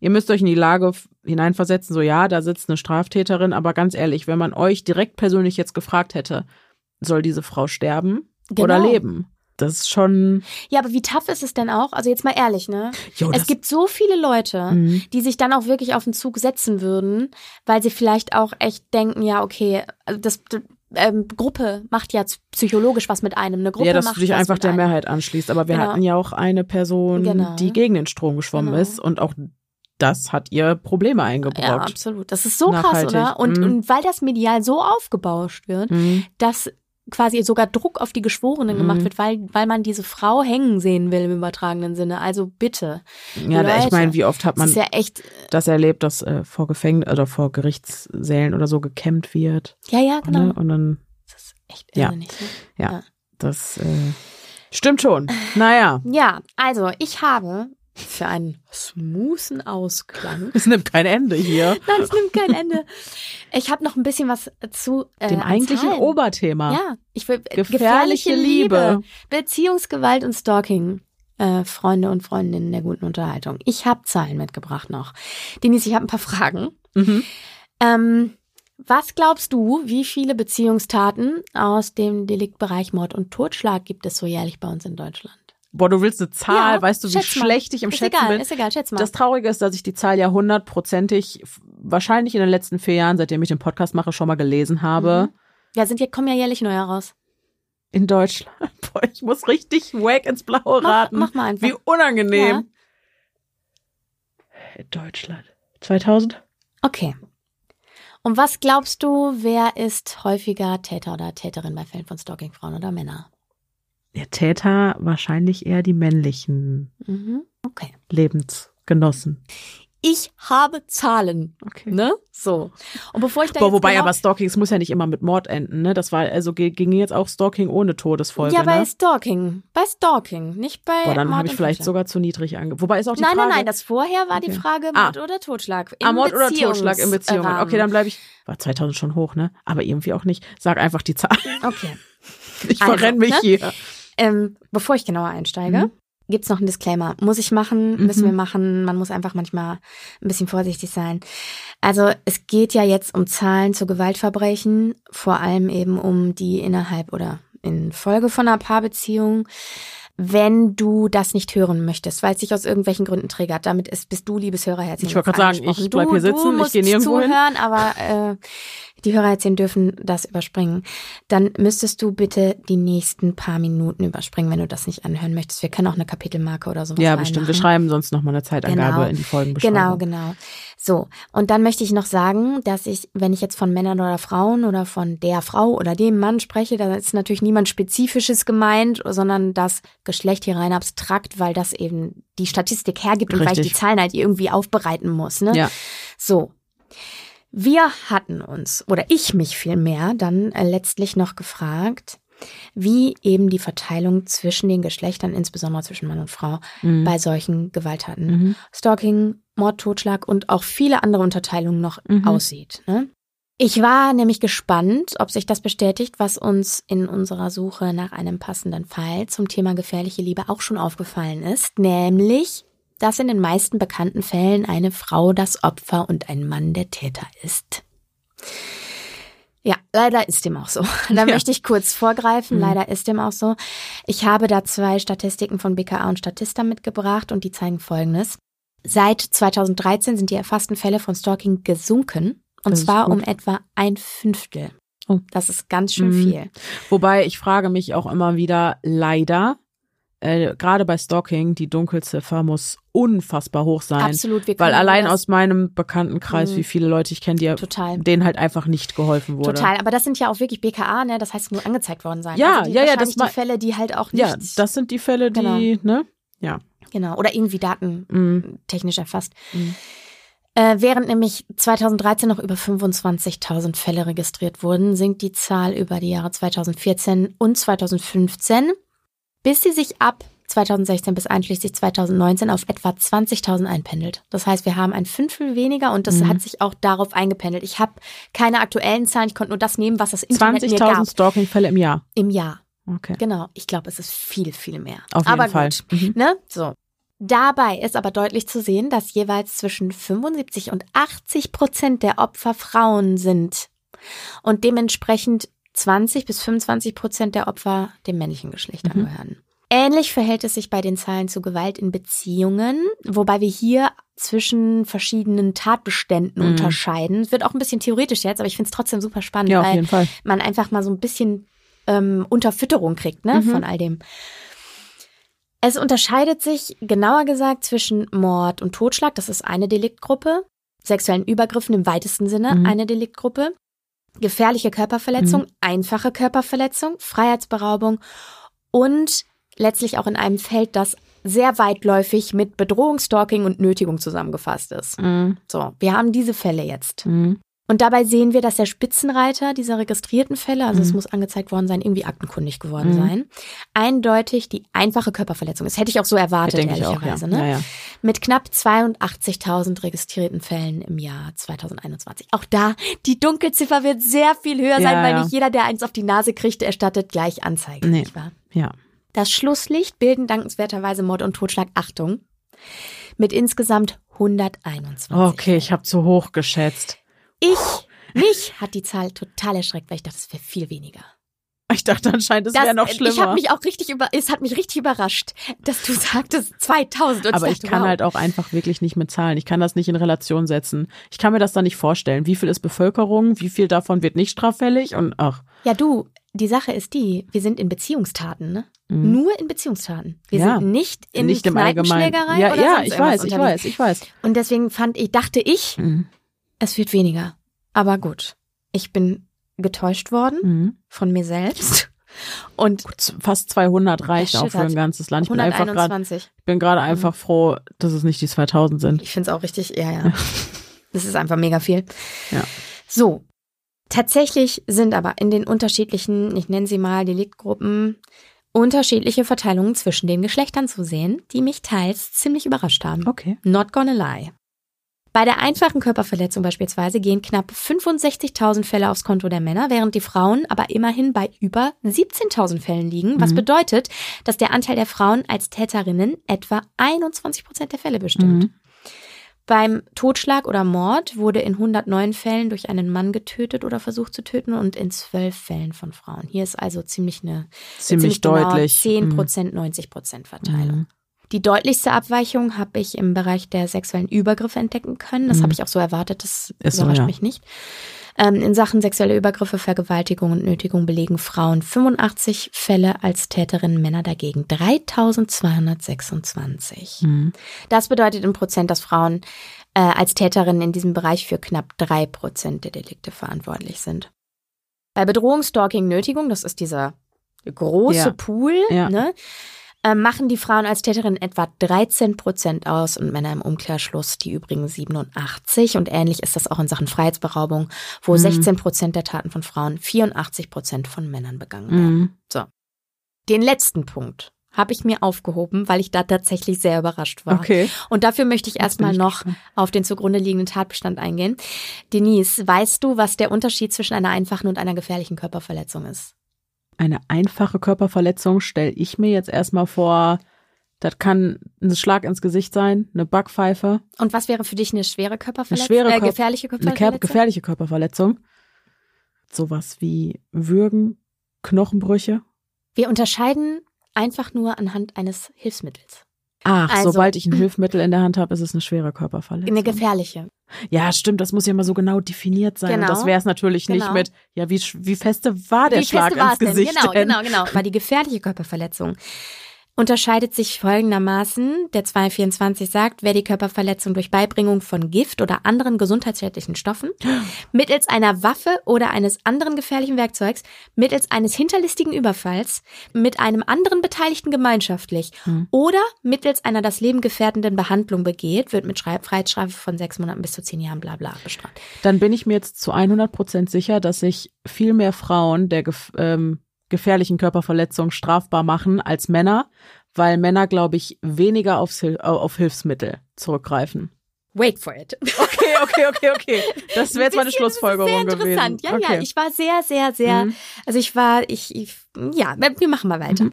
ihr müsst euch in die Lage hineinversetzen, so ja, da sitzt eine Straftäterin, aber ganz ehrlich, wenn man euch direkt persönlich jetzt gefragt hätte, soll diese Frau sterben oder Genau. leben? Das ist schon. ja, aber wie tough ist es denn auch? Also jetzt mal ehrlich, ne? Jo, es gibt so viele Leute, Mhm. die sich dann auch wirklich auf den Zug setzen würden, weil sie vielleicht auch echt denken, ja, okay, also das ähm, Gruppe macht ja psychologisch was mit einem. Eine Gruppe ja, dass macht du dich einfach der einem. Mehrheit anschließt. Aber wir Genau. hatten ja auch eine Person, Genau. die gegen den Strom geschwommen Genau. ist und auch das hat ihr Probleme Ja, eingebrockt. absolut. Das ist so krass, Nachhaltig. oder? Und, Mhm. und weil das medial so aufgebauscht wird, Mhm. dass quasi sogar Druck auf die Geschworenen gemacht Mhm. wird, weil, weil man diese Frau hängen sehen will im übertragenen Sinne. Also bitte. Ja, da- ich Leute, meine, wie oft hat Das man ist ja echt, das erlebt, dass äh, vor Gefängnis oder vor Gerichtssälen oder so gekämmt wird. ja, ja, genau. Ne? Und dann, Das ist echt Ja. irrsinnig. Ne? ja, das äh, stimmt schon. Naja, Ja, also ich habe für einen smoothen Ausklang. es nimmt kein Ende hier. Nein, es nimmt kein Ende. Ich habe noch ein bisschen was zu äh, Dem eigentlichen Zahlen. Oberthema. Ja, ich will äh, Gefährliche Liebe. Beziehungsgewalt und Stalking. Äh, Freunde und Freundinnen der guten Unterhaltung. Ich habe Zahlen mitgebracht noch. Denise, ich habe ein paar Fragen. Mhm. Ähm, was glaubst du, wie viele Beziehungstaten aus dem Deliktbereich Mord und Totschlag gibt es so jährlich bei uns in Deutschland? Boah, du willst eine Zahl, Ja, weißt du, wie mal. schlecht ich im ist Schätzen egal, bin? ist egal, schätz mal. Das Traurige ist, dass ich die Zahl ja hundertprozentig, wahrscheinlich in den letzten vier Jahren, seitdem ich den Podcast mache, schon mal gelesen habe. Mhm. ja, sind ja, kommen ja jährlich neue raus. In Deutschland. Boah, ich muss richtig wack ins Blaue Mach, raten. mach mal einfach. Wie unangenehm. In Deutschland. 2000? Okay. Und was glaubst du, wer ist häufiger Täter oder Täterin bei Fällen von Stalking, Frauen oder Männer? Der Täter wahrscheinlich eher die männlichen Mhm. Okay. Lebensgenossen. Ich habe Zahlen, Okay. ne? So. Und bevor ich da Boah, jetzt wobei genau, aber Stalking, es muss ja nicht immer mit Mord enden, ne? Das war, also ging jetzt auch Stalking ohne Todesfolge, ja, bei ne? Stalking, bei Stalking, nicht bei Boah, dann habe ich vielleicht Totschlag. sogar zu niedrig ange... Wobei ist auch die Nein, Frage... nein, nein, das vorher war die Okay. Frage Ah. Mord oder Totschlag. Im Ah, Mord oder Totschlag in Beziehungen. Beziehungsrahmen. Okay, dann bleibe ich... War 2000 schon hoch, ne? Aber irgendwie auch nicht. Sag einfach die Zahl. Okay. Ich Also, verrenne mich ne? hier. Ähm, bevor ich genauer einsteige, Mhm. gibt's noch einen Disclaimer. Muss ich machen, müssen Mhm. wir machen. Man muss einfach manchmal ein bisschen vorsichtig sein. Also es geht ja jetzt um Zahlen zu Gewaltverbrechen, vor allem eben um die innerhalb oder in Folge von einer Paarbeziehung. Wenn du das nicht hören möchtest, weil es dich aus irgendwelchen Gründen triggert, damit ist, bist du, liebes Hörerherzchen. Ich wollte gerade sagen, ich bleib hier sitzen, ich gehe nirgendwo hin. zuhören, aber äh, die Hörerherzchen dürfen das überspringen. Dann müsstest du bitte die nächsten paar Minuten überspringen, wenn du das nicht anhören möchtest. Wir können auch eine Kapitelmarke oder sowas Ja, bestimmt. Wir schreiben sonst noch mal eine Zeitangabe Genau. in die Folgenbeschreibung. Genau, genau. So, und dann möchte ich noch sagen, dass ich, wenn ich jetzt von Männern oder Frauen oder von der Frau oder dem Mann spreche, da ist natürlich niemand Spezifisches gemeint, sondern das Geschlecht hier rein abstrakt, weil das eben die Statistik hergibt und weil ich Richtig. die Zahlen halt irgendwie aufbereiten muss. Ne? Ja. So. Wir hatten uns, oder ich mich vielmehr, dann äh, letztlich noch gefragt, wie eben die Verteilung zwischen den Geschlechtern, insbesondere zwischen Mann und Frau, Mhm. bei solchen Gewalttaten Mhm. Stalking, Mord, Totschlag und auch viele andere Unterteilungen noch Mhm. aussieht. Ne? Ich war nämlich gespannt, ob sich das bestätigt, was uns in unserer Suche nach einem passenden Fall zum Thema gefährliche Liebe auch schon aufgefallen ist, nämlich, dass in den meisten bekannten Fällen eine Frau das Opfer und ein Mann der Täter ist. Ja, leider ist dem auch so. Da Ja. möchte ich kurz vorgreifen. Mhm. Leider ist dem auch so. Ich habe da zwei Statistiken von BKA und Statista mitgebracht und die zeigen Folgendes. Seit 2013 sind die erfassten Fälle von Stalking gesunken. Und Das zwar um etwa ein Fünftel. Oh. Das ist ganz schön Mhm. viel. Wobei ich frage mich auch immer wieder, leider, äh, gerade bei Stalking, die Dunkelziffer muss unfassbar hoch sein. Absolut. Wir Weil allein das- aus meinem Bekanntenkreis, Mhm. wie viele Leute ich kenne, die Total. denen halt einfach nicht geholfen wurde. Total, aber das sind ja auch wirklich BKA, ne? Das heißt nur angezeigt worden sein. Ja, also die, ja, ja, das war- die Fälle, die halt auch nicht Ja, das sind die Fälle, die, ne? Ja. Genau oder irgendwie Daten Mhm. erfasst. Mhm. Äh, während nämlich 2013 noch über 25.000 Fälle registriert wurden, sinkt die Zahl über die Jahre 2014 und 2015, bis sie sich ab 2016 bis einschließlich 2019 auf etwa 20.000 einpendelt. Das heißt, wir haben ein Fünftel weniger und das Mhm. hat sich auch darauf eingependelt. Ich habe keine aktuellen Zahlen, ich konnte nur das nehmen, was das Internet mir gab 20.000 Stalking-Fälle im Jahr. im Jahr. Okay. Genau, ich glaube, es ist viel, viel mehr. Auf jeden aber Fall. gut, Mhm. ne? So. Dabei ist aber deutlich zu sehen, dass jeweils zwischen 75 und 80 Prozent der Opfer Frauen sind und dementsprechend 20 bis 25 Prozent der Opfer dem männlichen Geschlecht Mhm. angehören. Ähnlich verhält es sich bei den Zahlen zu Gewalt in Beziehungen, wobei wir hier zwischen verschiedenen Tatbeständen Mhm. unterscheiden. Es wird auch ein bisschen theoretisch jetzt, aber ich finde es trotzdem super spannend, Ja, weil man einfach mal so ein bisschen ähm, Unterfütterung kriegt, ne, Mhm. von all dem. Es unterscheidet sich, genauer gesagt, zwischen Mord und Totschlag, das ist eine Deliktgruppe, sexuellen Übergriffen im weitesten Sinne, Mhm. eine Deliktgruppe, gefährliche Körperverletzung, Mhm. einfache Körperverletzung, Freiheitsberaubung und letztlich auch in einem Feld, das sehr weitläufig mit Bedrohung, Stalking und Nötigung zusammengefasst ist. Mhm. So, wir haben diese Fälle jetzt. Mhm. Und dabei sehen wir, dass der Spitzenreiter dieser registrierten Fälle, also es Mhm. muss angezeigt worden sein, irgendwie aktenkundig geworden Mhm. sein, eindeutig die einfache Körperverletzung ist. Hätte ich auch so erwartet, auch, ja. ehrlicherweise. Ne? ja, ja. Mit knapp 82.000 registrierten Fällen im Jahr 2021. Auch da, die Dunkelziffer wird sehr viel höher sein, weil nicht jeder, der eins auf die Nase kriegt, erstattet gleich Anzeige. Nee. Nicht wahr? ja. Das Schlusslicht bilden dankenswerterweise Mord und Totschlag Achtung mit insgesamt 121. Okay, ich habe zu hoch geschätzt. Ich, mich hat die Zahl total erschreckt, weil ich dachte, es wäre viel weniger. Ich dachte anscheinend, es wäre noch schlimmer. Ich habe mich auch richtig über, es hat mich richtig überrascht, dass du sagtest 2000. Und Aber ich dachte, kann wow. halt auch einfach wirklich nicht mit Zahlen. Ich kann das nicht in Relation setzen. Ich kann mir das da nicht vorstellen. Wie viel ist Bevölkerung? Wie viel davon wird nicht straffällig? Und ach, Ja, du, die Sache ist die, wir sind in Beziehungstaten, ne? Mhm. Nur in Beziehungstaten. Wir Ja. sind nicht in nicht im Allgemeinen. Ja, ja, ich weiß, ich weiß, ich weiß. Und deswegen fand ich, dachte ich, Mhm. Es wird weniger. Aber gut, ich bin getäuscht worden Mhm. von mir selbst. Und Gut, Fast 200 reicht auch für ein ganzes Land. Ich bin einfach gerade, 121. ich bin gerade einfach froh, dass es nicht die 2000 sind. Ich finde es auch richtig, ja, ja. Das ist einfach mega viel. Ja. So. Tatsächlich sind aber in den unterschiedlichen, ich nenne sie mal Deliktgruppen, unterschiedliche Verteilungen zwischen den Geschlechtern zu sehen, die mich teils ziemlich überrascht haben. Okay. Not gonna lie. Bei der einfachen Körperverletzung beispielsweise gehen knapp 65.000 Fälle aufs Konto der Männer, während die Frauen aber immerhin bei über 17.000 Fällen liegen, was Mhm. bedeutet, dass der Anteil der Frauen als Täterinnen etwa 21 Prozent der Fälle bestimmt. Mhm. Beim Totschlag oder Mord wurde in 109 Fällen durch einen Mann getötet oder versucht zu töten und in 12 Fällen von Frauen. Hier ist also ziemlich eine Ziemlich, genau deutlich. 10 Mhm. Prozent, 90 Prozent Verteilung. Die deutlichste Abweichung habe ich im Bereich der sexuellen Übergriffe entdecken können. Das Mhm. habe ich auch so erwartet, das Ist so, überrascht ja. mich nicht. Ähm, in Sachen sexuelle Übergriffe, Vergewaltigung und Nötigung belegen Frauen 85 Fälle als Täterinnen, Männer dagegen 3226. Mhm. Das bedeutet im Prozent, dass Frauen äh, als Täterinnen in diesem Bereich für knapp drei Prozent der Delikte verantwortlich sind. Bei Bedrohung, Stalking, Nötigung, das ist dieser große Ja. Pool, Ja. ne, äh, machen die Frauen als Täterinnen etwa 13 Prozent aus und Männer im Umkehrschluss die übrigen 87. Und ähnlich ist das auch in Sachen Freiheitsberaubung, wo Mhm. 16 Prozent der Taten von Frauen, 84 Prozent von Männern begangen werden. Mhm. Den letzten Punkt habe ich mir aufgehoben, weil ich da tatsächlich sehr überrascht war. Okay. Und dafür möchte ich erstmal noch gespannt. auf den zugrunde liegenden Tatbestand eingehen. Denise, weißt du, was der Unterschied zwischen einer einfachen und einer gefährlichen Körperverletzung ist? Eine einfache Körperverletzung stelle ich mir jetzt erstmal vor, das kann ein Schlag ins Gesicht sein, eine Backpfeife, Und was wäre für dich eine schwere Körperverletzung? schwere äh, gefährliche eine Körperverletzung? ker- gefährliche Körperverletzung. Sowas wie Würgen, Knochenbrüche. Wir unterscheiden einfach nur anhand eines Hilfsmittels. Ach, Also- sobald ich ein Hilfsmittel in der Hand habe, ist es eine schwere Körperverletzung. Eine gefährliche. ja, stimmt, das muss ja mal so genau definiert sein. Genau. Und das wäre es natürlich Genau. nicht mit, ja, wie, wie feste war der Wie Schlag feste war ins es denn? Gesicht Genau, denn? genau, genau. War die gefährliche Körperverletzung. Unterscheidet sich folgendermaßen. Der 224 sagt, wer die Körperverletzung durch Beibringung von Gift oder anderen gesundheitsschädlichen Stoffen, mittels einer Waffe oder eines anderen gefährlichen Werkzeugs, mittels eines hinterlistigen Überfalls, mit einem anderen Beteiligten gemeinschaftlich Hm. oder mittels einer das Leben gefährdenden Behandlung begeht, wird mit Schrei- Freiheitsstrafe von sechs Monaten bis zu zehn Jahren bla bla bestraft. Dann bin ich mir jetzt zu 100 Prozent sicher, dass sich viel mehr Frauen der ähm, gefährlichen Körperverletzung strafbar machen als Männer, weil Männer, glaube ich, weniger aufs Hil auf Hilfsmittel zurückgreifen. Wait for it. Okay, okay, okay, okay. Das wäre jetzt meine Schlussfolgerung Sehr gewesen. interessant. Ja, okay. ja. Ich war sehr, sehr, sehr. Mhm. Also ich war, ich, ich, ja, wir machen mal weiter.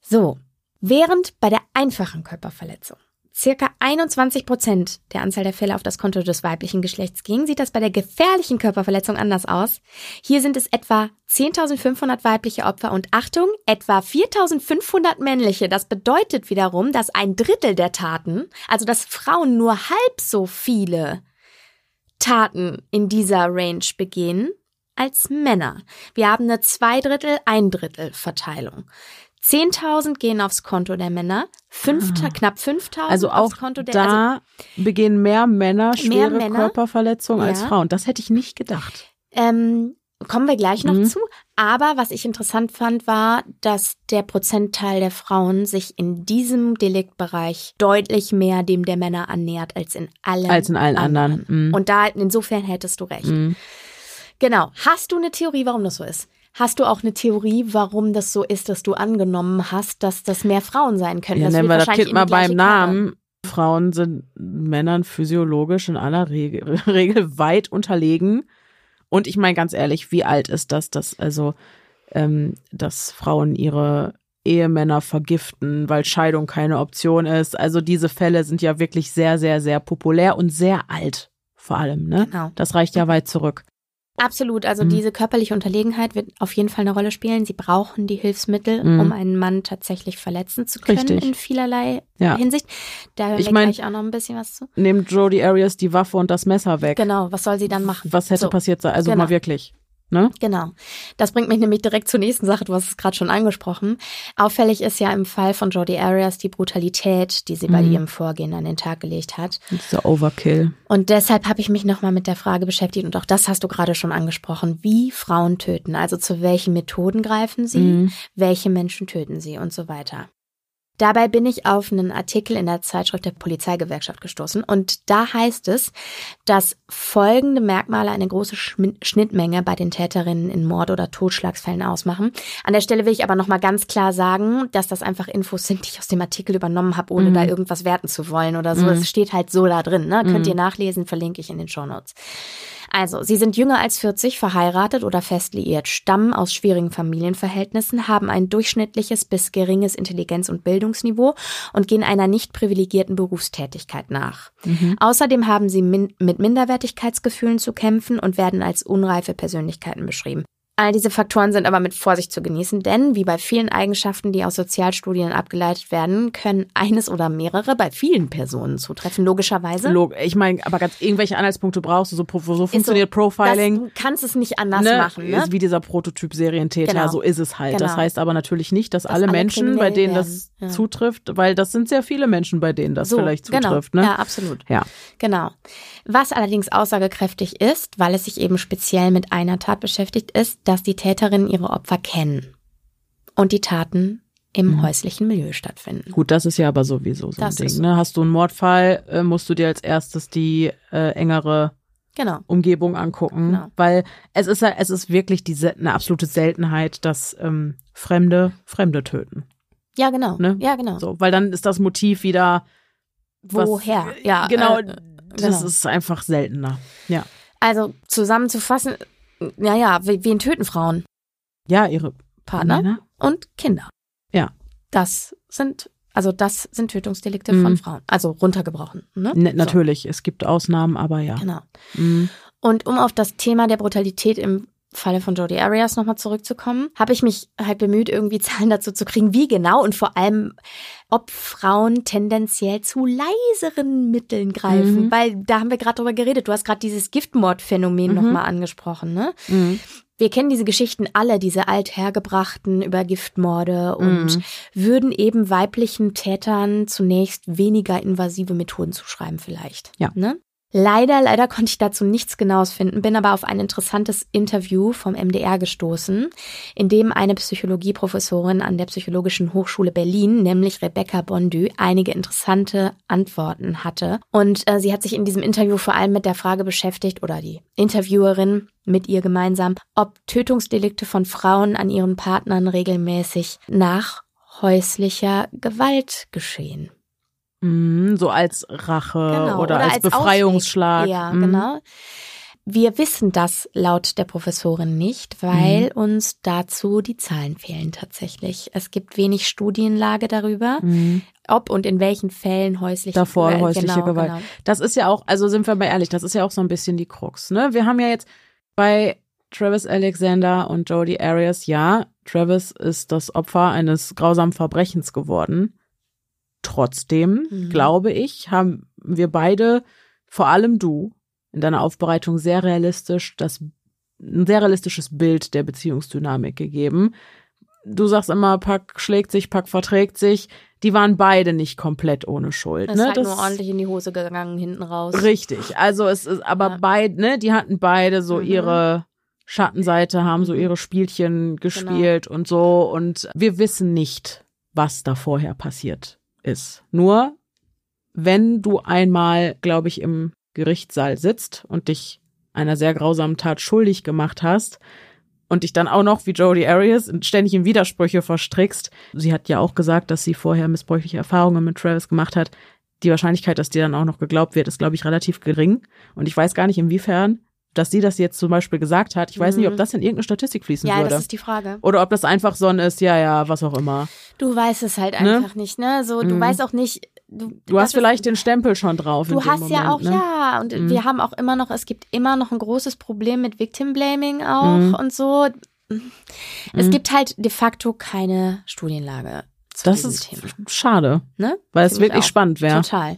So. Während bei der einfachen Körperverletzung circa 21 Prozent der Anzahl der Fälle auf das Konto des weiblichen Geschlechts ging, sieht das bei der gefährlichen Körperverletzung anders aus. Hier sind es etwa 10.500 weibliche Opfer und Achtung, etwa 4.500 männliche. Das bedeutet wiederum, dass ein Drittel der Taten, also dass Frauen nur halb so viele Taten in dieser Range begehen als Männer. Wir haben eine Zweidrittel, ein Drittel Verteilung. 10.000 gehen aufs Konto der Männer, fünf, knapp 5.000 Ah. Also auch aufs Konto der also da begehen mehr Männer schwere Männer? Körperverletzungen als Ja. Frauen. Das hätte ich nicht gedacht. Ähm, kommen wir gleich noch Mhm. zu. Aber was ich interessant fand, war, dass der Prozentteil der Frauen sich in diesem Deliktbereich deutlich mehr dem der Männer annähert als in allen Als in allen anderen. Mhm. Und da insofern hättest du recht. Mhm. Genau. Hast du eine Theorie, warum das so ist? Hast du auch eine Theorie, warum das so ist, dass du angenommen hast, dass das mehr Frauen sein können? Ja, das nennen wir das Kind in mal beim Namen. Frauen sind Männern physiologisch in aller Regel, Regel weit unterlegen. Und ich meine ganz ehrlich, wie alt ist das, dass also, ähm, dass Frauen ihre Ehemänner vergiften, weil Scheidung keine Option ist. Also diese Fälle sind ja wirklich sehr, sehr, sehr populär und sehr alt vor allem. Ne? Genau. Das reicht ja weit zurück. Absolut. Also Mhm. diese körperliche Unterlegenheit wird auf jeden Fall eine Rolle spielen. Sie brauchen die Hilfsmittel, Mhm. um einen Mann tatsächlich verletzen zu können Richtig. in vielerlei Ja. Hinsicht. Da hören Ich wir mein- gleich auch noch ein bisschen was zu. Nehmt Jodie Arias die Waffe und das Messer weg. Genau, was soll sie dann machen? Was hätte So, passiert sein? Also Genau. mal wirklich. Ne? Genau. Das bringt mich nämlich direkt zur nächsten Sache. Du hast es gerade schon angesprochen. Auffällig ist ja im Fall von Jodie Arias die Brutalität, die sie bei Mhm. ihrem Vorgehen an den Tag gelegt hat. Dieser Overkill. Und deshalb habe ich mich nochmal mit der Frage beschäftigt, und auch das hast du gerade schon angesprochen, wie Frauen töten. Also zu welchen Methoden greifen sie, Mhm. welche Menschen töten sie und so weiter. Dabei bin ich auf einen Artikel in der Zeitschrift der Polizeigewerkschaft gestoßen und da heißt es, dass folgende Merkmale eine große Schnittmenge bei den Täterinnen in Mord- oder Totschlagsfällen ausmachen. An der Stelle will ich aber nochmal ganz klar sagen, dass das einfach Infos sind, die ich aus dem Artikel übernommen habe, ohne Mhm. da irgendwas werten zu wollen oder so. Mhm. Es steht halt so da drin, ne? Könnt Mhm. ihr nachlesen, verlinke ich in den Shownotes. Also, sie sind jünger als 40, verheiratet oder fest liiert, stammen aus schwierigen Familienverhältnissen, haben ein durchschnittliches bis geringes Intelligenz- und Bildungsniveau und gehen einer nicht privilegierten Berufstätigkeit nach. Mhm. Außerdem haben sie min mit Minderwertigkeitsgefühlen zu kämpfen und werden als unreife Persönlichkeiten beschrieben. All diese Faktoren sind aber mit Vorsicht zu genießen, denn wie bei vielen Eigenschaften, die aus Sozialstudien abgeleitet werden, können eines oder mehrere bei vielen Personen zutreffen, logischerweise. Log ich meine, aber ganz irgendwelche Anhaltspunkte brauchst du, so, so funktioniert Das, Profiling. du kannst es nicht anders ne? machen, ne? Ist wie dieser Prototyp-Serientäter, Genau. so ist es halt. Das Genau. heißt aber natürlich nicht, dass, Dass alle Menschen, bei denen das werden, ja. zutrifft, weil das sind sehr viele Menschen, bei denen das so, vielleicht zutrifft. genau. Ne? Ja, absolut. Ja. Genau. Was allerdings aussagekräftig ist, weil es sich eben speziell mit einer Tat beschäftigt, ist, dass die Täterinnen ihre Opfer kennen und die Taten im Mhm. häuslichen Milieu stattfinden. Gut, das ist ja aber sowieso so Das ein Ding. so. Ne? Hast du einen Mordfall, äh, musst du dir als erstes die äh, engere Genau. Umgebung angucken, Genau. weil es ist ja, es ist wirklich diese eine absolute Seltenheit, dass ähm, Fremde Fremde töten. Ja, genau. Ne? Ja, genau. So, weil dann ist das Motiv wieder was- Woher? Ja, genau. äh, das genau. ist einfach seltener. Ja, Also zusammenzufassen, naja, wen töten Frauen? ja, ihre Partner Männer? und Kinder. Ja. Das sind, also das sind Tötungsdelikte Mhm. von Frauen. Also runtergebrochen. Ne? Ne, So, natürlich, es gibt Ausnahmen, aber ja. Genau. Mhm. Und um auf das Thema der Brutalität im Falle von Jodie Arias nochmal zurückzukommen, habe ich mich halt bemüht, irgendwie Zahlen dazu zu kriegen, wie genau und vor allem, ob Frauen tendenziell zu leiseren Mitteln greifen. Mhm. Weil da haben wir gerade drüber geredet. Du hast gerade dieses Giftmordphänomen Mhm. nochmal angesprochen. Ne? Mhm. wir kennen diese Geschichten alle, diese althergebrachten über Giftmorde und mhm. würden eben weiblichen Tätern zunächst weniger invasive Methoden zuschreiben vielleicht. Ja. Ne? Leider, leider konnte ich dazu nichts Genaues finden, bin aber auf ein interessantes Interview vom MDR gestoßen, in dem eine Psychologieprofessorin an der Psychologischen Hochschule Berlin, nämlich Rebecca Bondü, einige interessante Antworten hatte. Und äh, sie hat sich in diesem Interview vor allem mit der Frage beschäftigt, oder die Interviewerin mit ihr gemeinsam, ob Tötungsdelikte von Frauen an ihren Partnern regelmäßig nach häuslicher Gewalt geschehen. Mhm, so als Rache genau, oder, oder, als, als Befreiungsschlag. Ausweg. Ja, mhm. genau. Wir wissen das laut der Professorin nicht, weil mhm. uns dazu die Zahlen fehlen tatsächlich. Es gibt wenig Studienlage darüber, mhm. ob und in welchen Fällen häusliche Davor Gewalt. häusliche genau, Gewalt. Genau. Das ist ja auch, also sind wir mal ehrlich, das ist ja auch so ein bisschen die Krux. Ne? Wir haben ja jetzt bei Travis Alexander und Jodie Arias, ja, Travis ist das Opfer eines grausamen Verbrechens geworden. Trotzdem, mhm. glaube ich, haben wir beide, vor allem du, in deiner Aufbereitung sehr realistisch das ein sehr realistisches Bild der Beziehungsdynamik gegeben. Du sagst immer, Pack schlägt sich, Pack verträgt sich. Die waren beide nicht komplett ohne Schuld. Das ne? ist halt das nur ordentlich in die Hose gegangen hinten raus. Richtig. Also es ist aber ja. beide, ne, die hatten beide so mhm. ihre Schattenseite, haben so mhm. ihre Spielchen gespielt genau. und so. Und wir wissen nicht, was da vorher passiert ist. Nur, wenn du einmal, glaube ich, im Gerichtssaal sitzt und dich einer sehr grausamen Tat schuldig gemacht hast und dich dann auch noch wie Jodie Arias ständig in Widersprüche verstrickst. Sie hat ja auch gesagt, dass sie vorher missbräuchliche Erfahrungen mit Travis gemacht hat. Die Wahrscheinlichkeit, dass dir dann auch noch geglaubt wird, ist, glaube ich, relativ gering. Und ich weiß gar nicht, inwiefern dass sie das jetzt zum Beispiel gesagt hat. Ich weiß mhm. nicht, ob mhm. das in irgendeine Statistik fließen ja, würde. Ja, das ist die Frage. Oder ob das einfach so ein ist, ja, ja, was auch immer. Du weißt es halt ne? einfach nicht, ne? So, du mhm. weißt auch nicht. Du, du hast vielleicht den Stempel schon drauf. Du hast Moment, ja auch, ne? ja. Und mhm. wir haben auch immer noch, es gibt immer noch ein großes Problem mit Victim Blaming auch mhm. und so. Es mhm. gibt halt de facto keine Studienlage. Zu das ist Thema. schade, ne? Weil Find es wirklich spannend wäre. Total.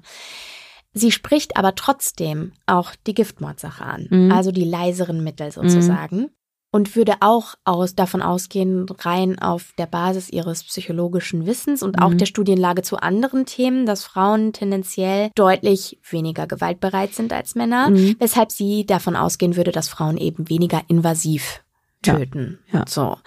Sie spricht aber trotzdem auch die Giftmordsache an, mhm. also die leiseren Mittel sozusagen. Mhm. Und würde auch aus, davon ausgehen, rein auf der Basis ihres psychologischen Wissens und mhm. auch der Studienlage zu anderen Themen, dass Frauen tendenziell deutlich weniger gewaltbereit sind als Männer, mhm. weshalb sie davon ausgehen würde, dass Frauen eben weniger invasiv töten. Ja, ja. So.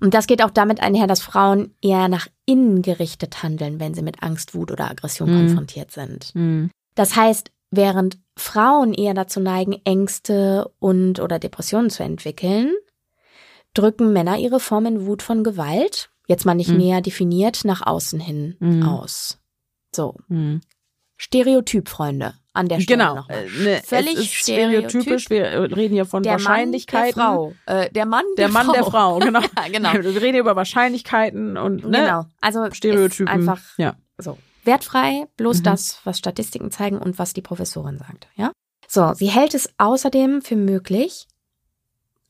Und das geht auch damit einher, dass Frauen eher nach innen gerichtet handeln, wenn sie mit Angst, Wut oder Aggression mhm. konfrontiert sind. Mhm. Das heißt, während Frauen eher dazu neigen, Ängste und oder Depressionen zu entwickeln, drücken Männer ihre Formen Wut von Gewalt, jetzt mal nicht mhm. näher definiert, nach außen hin mhm. aus. So. Mhm. Stereotyp, Freunde, an der Stelle genau. noch. Äh, ne, Völlig stereotypisch. Wir reden hier von der Wahrscheinlichkeiten. Mann, der Frau. Äh, der Mann, der, der Mann Frau. der Frau, genau. ja, genau. Wir reden hier über Wahrscheinlichkeiten und ne? genau. Also Stereotypen. einfach ja. so wertfrei, bloß mhm. das, was Statistiken zeigen und was die Professorin sagt, ja? So, sie hält es außerdem für möglich,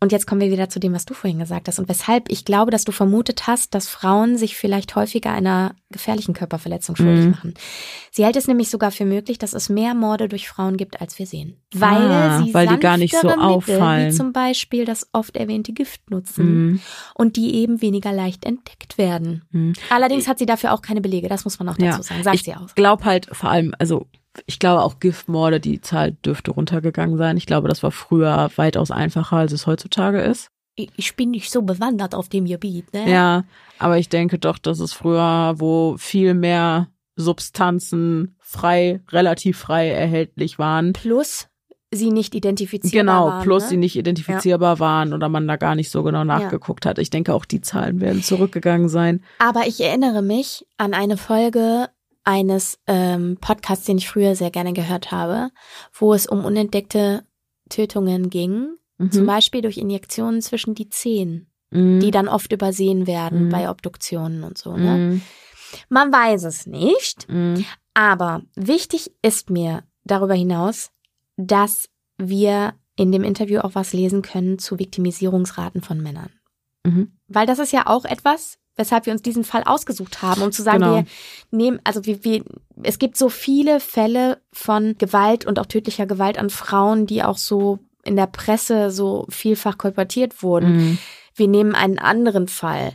und jetzt kommen wir wieder zu dem, was du vorhin gesagt hast und weshalb ich glaube, dass du vermutet hast, dass Frauen sich vielleicht häufiger einer gefährlichen Körperverletzung schuldig mhm. machen. Sie hält es nämlich sogar für möglich, dass es mehr Morde durch Frauen gibt, als wir sehen. Weil ah, sie weil die gar nicht so Mittel, auffallen. Wie zum Beispiel das oft erwähnte Gift nutzen mhm. und die eben weniger leicht entdeckt werden. Mhm. Allerdings hat sie dafür auch keine Belege, das muss man auch dazu ja, sagen, sagt ich sie auch. Ich glaube halt vor allem, also ich glaube auch Giftmorde, die Zahl dürfte runtergegangen sein. Ich glaube, das war früher weitaus einfacher, als es heutzutage ist. Ich bin nicht so bewandert auf dem Gebiet, ne? Ja, aber ich denke doch, dass es früher, wo viel mehr Substanzen frei, relativ frei erhältlich waren. Plus sie nicht identifizierbar genau, waren. Genau, plus ne? sie nicht identifizierbar ja. waren oder man da gar nicht so genau nachgeguckt ja. hat. Ich denke, auch die Zahlen werden zurückgegangen sein. Aber ich erinnere mich an eine Folge eines ähm, Podcasts, den ich früher sehr gerne gehört habe, wo es um unentdeckte Tötungen ging, mhm. zum Beispiel durch Injektionen zwischen die Zehen, mhm. die dann oft übersehen werden mhm. bei Obduktionen und so. Ne? Mhm. Man weiß es nicht, mhm. aber wichtig ist mir darüber hinaus, dass wir in dem Interview auch was lesen können zu Viktimisierungsraten von Männern. Mhm. Weil das ist ja auch etwas, weshalb wir uns diesen Fall ausgesucht haben, um zu sagen, genau. wir nehmen, also wir, wir, es gibt so viele Fälle von Gewalt und auch tödlicher Gewalt an Frauen, die auch so in der Presse so vielfach kolportiert wurden. Mhm. Wir nehmen einen anderen Fall.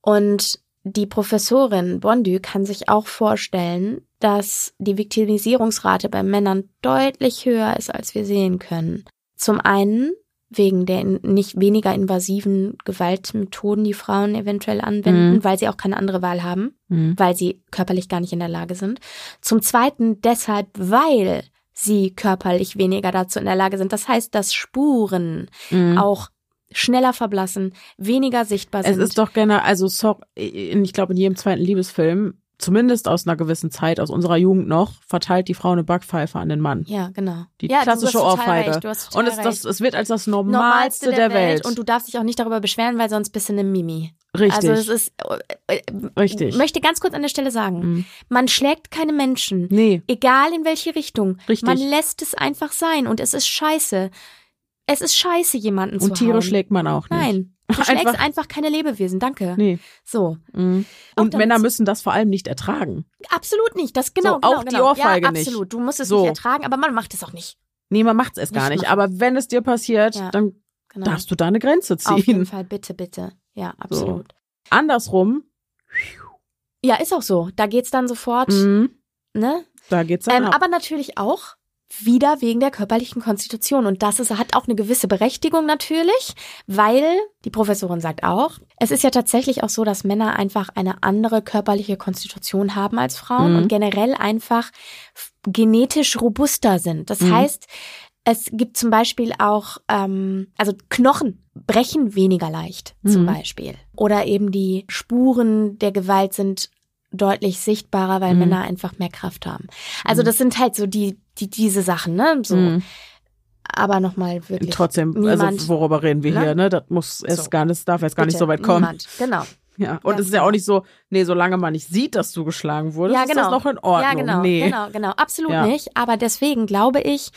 Und die Professorin Bondu kann sich auch vorstellen, dass die Viktimisierungsrate bei Männern deutlich höher ist, als wir sehen können. Zum einen wegen der nicht weniger invasiven Gewaltmethoden, die Frauen eventuell anwenden, Mhm. weil sie auch keine andere Wahl haben, Mhm. weil sie körperlich gar nicht in der Lage sind. Zum zweiten deshalb, weil sie körperlich weniger dazu in der Lage sind. Das heißt, dass Spuren Mhm. auch schneller verblassen, weniger sichtbar sind. Es ist doch gerne, also so, ich glaube in jedem zweiten Liebesfilm, zumindest aus einer gewissen Zeit, aus unserer Jugend noch, verteilt die Frau eine Backpfeife an den Mann. ja, genau. Die ja, klassische Ohrfeige. Recht, Und es, das, es wird als das Normalste, der, Welt. Und du darfst dich auch nicht darüber beschweren, weil sonst bist du eine Mimi. Richtig, Also es ist, äh, äh, richtig. möchte ganz kurz an der Stelle sagen, Mhm. man schlägt keine Menschen, Nee, egal in welche Richtung. Richtig. Man lässt es einfach sein und es ist scheiße. Es ist scheiße, jemanden zu und Tiere hauen. schlägt man auch nicht. Nein, du schlägst Einfach- keine Lebewesen, danke. Nee. So, Mhm. Und Männer müssen das vor allem nicht ertragen. absolut nicht. Das genau, So, genau, auch die genau. Ohrfeige ja, nicht. absolut. Du musst es So. nicht ertragen, aber man macht es auch nicht. Nee, man macht es gar Nicht machen. Aber wenn es dir passiert, Ja. dann Genau. darfst du da eine Grenze Auf jeden ziehen. Fall, bitte, bitte. Ja, absolut. Andersrum, Ja, ist auch so. Da geht's dann sofort, mhm, ne? da geht's dann Ähm, ab. aber natürlich auch wieder wegen der körperlichen Konstitution. Und das ist, hat auch eine gewisse Berechtigung natürlich, weil die Professorin sagt auch, es ist ja tatsächlich auch so, dass Männer einfach eine andere körperliche Konstitution haben als Frauen Mhm. und generell einfach genetisch robuster sind. Das Mhm. heißt, es gibt zum Beispiel auch, ähm, also Knochen brechen weniger leicht zum Mhm. Beispiel. Oder eben die Spuren der Gewalt sind deutlich sichtbarer, weil Mhm. Männer einfach mehr Kraft haben. Also Mhm. das sind halt so die, die diese Sachen, ne? So. Mhm. Aber nochmal wirklich. Trotzdem, niemand, also worüber reden wir ne? hier, ne? Das muss es So. gar nicht, darf jetzt gar nicht bitte, so weit kommen. Niemand. Genau. Ja. Und Ja, es ist ja genau. auch nicht so, nee, solange man nicht sieht, dass du geschlagen wurdest, Ja, ist das genau. noch in Ordnung. Ja, genau, nee. genau, genau. Absolut Ja. nicht. Aber deswegen glaube ich,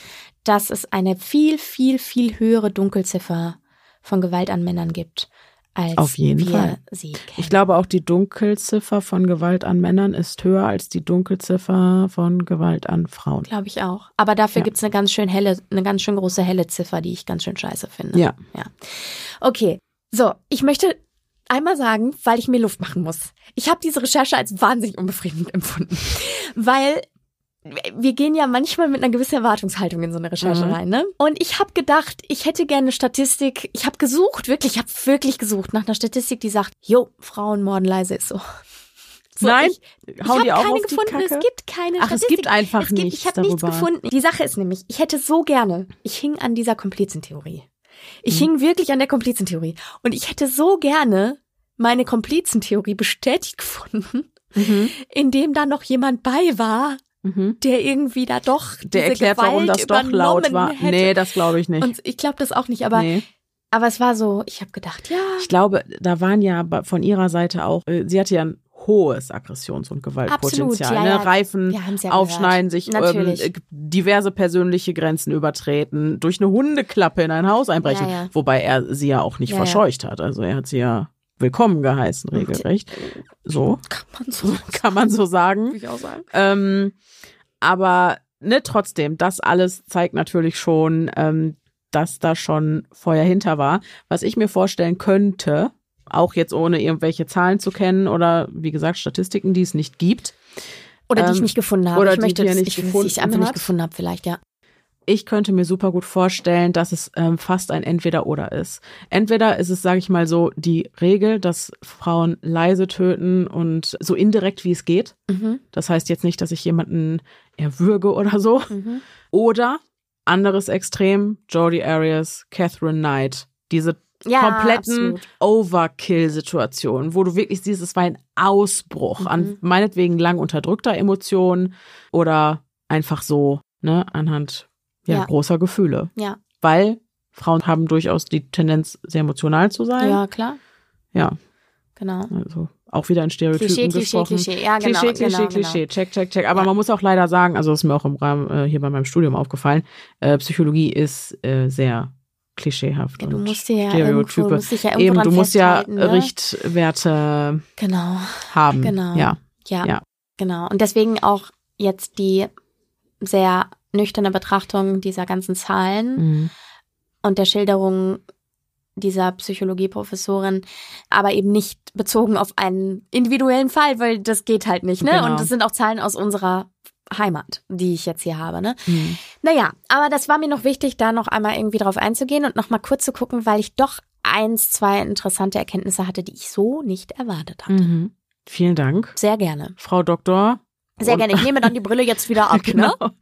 dass es eine viel, viel, viel höhere Dunkelziffer von Gewalt an Männern gibt, als Auf jeden wir Fall. sie kennen. Ich glaube auch die Dunkelziffer von Gewalt an Männern ist höher als die Dunkelziffer von Gewalt an Frauen. Glaube ich auch. Aber dafür Ja. gibt's eine ganz schön helle, eine ganz schön große helle Ziffer, die ich ganz schön scheiße finde. Ja. Ja. Okay. So, ich möchte einmal sagen, weil ich mir Luft machen muss. Ich habe diese Recherche als wahnsinnig unbefriedigend empfunden. Weil wir gehen ja manchmal mit einer gewissen Erwartungshaltung in so eine Recherche Mhm. rein, ne? Und ich habe gedacht, ich hätte gerne eine Statistik. Ich habe gesucht, wirklich, ich habe wirklich gesucht nach einer Statistik, die sagt, jo, Frauen morden leise ist so. so Nein, ich, ich Hauen habe die auch keine auf gefunden. Es gibt keine Ach, es Statistik. gibt einfach es gibt, nichts Ich habe nichts gefunden. Die Sache ist nämlich, ich hätte so gerne, ich hing an dieser Komplizentheorie. Ich Mhm. hing wirklich an der Komplizentheorie. Und ich hätte so gerne meine Komplizentheorie bestätigt gefunden, Mhm. indem da noch jemand bei war, Mhm. der irgendwie da doch Der erklärt, Gewalt warum das doch laut war. Hätte. Nee, das glaube ich nicht. Und ich glaube das auch nicht, aber, nee. aber es war so, ich habe gedacht, ja, Ich glaube, da waren ja von ihrer Seite auch, äh, sie hatte ja ein hohes Aggressions- und Gewaltpotenzial. Absolut, ja, ne? ja. Reifen haben es ja aufschneiden, sich ähm, äh, diverse persönliche Grenzen übertreten, durch eine Hundeklappe in ein Haus einbrechen, Ja, wobei er sie ja auch nicht verscheucht hat. Also er hat sie ja willkommen geheißen, Und- regelrecht. So kann man so, kann man so sagen. ich auch sagen. Ähm, aber ne, trotzdem, das alles zeigt natürlich schon, ähm, dass da schon Feuer hinter war. Was ich mir vorstellen könnte, auch jetzt ohne irgendwelche Zahlen zu kennen oder wie gesagt Statistiken, die es nicht gibt. Oder die ich Ähm, nicht gefunden habe. oder ich die möchte die das, nicht ich, gefunden ich einfach nicht hat. gefunden habe, vielleicht, ja. Ich könnte mir super gut vorstellen, dass es ähm, fast ein Entweder-Oder ist. Entweder ist es, sage ich mal so, die Regel, dass Frauen leise töten und so indirekt wie es geht. Mhm. Das heißt jetzt nicht, dass ich jemanden erwürge oder so. Mhm. Oder anderes Extrem, Jodie Arias, Catherine Knight. Diese Ja, kompletten. Overkill-Situationen, wo du wirklich siehst, es war ein Ausbruch an Mhm. meinetwegen lang unterdrückter Emotionen oder einfach so, ne, anhand ja, Ja. großer Gefühle. Ja. Weil Frauen haben durchaus die Tendenz, sehr emotional zu sein. Ja, klar. Ja, Genau. also auch wieder in Stereotypen Klischee, Klischee, gesprochen. Klischee. Ja, genau. Klischee, Klischee, genau, Klischee, check, check, check. Aber Ja. man muss auch leider sagen, also das ist mir auch im Rahmen äh, hier bei meinem Studium aufgefallen, äh, Psychologie ist äh, sehr klischeehaft. Ja, du und musst ja irgendwo, Stereotype. musst dich ja irgendwo Eben, du musst ja ne? Richtwerte Genau. haben. Genau. Ja. Ja, Ja. genau. Und deswegen auch jetzt die sehr nüchterne Betrachtung dieser ganzen Zahlen. Mhm. und der Schilderung dieser Psychologieprofessorin, aber eben nicht bezogen auf einen individuellen Fall, weil das geht halt nicht, ne? Genau. Und das sind auch Zahlen aus unserer Heimat, die ich jetzt hier habe, ne? Mhm. Naja, aber das war mir noch wichtig, da noch einmal irgendwie drauf einzugehen und noch mal kurz zu gucken, weil ich doch eins, zwei interessante Erkenntnisse hatte, die ich so nicht erwartet hatte. Mhm. Vielen Dank, Sehr gerne. Frau Doktor. Sehr Und- gerne. Ich nehme dann die Brille jetzt wieder ab, genau. ne?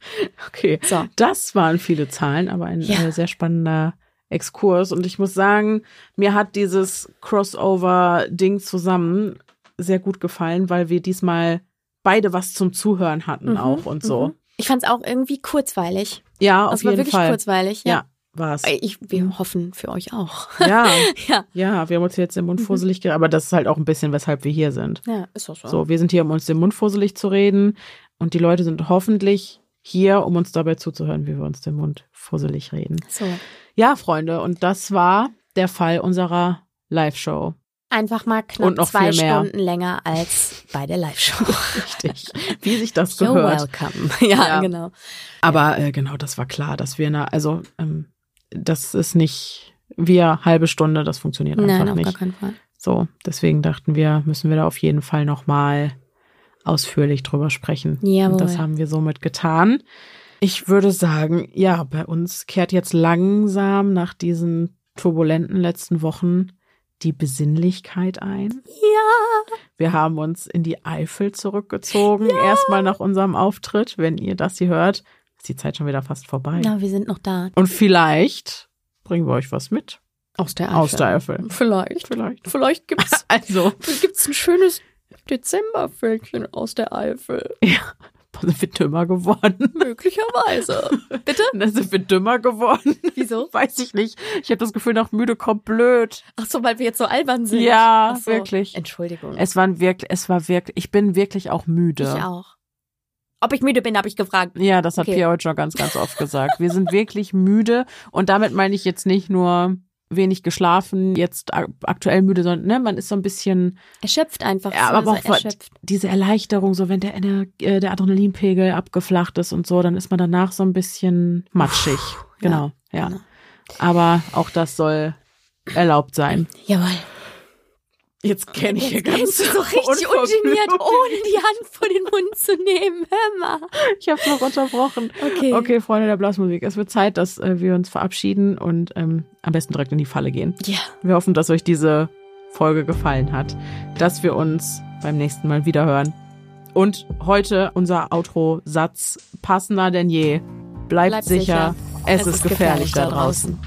Okay. So. Das waren viele Zahlen, aber ein Ja. äh, sehr spannender Exkurs. Und ich muss sagen, mir hat dieses Crossover-Ding zusammen sehr gut gefallen, weil wir diesmal beide was zum Zuhören hatten Mhm, auch und so. mhm. Ich fand es auch irgendwie kurzweilig. Ja, auf Es war jeden wirklich Fall. kurzweilig, ja. Ja, war es. Ich, wir hoffen für euch auch. Ja, ja. ja, wir haben uns jetzt den Mhm. Mund fusselig gemacht, aber das ist halt auch ein bisschen, weshalb wir hier sind. Ja, ist auch so. So, wir sind hier, um uns den Mund fusselig zu reden und die Leute sind hoffentlich hier, um uns dabei zuzuhören, wie wir uns den Mund fusselig reden. so. Ja, Freunde, und das war der Fall unserer Live-Show. Einfach mal knapp Und noch zwei. Stunden länger als bei der Live-Show. Richtig. Wie sich das You're gehört. welcome. Ja, Ja. genau. Aber äh, genau, das war klar, dass wir, na, also, ähm, das ist nicht wir halbe Stunde, das funktioniert einfach Nein, auf nicht. gar keinen Fall. So, deswegen dachten wir, müssen wir da auf jeden Fall nochmal ausführlich drüber sprechen. Jawohl. Und das haben wir somit getan. Ich würde sagen, ja, bei uns kehrt jetzt langsam nach diesen turbulenten letzten Wochen die Besinnlichkeit ein. Ja. Wir haben uns in die Eifel zurückgezogen, erstmal nach unserem Auftritt. Wenn ihr das hier hört, ist die Zeit schon wieder fast vorbei. Na, wir sind noch da. Und vielleicht bringen wir euch was mit Aus der aus der Eifel. Vielleicht. Vielleicht. Vielleicht gibt's, Also, gibt's ein schönes Dezembervölkchen aus der Eifel. sind wir dümmer geworden? Möglicherweise. Bitte? Da sind wir dümmer geworden. Wieso? Weiß ich nicht. Ich habe das Gefühl, nach müde kommt blöd. Ach so, weil wir jetzt so albern sind. Ja, so. wirklich. Entschuldigung. Es waren wirklich, es war wirklich, ich bin wirklich auch müde. ich auch. Ob ich müde bin, habe ich gefragt. Ja, das hat Okay. Pia heute schon ganz, ganz oft gesagt. Wir sind wirklich müde und damit meine ich jetzt nicht nur wenig geschlafen, jetzt ak- aktuell müde, sondern ne, man ist so ein bisschen, Erschöpft einfach. ja, aber auch so vor- erschöpft. diese Erleichterung, so wenn der, äh, der Adrenalinpegel abgeflacht ist und so, dann ist man danach so ein bisschen matschig. Genau, ja. genau. Aber auch das soll erlaubt sein. Jawohl. Jetzt kenne ich hier ganz so richtig ungeniert, ohne die Hand vor den Mund zu nehmen. Hör mal. Ich habe noch unterbrochen. Okay. Okay, Freunde der Blasmusik, es wird Zeit, dass äh, wir uns verabschieden und ähm, am besten direkt in die Falle gehen. Ja. Wir hoffen, dass euch diese Folge gefallen hat, dass wir uns beim nächsten Mal wieder hören. Und heute unser Outro-Satz passender denn je. Bleibt, Bleibt sicher, sicher. es, ist gefährlich, da draußen.